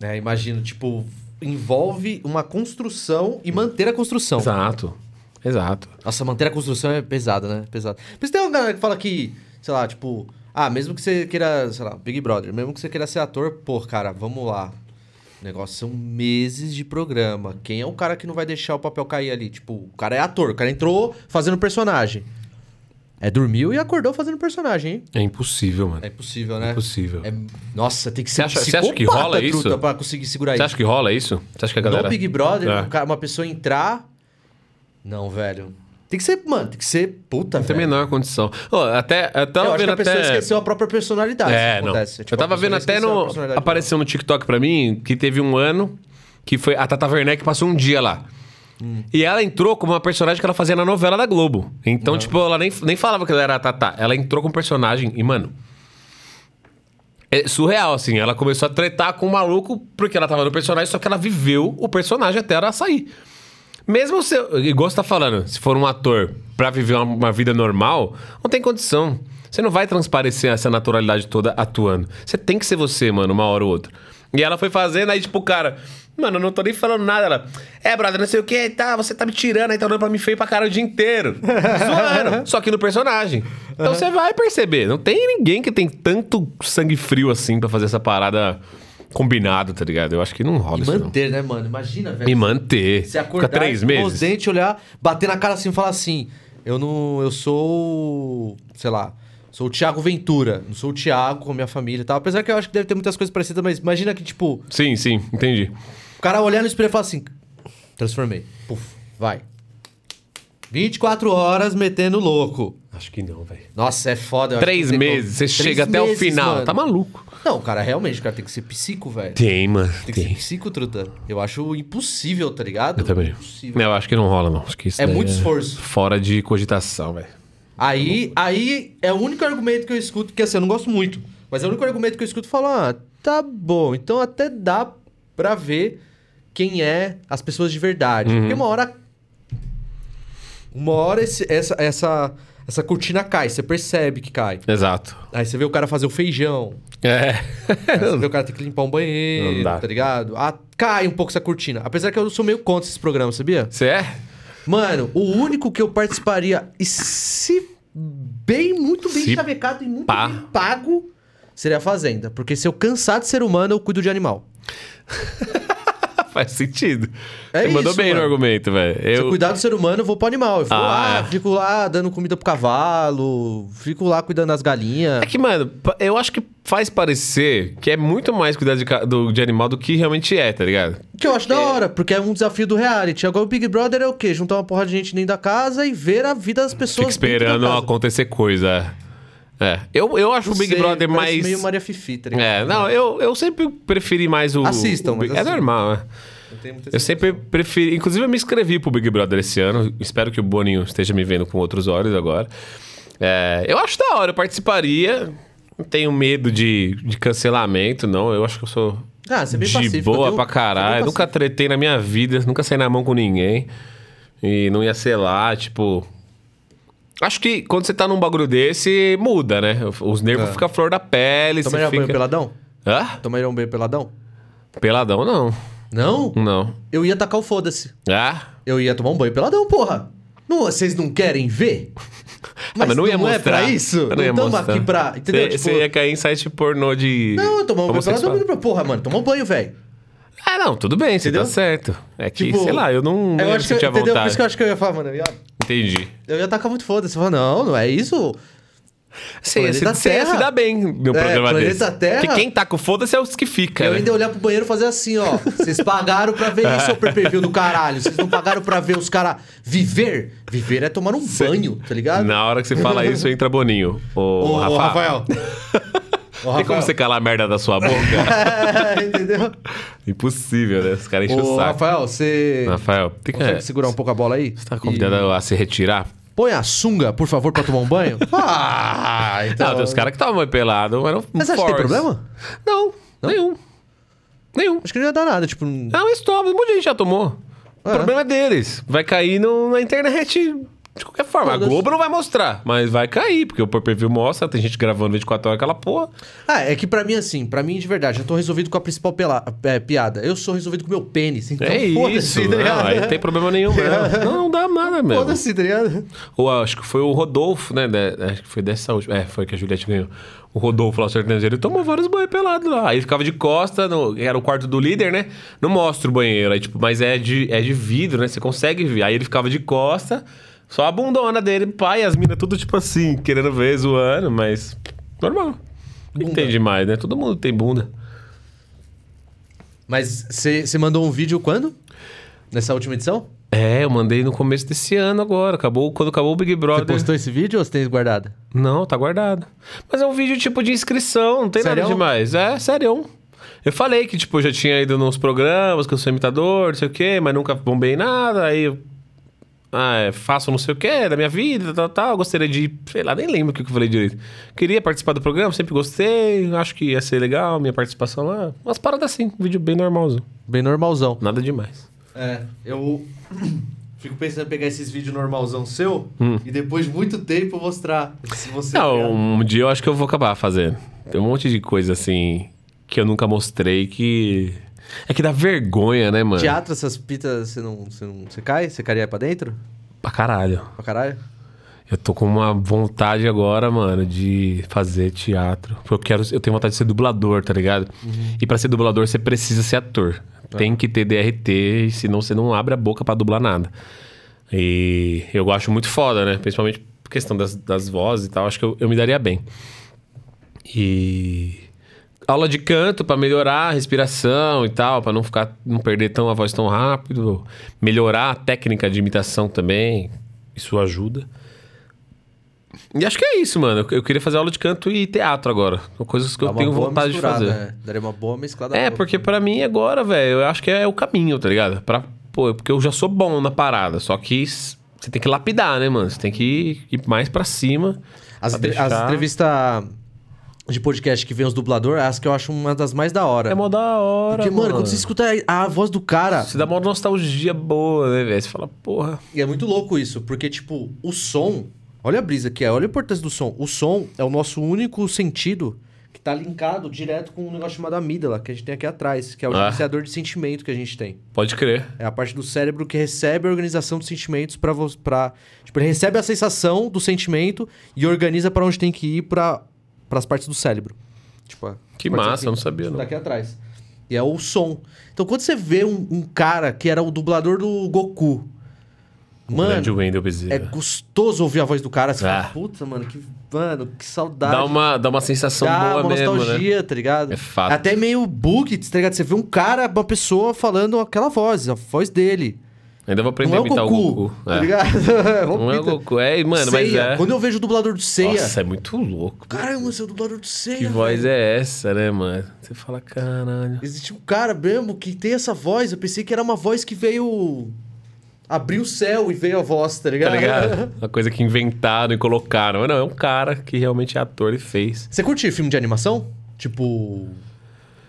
É, imagino, tipo, envolve uma construção e manter a construção. Exato. Exato. Nossa, manter a construção é pesada, né? Pesado. Por isso tem uma galera que fala que, sei lá, tipo, ah, mesmo que você queira, sei lá, Big Brother, mesmo que você queira ser ator, pô, cara, vamos lá. O negócio são meses de programa. Quem é o cara que não vai deixar o papel cair ali? Tipo, o cara é ator, o cara entrou fazendo personagem. É, dormiu e acordou fazendo personagem, hein? É impossível, mano. É impossível, né? Impossível. É- Nossa, tem que ser Você acha- você acha que rola isso? truta, Pra conseguir segurar Você isso. acha que rola isso? Você acha que a galera. No Big Brother, É. um uma pessoa entrar... Não, velho. Tem que ser, mano, tem que ser puta, Não tem a menor condição. Ô, até. Eu tava Eu acho que vendo a pessoa até. esqueceu a própria personalidade. É, isso não. acontece. Tipo, eu tava pessoa vendo até no. Apareceu no TikTok pra mim que teve um ano que foi a Tata Werneck passou um dia lá. Hum. E ela entrou como uma personagem que ela fazia na novela da Globo. Então, tipo, ela nem, nem falava que ela era a Tata. Ela entrou com personagem e, mano. É surreal, assim. Ela começou a tretar com o maluco porque ela tava no personagem, só que ela viveu o personagem até ela sair. Mesmo se. Igual você tá falando, se for um ator pra viver uma, uma vida normal, não tem condição. Você não vai transparecer essa naturalidade toda atuando. Você tem que ser você, mano, uma hora ou outra. E ela foi fazendo, aí, tipo, o cara. Mano, eu não tô nem falando nada. Ela. É, brother, não sei o que, tá, você tá me tirando, aí tá olhando pra mim feio pra cara o dia inteiro. Zoando. Só que no personagem. Então você vai perceber. Não tem ninguém que tem tanto sangue frio assim pra fazer essa parada combinado, tá ligado? Eu acho que não rola E isso. manter, né, mano? Imagina, velho. E manter. Você acordar, Fica três escovar os meses. dentes, olhar, bater na cara assim e falar assim: eu não. Eu sou. Sei lá. Sou o Thiago Ventura. Não sou o Thiago com a minha família e tal. Apesar que eu acho que deve ter muitas coisas parecidas, mas imagina que, tipo, Sim, sim, entendi. O cara olhar no espelho e falar assim: transformei. Puf, vai. 24 horas metendo louco. Acho que não, velho. Nossa, é foda. eu Três meses, você chega até o meses, final. mano. Tá maluco. Não, o cara realmente, o cara tem que ser psico, velho. Tem, mano. Tem que ser Tem. psico, truta. Eu acho impossível, tá ligado? Eu também. Impossível. Eu acho que não rola, não. Acho que isso É daí muito esforço. Fora de cogitação, velho. Aí, aí é o único argumento que eu escuto, que assim, eu não gosto muito, mas é o único argumento que eu escuto falar, ah, tá bom, então até dá pra ver quem é as pessoas de verdade. Uhum. Porque uma hora. Uma hora esse- essa, essa, essa cortina cai, você percebe que cai. Exato. Aí você vê o cara fazer o feijão. É. Aí você vê o cara ter que limpar um banheiro, tá ligado? Ah, cai um pouco essa cortina. Apesar que eu sou meio contra esses programas, sabia? Você é? Mano, o único que eu participaria, e se bem, muito bem Se chavecado e muito pá. bem pago, seria a Fazenda. Porque se eu cansar de ser humano, eu cuido de animal. Faz sentido. É Você mandou isso, bem no mano. argumento, velho. Se eu Eu... cuidar do ser humano, eu vou pro animal. Eu fico Ah, lá, é. fico lá dando comida pro cavalo, fico lá cuidando das galinhas. É que, mano, eu acho que faz parecer que é muito mais cuidar de, do, de animal do que realmente é, tá ligado? Que eu acho da hora, porque é um desafio do reality. Agora o Big Brother é o quê? Juntar uma porra de gente dentro da casa e ver a vida das pessoas. Fica esperando acontecer coisa. É. Eu, eu acho Não o Big sei, Brother mais. meio Maria Fifi, tá ligado? É, não, eu, eu sempre preferi mais o. Assistam, o mas Big- É assistam. normal, né? Eu sempre preferi. Inclusive, eu me inscrevi pro Big Brother esse ano. Espero que o Boninho esteja me vendo com outros olhos agora. É, eu acho da hora, eu participaria. Não tenho medo de, de cancelamento, não. Eu acho que eu sou Ah, você é bem de pacífico, boa tenho- pra caralho. tenho Nunca tretei na minha vida, nunca saí na mão com ninguém. E não ia ser lá, tipo. Acho que quando você tá num bagulho desse, muda, né? Os nervos É. ficam flor da pele. Você Tomaria banho fica... peladão? Hã? Tomariam banho peladão? Peladão, não. Não? Não. Eu ia tacar o foda-se. Ah? Eu ia tomar um banho peladão, porra. Não, vocês não querem ver? Ah, mas não ia é mostrar. pra isso? Eu não mostrar. aqui pra... Entendeu? Você Tipo, ia cair em site pornô de. Não, eu tomar um banho peladão. Porra, mano, toma um banho, velho. Ah, não, tudo bem, você Entendeu? tá certo. É que, Tipo, sei lá, eu não, Eu acho que, sentir a entendeu? Por isso que eu acho que eu ia falar, mano, eu ia, Entendi. eu ia tacar muito foda-se. Eu falava, não, não é isso. Você ia, se, Planeta você ia Terra. se dar bem no É, programa Planeta desse. Terra. Porque quem tá com foda-se é os que fica. eu né? ainda olhar pro banheiro e fazer assim, ó. Vocês pagaram pra ver isso, seu pay-per-view do caralho. Vocês não pagaram pra ver os caras viver. Viver é tomar um banho, tá ligado? Na hora que você fala isso, entra Boninho. Ô, Ô, Rafa, Rafael. Ô, Tem como você calar a merda da sua boca? É, entendeu? Impossível, né? Os caras enchem o saco. Rafael, você Rafael, tem que... consegue segurar um pouco a bola aí? Tá convidado a se retirar? Põe a sunga, por favor, pra tomar um banho. Ah, então... Não, tem os caras que estavam mais pelados, mas não Mas você acha que tem problema? Não, nenhum. Nenhum. Acho que não ia dar nada, tipo... não- Não, stop, um monte de gente já tomou. O É. problema é deles. Vai cair no- na internet de qualquer forma. A Foda-se. Globo não vai mostrar, mas vai cair, porque o pay-per-view mostra, tem gente gravando 24 horas aquela porra. Ah, é que pra mim, assim, pra mim, de verdade, eu tô resolvido com a principal pela- é, piada. Eu sou resolvido com o meu pênis, então é foda-se, isso. tá? Não, aí não tem problema nenhum mesmo. Não, não dá nada mesmo. Foda-se, tá ligado? Ou acho que foi o Rodolfo, né? né, acho que foi dessa última. É, foi que a Juliette ganhou. O Rodolfo lá, o ele tomou vários banhos pelados lá. Aí ficava de costa, no, era o quarto do líder, né? Não mostra o banheiro. Aí, tipo, mas é de, é de vidro, né? Você consegue ver. Aí ele ficava de costa, só a bundona dele, pai, as minas tudo tipo assim, querendo ver, zoando, mas. Normal. Não tem demais, né? Todo mundo tem bunda. Mas você mandou um vídeo quando? Nessa última edição? É, eu mandei no começo desse ano agora. Acabou, quando acabou o Big Você Brother. postou esse vídeo ou você tem guardado? Não, tá guardado. Mas é um vídeo tipo de inscrição, não tem nada demais. É, sério. Eu falei que, tipo, eu já tinha ido nos programas, que eu sou imitador, não sei o quê, mas nunca bombei nada, aí ah, é, faço não sei o quê da minha vida, tal, tal. Gostaria de, sei lá, nem lembro o que eu falei direito. Queria participar do programa, sempre gostei, acho que ia ser legal minha participação lá. Umas paradas assim, um vídeo bem normalzão. Bem normalzão. Nada demais. É, eu fico pensando em pegar esses vídeos normalzão seu Hum. e depois de muito tempo mostrar. Se você tá Não, um dia eu acho que eu vou acabar fazendo. Tem um monte de coisa assim que eu nunca mostrei que. É que dá vergonha, né, mano? Teatro, essas pitas, você não, você não. Você cai? Você cairia pra dentro? Pra caralho. Pra caralho? Eu tô com uma vontade agora, mano, de fazer teatro. Porque eu quero. Eu tenho vontade de ser dublador, tá ligado? E pra ser dublador, você precisa ser ator. Tem que ter DRT, senão você não abre a boca pra dublar nada. E eu acho muito foda, né? Principalmente por questão das, das vozes e tal. Acho que eu, eu me daria bem. E. Aula de canto pra melhorar a respiração e tal, pra não ficar não perder tão a voz tão rápido, melhorar a técnica de imitação também. Isso ajuda. E acho que é isso, mano. Eu, queria fazer aula de canto e teatro agora. São coisas que Dá eu tenho vontade de fazer. né? Daria uma boa mesclada. É, boa. porque pra mim agora, velho, eu acho que é o caminho, tá ligado? Pra, pô, porque eu já sou bom na parada, só que você tem que lapidar, né, mano? Você tem que ir, mais pra cima. As, entre- as deixar- entrevistas de podcast que vem os dublador, as que eu acho uma das mais da hora. É mó da hora, Porque, mano, quando você escuta a, a voz do cara. Você dá uma nostalgia boa, né, velho? Você fala, porra. E é muito louco isso, porque, tipo, o som. Olha a brisa que é, olha a importância do som. O som é o nosso único sentido que tá linkado direto com um negócio chamado amígdala, que a gente tem aqui atrás, que é o Ah. gerenciador de sentimento que a gente tem. Pode crer. É a parte do cérebro que recebe a organização dos sentimentos pra você. Pra, tipo, ele recebe a sensação do sentimento e organiza pra onde tem que ir pra, pras partes do cérebro. Tipo, a- Que as massa, eu não sabia, não. Daqui atrás. E é o som. Então quando você vê um, um cara que era o dublador do Goku. Mano, Grande Wendel Bezerra. é gostoso ouvir a voz do cara. Você Ah. fala, puta, mano, que, mano, que saudade. Dá uma, dá uma sensação Dá boa uma mesmo, né? nostalgia, tá ligado? É fato. Até meio bug, tá ligado? Você vê um cara, uma pessoa falando aquela voz, a voz dele. Ainda vou aprender não a é o imitar Goku, o Goku. tá É. ligado? Não é o Goku. É, mano, mas é. Quando eu vejo o dublador do Seiya... Nossa, é muito louco. Caramba, você é o dublador do Seiya, Que voz velho. é essa, né, mano? Você fala, caralho. Existe um cara mesmo que tem essa voz. Eu pensei que era uma voz que veio... Abriu o céu e veio a voz, tá ligado? Tá ligado? Uma coisa que inventaram e colocaram. Mas não, é um cara que realmente é ator e fez. Você curte filme de animação? Tipo...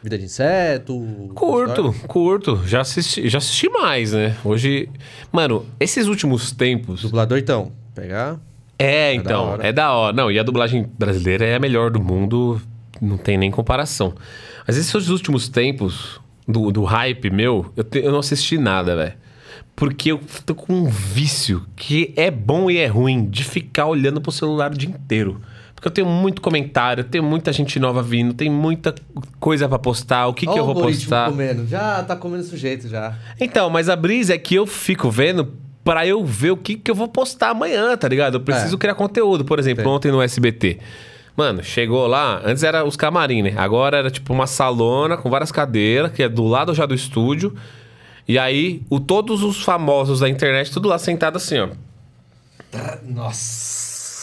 Vida de Inseto? Curto, curto. Já assisti, já assisti mais, né? Hoje. Mano, esses últimos tempos. Dublador, então. Pegar... É, da então. hora. É da hora. Não, e a dublagem brasileira é a melhor do mundo. Não tem nem comparação. Mas esses últimos tempos do, do hype meu, eu, te- eu não assisti nada, velho. Porque eu tô com um vício que é bom e é ruim de ficar olhando pro celular o dia inteiro. Porque eu tenho muito comentário, tenho muita gente nova vindo, tem muita coisa pra postar. O que, que eu vou postar? comendo. Já tá comendo sujeito, já. Então, mas a brisa é que eu fico vendo pra eu ver o que, que eu vou postar amanhã, tá ligado? Eu preciso É. criar conteúdo. Por exemplo, Tem. ontem no SBT. Mano, chegou lá, antes era os camarim, né? Agora era tipo uma salona com várias cadeiras, que é do lado já do estúdio. E aí, o, todos os famosos da internet, tudo lá sentado assim, ó. Nossa.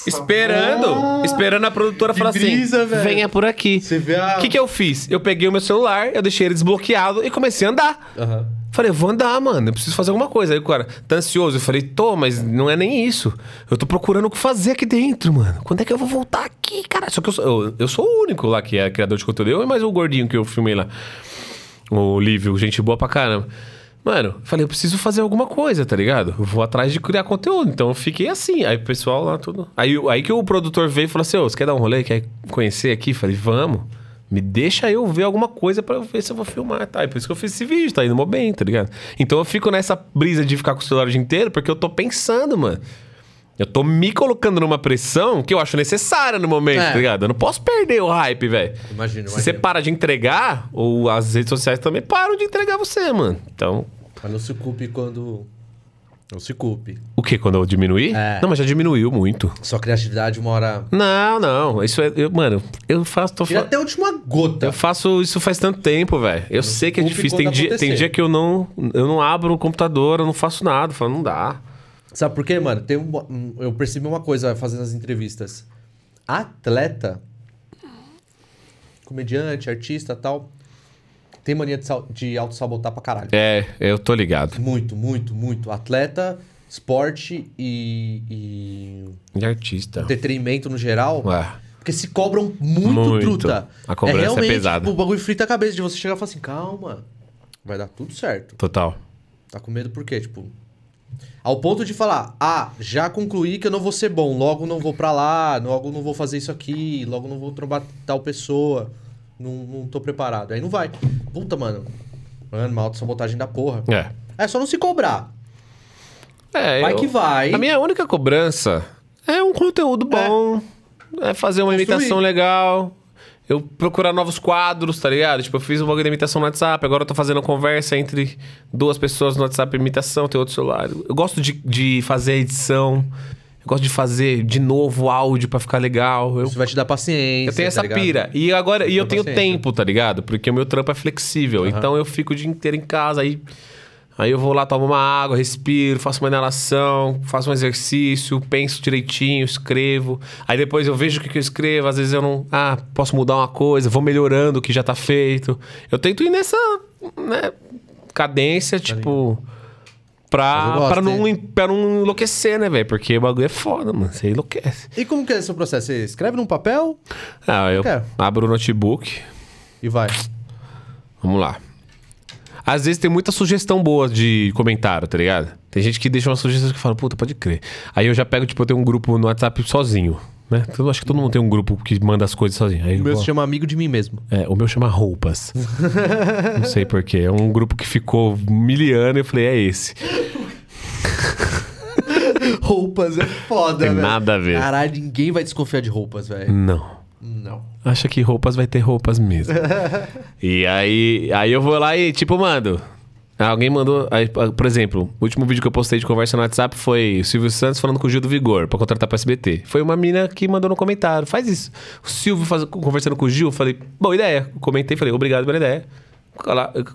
Esperando, esperando a produtora falar brisa, assim: venha por aqui. O que, que eu fiz? Eu peguei o meu celular, eu deixei ele desbloqueado e comecei a andar. Aham. Falei, vou andar, mano, eu preciso fazer alguma coisa. Aí o cara, tá ansioso? Eu falei, tô, mas não é nem isso. Eu tô procurando o que fazer aqui dentro, mano. Quando é que eu vou voltar aqui, cara? Só que eu sou, eu, eu sou o único lá que é criador de conteúdo. Eu e mais o gordinho que eu filmei lá. O Lívio, gente boa pra caramba. Mano, falei, eu preciso fazer alguma coisa, tá ligado? Eu vou atrás de criar conteúdo. Então eu fiquei assim. Aí o pessoal lá tudo. Aí, aí que o produtor veio e falou assim: Ô, você quer dar um rolê? Quer conhecer aqui? Falei, vamos. Me deixa eu ver alguma coisa pra eu ver se eu vou filmar, tá? E por isso que eu fiz esse vídeo, tá indo mó bem, tá ligado? Então eu fico nessa brisa de ficar com o celular o dia inteiro porque eu tô pensando, mano. Eu tô me colocando numa pressão que eu acho necessária no momento, É. tá ligado? Eu não posso perder o hype, velho. Imagino, Se você imagino. para de entregar, ou as redes sociais também param de entregar você, mano. Então, Mas não se culpe quando... Não se culpe. o que? Quando eu diminuir? É. Não, mas já diminuiu muito. Sua criatividade uma hora... Não, não. Isso é. eu- mano, eu faço. Tô Tira fa- até a última gota. Eu faço isso faz tanto tempo, velho. Eu sei que é difícil. Tem dia, tem dia que eu não, eu não abro o computador, eu não faço nada. Eu falo, não dá. Sabe por quê, mano? Tem eu percebi uma coisa fazendo as entrevistas. Atleta, comediante, artista tal, tem mania de, de auto-sabotar pra caralho. É, eu tô ligado. Muito, muito, muito. Atleta, esporte e, e De artista. entretenimento no geral. Ué. Porque se cobram muito, Muito. truta. A cobrança é realmente, pesada. Tipo, o bagulho frita a cabeça de você chegar e falar assim, calma, vai dar tudo certo. Total. Tá com medo por quê? Tipo, ao ponto de falar, ah, já concluí que eu não vou ser bom, logo não vou pra lá, logo não vou fazer isso aqui, logo não vou trombar tal pessoa. Não, não tô preparado. Aí não vai. Puta, mano. Mano, uma autossabotagem da porra. É. É só não se cobrar. É, Vai eu- que vai. A minha única cobrança é um conteúdo bom, é, fazer uma Construir. imitação legal, eu procurar novos quadros, tá ligado? Tipo, eu fiz uma imitação no WhatsApp, agora eu tô fazendo conversa entre duas pessoas no WhatsApp, imitação, tem outro celular. Eu gosto de, de fazer edição, gosto de fazer de novo áudio pra ficar legal. Eu, Isso vai te dar paciência. eu tenho tá essa ligado? pira. E agora, e eu tenho paciência. tempo, tá ligado? Porque o meu trampo é flexível. Então eu fico o dia inteiro em casa, aí, aí eu vou lá, tomo uma água, respiro, faço uma inalação, faço um exercício, penso direitinho, escrevo. Aí depois eu vejo o que, que eu escrevo, às vezes eu não. Ah, posso mudar uma coisa, vou melhorando o que já tá feito. Eu tento ir nessa né, cadência, tipo. Mas eu Pra, pra, não, pra não enlouquecer, né, velho? Porque o bagulho é foda, mano. Você enlouquece. E como que é esse seu processo? Você escreve num papel Ah, eu Quer? abro o notebook. e vai. Vamos lá. Às vezes tem muita sugestão boa de comentário, tá ligado? Tem gente que deixa uma sugestão que fala, puta, pode crer. Aí eu já pego, tipo, eu tenho um grupo no WhatsApp sozinho, né? Eu acho que todo mundo tem um grupo que manda as coisas sozinho. Aí, O meu eu- se chama amigo de mim mesmo. é, o meu chama Roupas. Não sei porquê. É um grupo que ficou miliano e eu falei, é esse. Roupas é foda, velho. nada a ver. Caralho, ninguém vai desconfiar de roupas, velho. Não. Não. Acha que roupas vai ter roupas mesmo. e aí, aí eu vou lá e, tipo, mando. Alguém mandou, aí, por exemplo, o último vídeo que eu postei de conversa no WhatsApp foi o Silvio Santos falando com o Gil do Vigor pra contratar pra SBT. Foi uma mina que mandou no comentário, faz isso. O Silvio faz- conversando com o Gil, falei, boa ideia. Comentei, falei, obrigado pela ideia.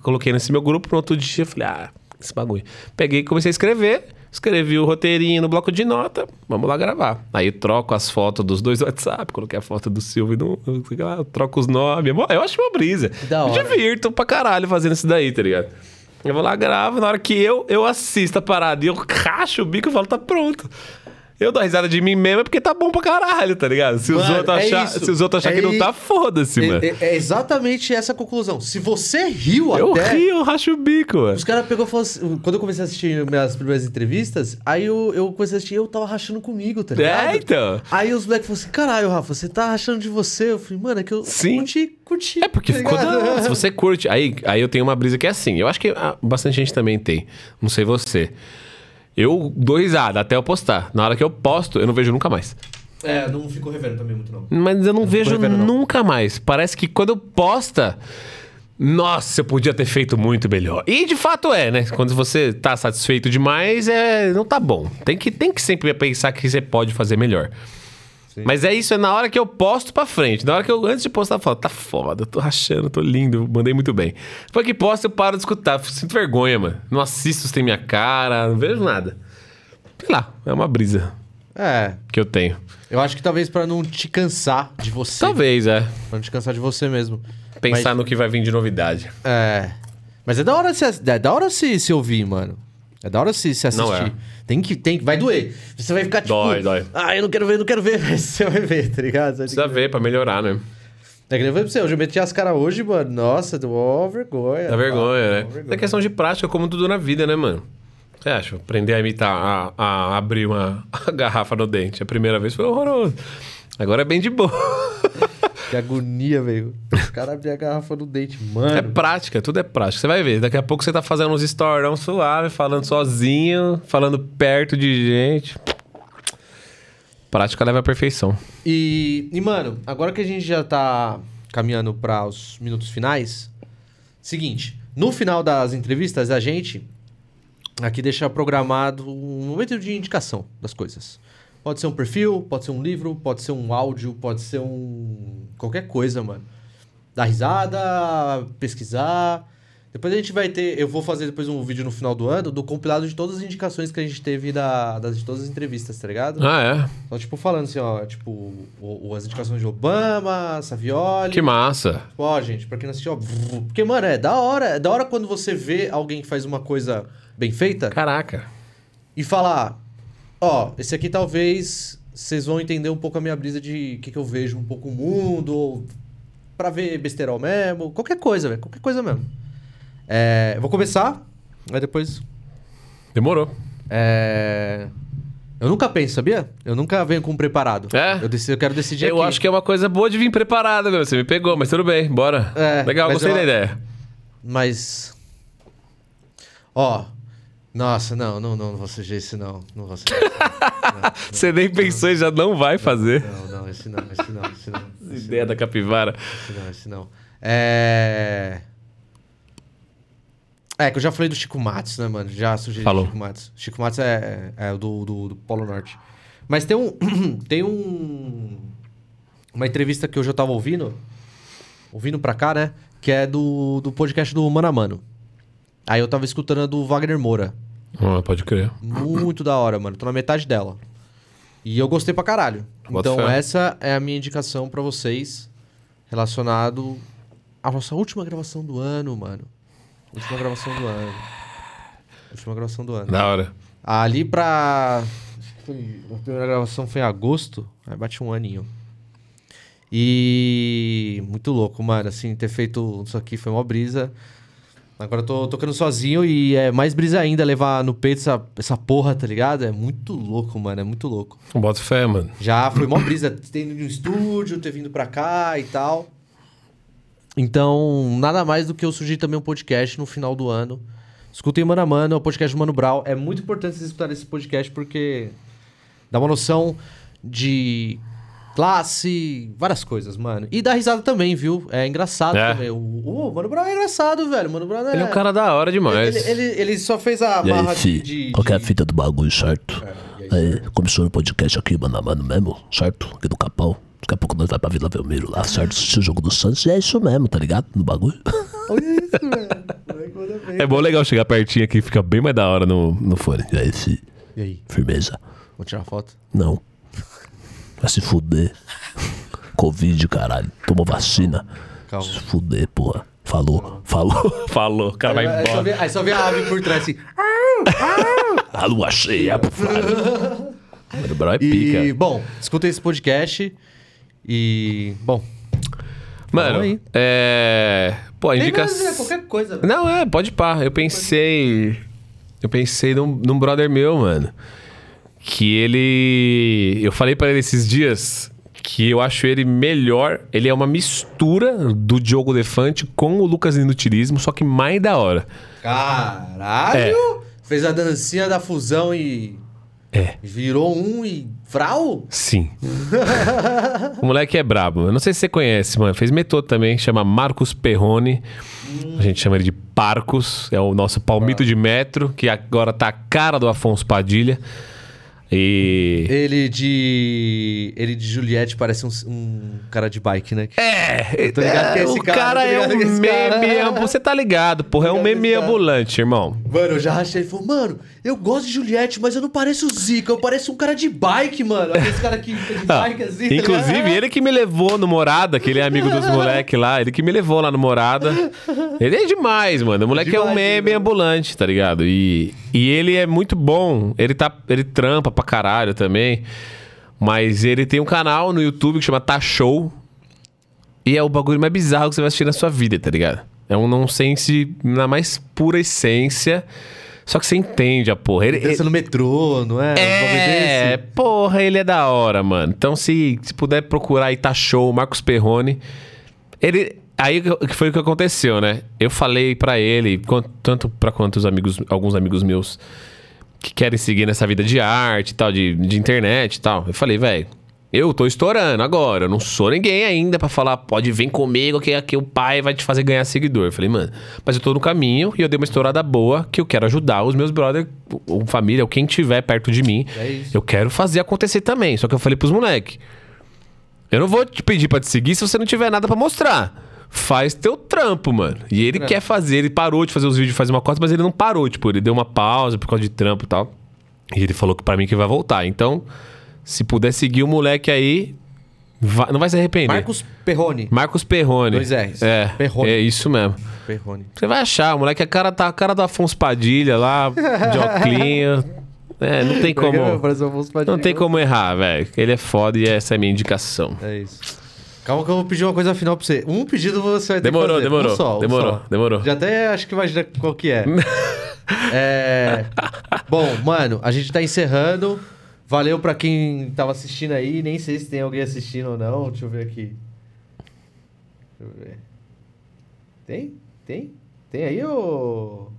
Coloquei nesse meu grupo, no outro dia, eu falei, ah, esse bagulho. Peguei e comecei a escrever, escrevi o roteirinho no bloco de nota, vamos lá gravar. Aí eu troco as fotos dos dois WhatsApp, coloquei a foto do Silvio no. não sei o que lá, troco os nomes. Eu acho uma brisa. Da hora. Divirto pra caralho fazendo isso daí, tá ligado? Eu vou lá, gravo, na hora que eu, eu assisto a parada e eu racho o bico, eu falo, tá pronto. Eu dou risada de mim mesmo é porque tá bom pra caralho, tá ligado? Se os Mano, outros é achar, isso. se os outros achar É que não tá, foda-se, mano. É, é- é exatamente essa a conclusão. Se você riu eu até... rio, eu racho o bico, mano. Os caras pegou e falou assim, quando eu comecei a assistir minhas primeiras entrevistas, aí eu, eu comecei a assistir eu tava rachando comigo, tá ligado? É, então. Aí os moleques falaram assim, caralho, Rafa, você tá rachando de você? Eu falei, mano, é que eu Sim. curti, curti. É porque tá ficou da. Se você curte. Aí, aí eu tenho uma brisa que é assim. Eu acho que ah, bastante gente também tem. Não sei você. Eu dou risada até eu postar. Na hora que eu posto, eu não vejo nunca mais. É, não ficou revendo também muito, não. Mas eu não vejo revendo, não. nunca mais. Parece que quando eu posta. Nossa, eu podia ter feito muito melhor. E de fato é, né? Quando você tá satisfeito demais, é, não tá bom. Tem que, tem que sempre pensar que você pode fazer melhor. Mas é isso, é na hora que eu posto pra frente. Na hora que eu, antes de postar, eu falo, tá foda, eu tô rachando, tô lindo, mandei muito bem. Depois que posto, eu paro de escutar, sinto vergonha, mano. Não assisto se tem minha cara, não vejo nada. Sei lá, é uma brisa É, que eu tenho. eu acho que talvez pra não te cansar de você. Talvez, é. Pra não te cansar de você mesmo. Pensar Mas- no que vai vir de novidade. É. Mas é da hora se, é da hora se, se ouvir, mano. É da hora se, se assistir. Não é. Tem que, tem que. Vai doer. Você vai ficar tipo. Dói, dói. Ah, eu não quero ver, não quero ver. Mas você vai ver, tá ligado? Você Precisa ver pra melhorar, né? É que nem eu falei pra você, eu meti as caras hoje, mano. Nossa, deu ó vergonha. Dá vergonha, né? vergonha. É questão de prática, como tudo na vida, né, mano? Você acha? Aprender a imitar, a, a abrir uma garrafa no dente. A primeira vez foi horroroso. Agora é bem de boa. Que agonia, velho. Os caras abriam a garrafa no dente, mano. É prática, tudo é prática. Você vai ver, daqui a pouco você tá fazendo uns storão suave, falando sozinho, falando perto de gente. Prática leva à perfeição. E, e, mano, agora que a gente já tá caminhando para os minutos finais, seguinte, no final das entrevistas, a gente aqui deixa programado um momento de indicação das coisas. Pode ser um perfil, pode ser um livro, pode ser um áudio, pode ser um. qualquer coisa, mano. Dar risada, pesquisar. Depois a gente vai ter. Eu vou fazer depois um vídeo no final do ano do compilado de todas as indicações que a gente teve da, das, de todas as entrevistas, tá ligado? Ah, é? Só, tipo, falando assim, ó, tipo, o- o- as indicações de Obama, Savioli. Que massa. Tipo, ó, gente, pra quem não assistiu, ó, porque, mano, é da hora. É da hora quando você vê alguém que faz uma coisa bem feita Caraca. e falar, ó, esse aqui talvez vocês vão entender um pouco a minha brisa de o que, que eu vejo um pouco o mundo, ou pra ver besterol mesmo, qualquer coisa, velho, qualquer coisa mesmo. É, eu vou começar, aí depois Demorou. é... Eu nunca penso, sabia? Eu nunca venho com um preparado. É? Eu, decido, eu quero decidir Eu aqui. acho que é uma coisa boa de vir preparada, meu. Você me pegou, mas tudo bem, bora. É, Legal, gostei eu- da ideia. Mas. Ó. Nossa, não, não, não, não vou sugerir esse não. Não vou sugerir. Você nem pensou e já não vai fazer. não, não, esse não, esse não, esse não. Esse Ideia da capivara. Esse não, esse não. É. É, que eu já falei do Chico Matos, né, mano? Já sugeri Falou. Chico Matos. Chico Matos é, é o do, do, do Polo Norte. Mas tem um. tem um. Uma entrevista que eu já tava ouvindo. Ouvindo pra cá, né? Que é do, do podcast do Mano a Mano. Aí eu tava escutando a do Wagner Moura. Ah, pode crer. Muito da hora, mano. Tô na metade dela. E eu gostei pra caralho. Bota então, fé. essa é a minha indicação pra vocês relacionado à nossa última gravação do ano, mano. Última gravação do ano. Última gravação do ano. Da hora. Ali pra. Foi, a primeira gravação foi em agosto. Aí bate um aninho. E. Muito louco, mano. Assim, ter feito isso aqui foi uma brisa. Agora eu tô tocando sozinho e é mais brisa ainda levar no peito essa, essa porra, tá ligado? É muito louco, mano. É muito louco. Bota fé, mano. Já foi uma brisa ter ido no estúdio, ter vindo pra cá e tal. Então, nada mais do que eu sugiro também um podcast no final do ano. Escutem Mano a Mano, é o podcast do Mano Brown. É muito importante vocês escutarem esse podcast porque dá uma noção de classe, várias coisas, mano. E dá risada também, viu? É engraçado É. também. O, o Mano Brown é engraçado, velho. O Mano Brown é... Ele é um cara da hora demais. Ele, ele, ele só fez a E barra aí, fi, de... qual que é a fita do bagulho, certo? aí, começou no podcast aqui, mano a mano mesmo, certo? Aqui do Capão. Daqui a pouco nós vai pra Vila Belmiro lá, certo? Assistir o jogo do Santos. E é isso mesmo, tá ligado? No bagulho. Olha isso, velho. É bom legal chegar pertinho aqui, fica bem mais da hora no, no fone. E aí, fi, E aí? firmeza? Vou tirar uma foto. Não. Vai se fuder. Covid, caralho. Tomou vacina. Calma. Se fuder, porra. Falou, falou. Falou, o cara vai Aí só, embora. vê, aí só vê a ave por trás assim. A lua cheia, o Brau é E, pica. bom, escutem esse podcast. E, bom. Mano, é. Pô, a indicação. qualquer coisa. velho. Não, é, pode pá. Eu pensei. Eu pensei num, num brother meu, mano. Que ele. Eu falei pra ele esses dias que eu acho ele melhor. Ele é uma mistura do Diogo Defante com o Lucas Inutilismo, só que mais da hora. Caralho! É. Fez a dancinha da fusão e. É. Virou um e. Frau? Sim. o moleque é brabo. Eu não sei se você conhece, mano. Fez metodo também, chama Marcos Perrone. A gente chama ele de Parcos. É o nosso palmito de metro, que agora tá a cara do Afonso Padilha. E. Ele de. Ele de Juliette parece um, um cara de bike, né? É, tô ligado que é esse o cara, cara, tô é um meme. cara- ambu- Você tá ligado, porra. É um meme cara- ambulante, irmão. Mano, eu já achei. Ele falou, mano, eu gosto de Juliette, mas eu não pareço o Zica, eu pareço um cara de bike, mano. Aquele cara que fica de bike assim. tá Inclusive, ligado? ele que me levou no Morada, que ele é amigo dos moleques lá, ele que me levou lá no Morada. Ele é demais, mano. O moleque é um Demais, meme né? ambulante, tá ligado? E, e ele é muito bom. Ele tá. Ele trampa pra caralho também. Mas ele tem um canal no YouTube que chama Tá Show. E é o bagulho mais bizarro que você vai assistir na sua vida, tá ligado? É um nonsense na mais pura essência. Só que você entende a porra. Ele, Dança no metrô, não é? É, porra, ele é da hora, mano. Então, se, se puder procurar aí, tá show, Marcos Perrone. Ele. Aí foi o que aconteceu, né? Eu falei pra ele, tanto pra quantos amigos, alguns amigos meus que querem seguir nessa vida de arte e tal, de, de internet e tal. Eu falei, velho, eu tô estourando agora. Eu não sou ninguém ainda pra falar, pode vir comigo que aqui o pai vai te fazer ganhar seguidor. Eu falei, mano, mas eu tô no caminho e eu dei uma estourada boa que eu quero ajudar os meus brothers, ou família, ou quem tiver perto de mim. É. Eu quero fazer acontecer também. Só que eu falei pros moleque, eu não vou te pedir pra te seguir se você não tiver nada pra mostrar. Faz teu trampo, mano. E ele quer fazer, ele parou de fazer os vídeos faz uma cota, mas ele não parou, tipo, ele deu uma pausa por causa de trampo e tal. E ele falou que pra mim que vai voltar. Então, se puder seguir o moleque aí, vai- não vai se arrepender. Marcos Perrone. Marcos Perrone. Dois R's. É, Perrone. é isso mesmo. Perrone. Você vai achar, o moleque é a cara, tá a cara do Afonso Padilha lá, de oclinho. É, não tem como. Padilha. Não tem como errar, velho. Ele é foda e essa é a minha indicação. É isso. Calma que eu vou pedir uma coisa final pra você. Um pedido você vai ter Demorou, que fazer. demorou, Um só, um demorou, só. demorou. Já até acho que imagina qual que é. é... Bom, mano, a gente tá encerrando. Valeu pra quem tava assistindo aí. Nem sei se tem alguém assistindo ou não. Deixa eu ver aqui. Deixa eu ver. Tem? Tem? Tem aí ô.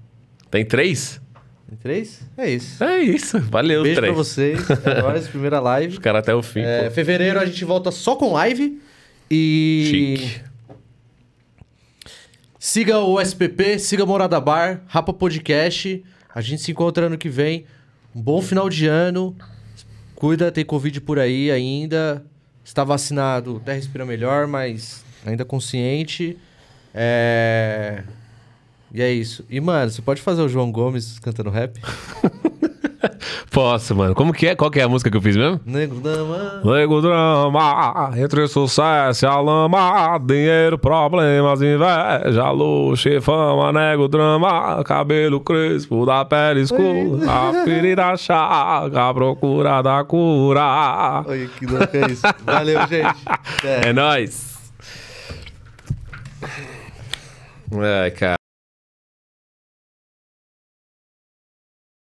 Tem três? Tem três? É isso. É isso. Valeu, Beijo três. pra vocês. É nóis, primeira live. Os caras até o fim. É, pô. fevereiro a gente volta só com live. E. Chique. Siga o SPP, siga Morada Bar, Rapa Podcast. A gente se encontra ano que vem. Um bom final de ano. Cuida, tem Covid por aí ainda. Está vacinado, até respira melhor, mas ainda consciente. É... E é isso. E, mano, você pode fazer o João Gomes cantando rap? Posso, mano. Como que é? Qual que é a música que eu fiz mesmo? Nego Dama. Nego drama, entre sucesso e a lama, dinheiro, problemas, inveja, luxo e fama, nego drama, cabelo crespo, da pele escura, a ferida chaga, a procura da cura. Olha que louco é isso. Valeu, gente. Até. É nóis. Ai, cara.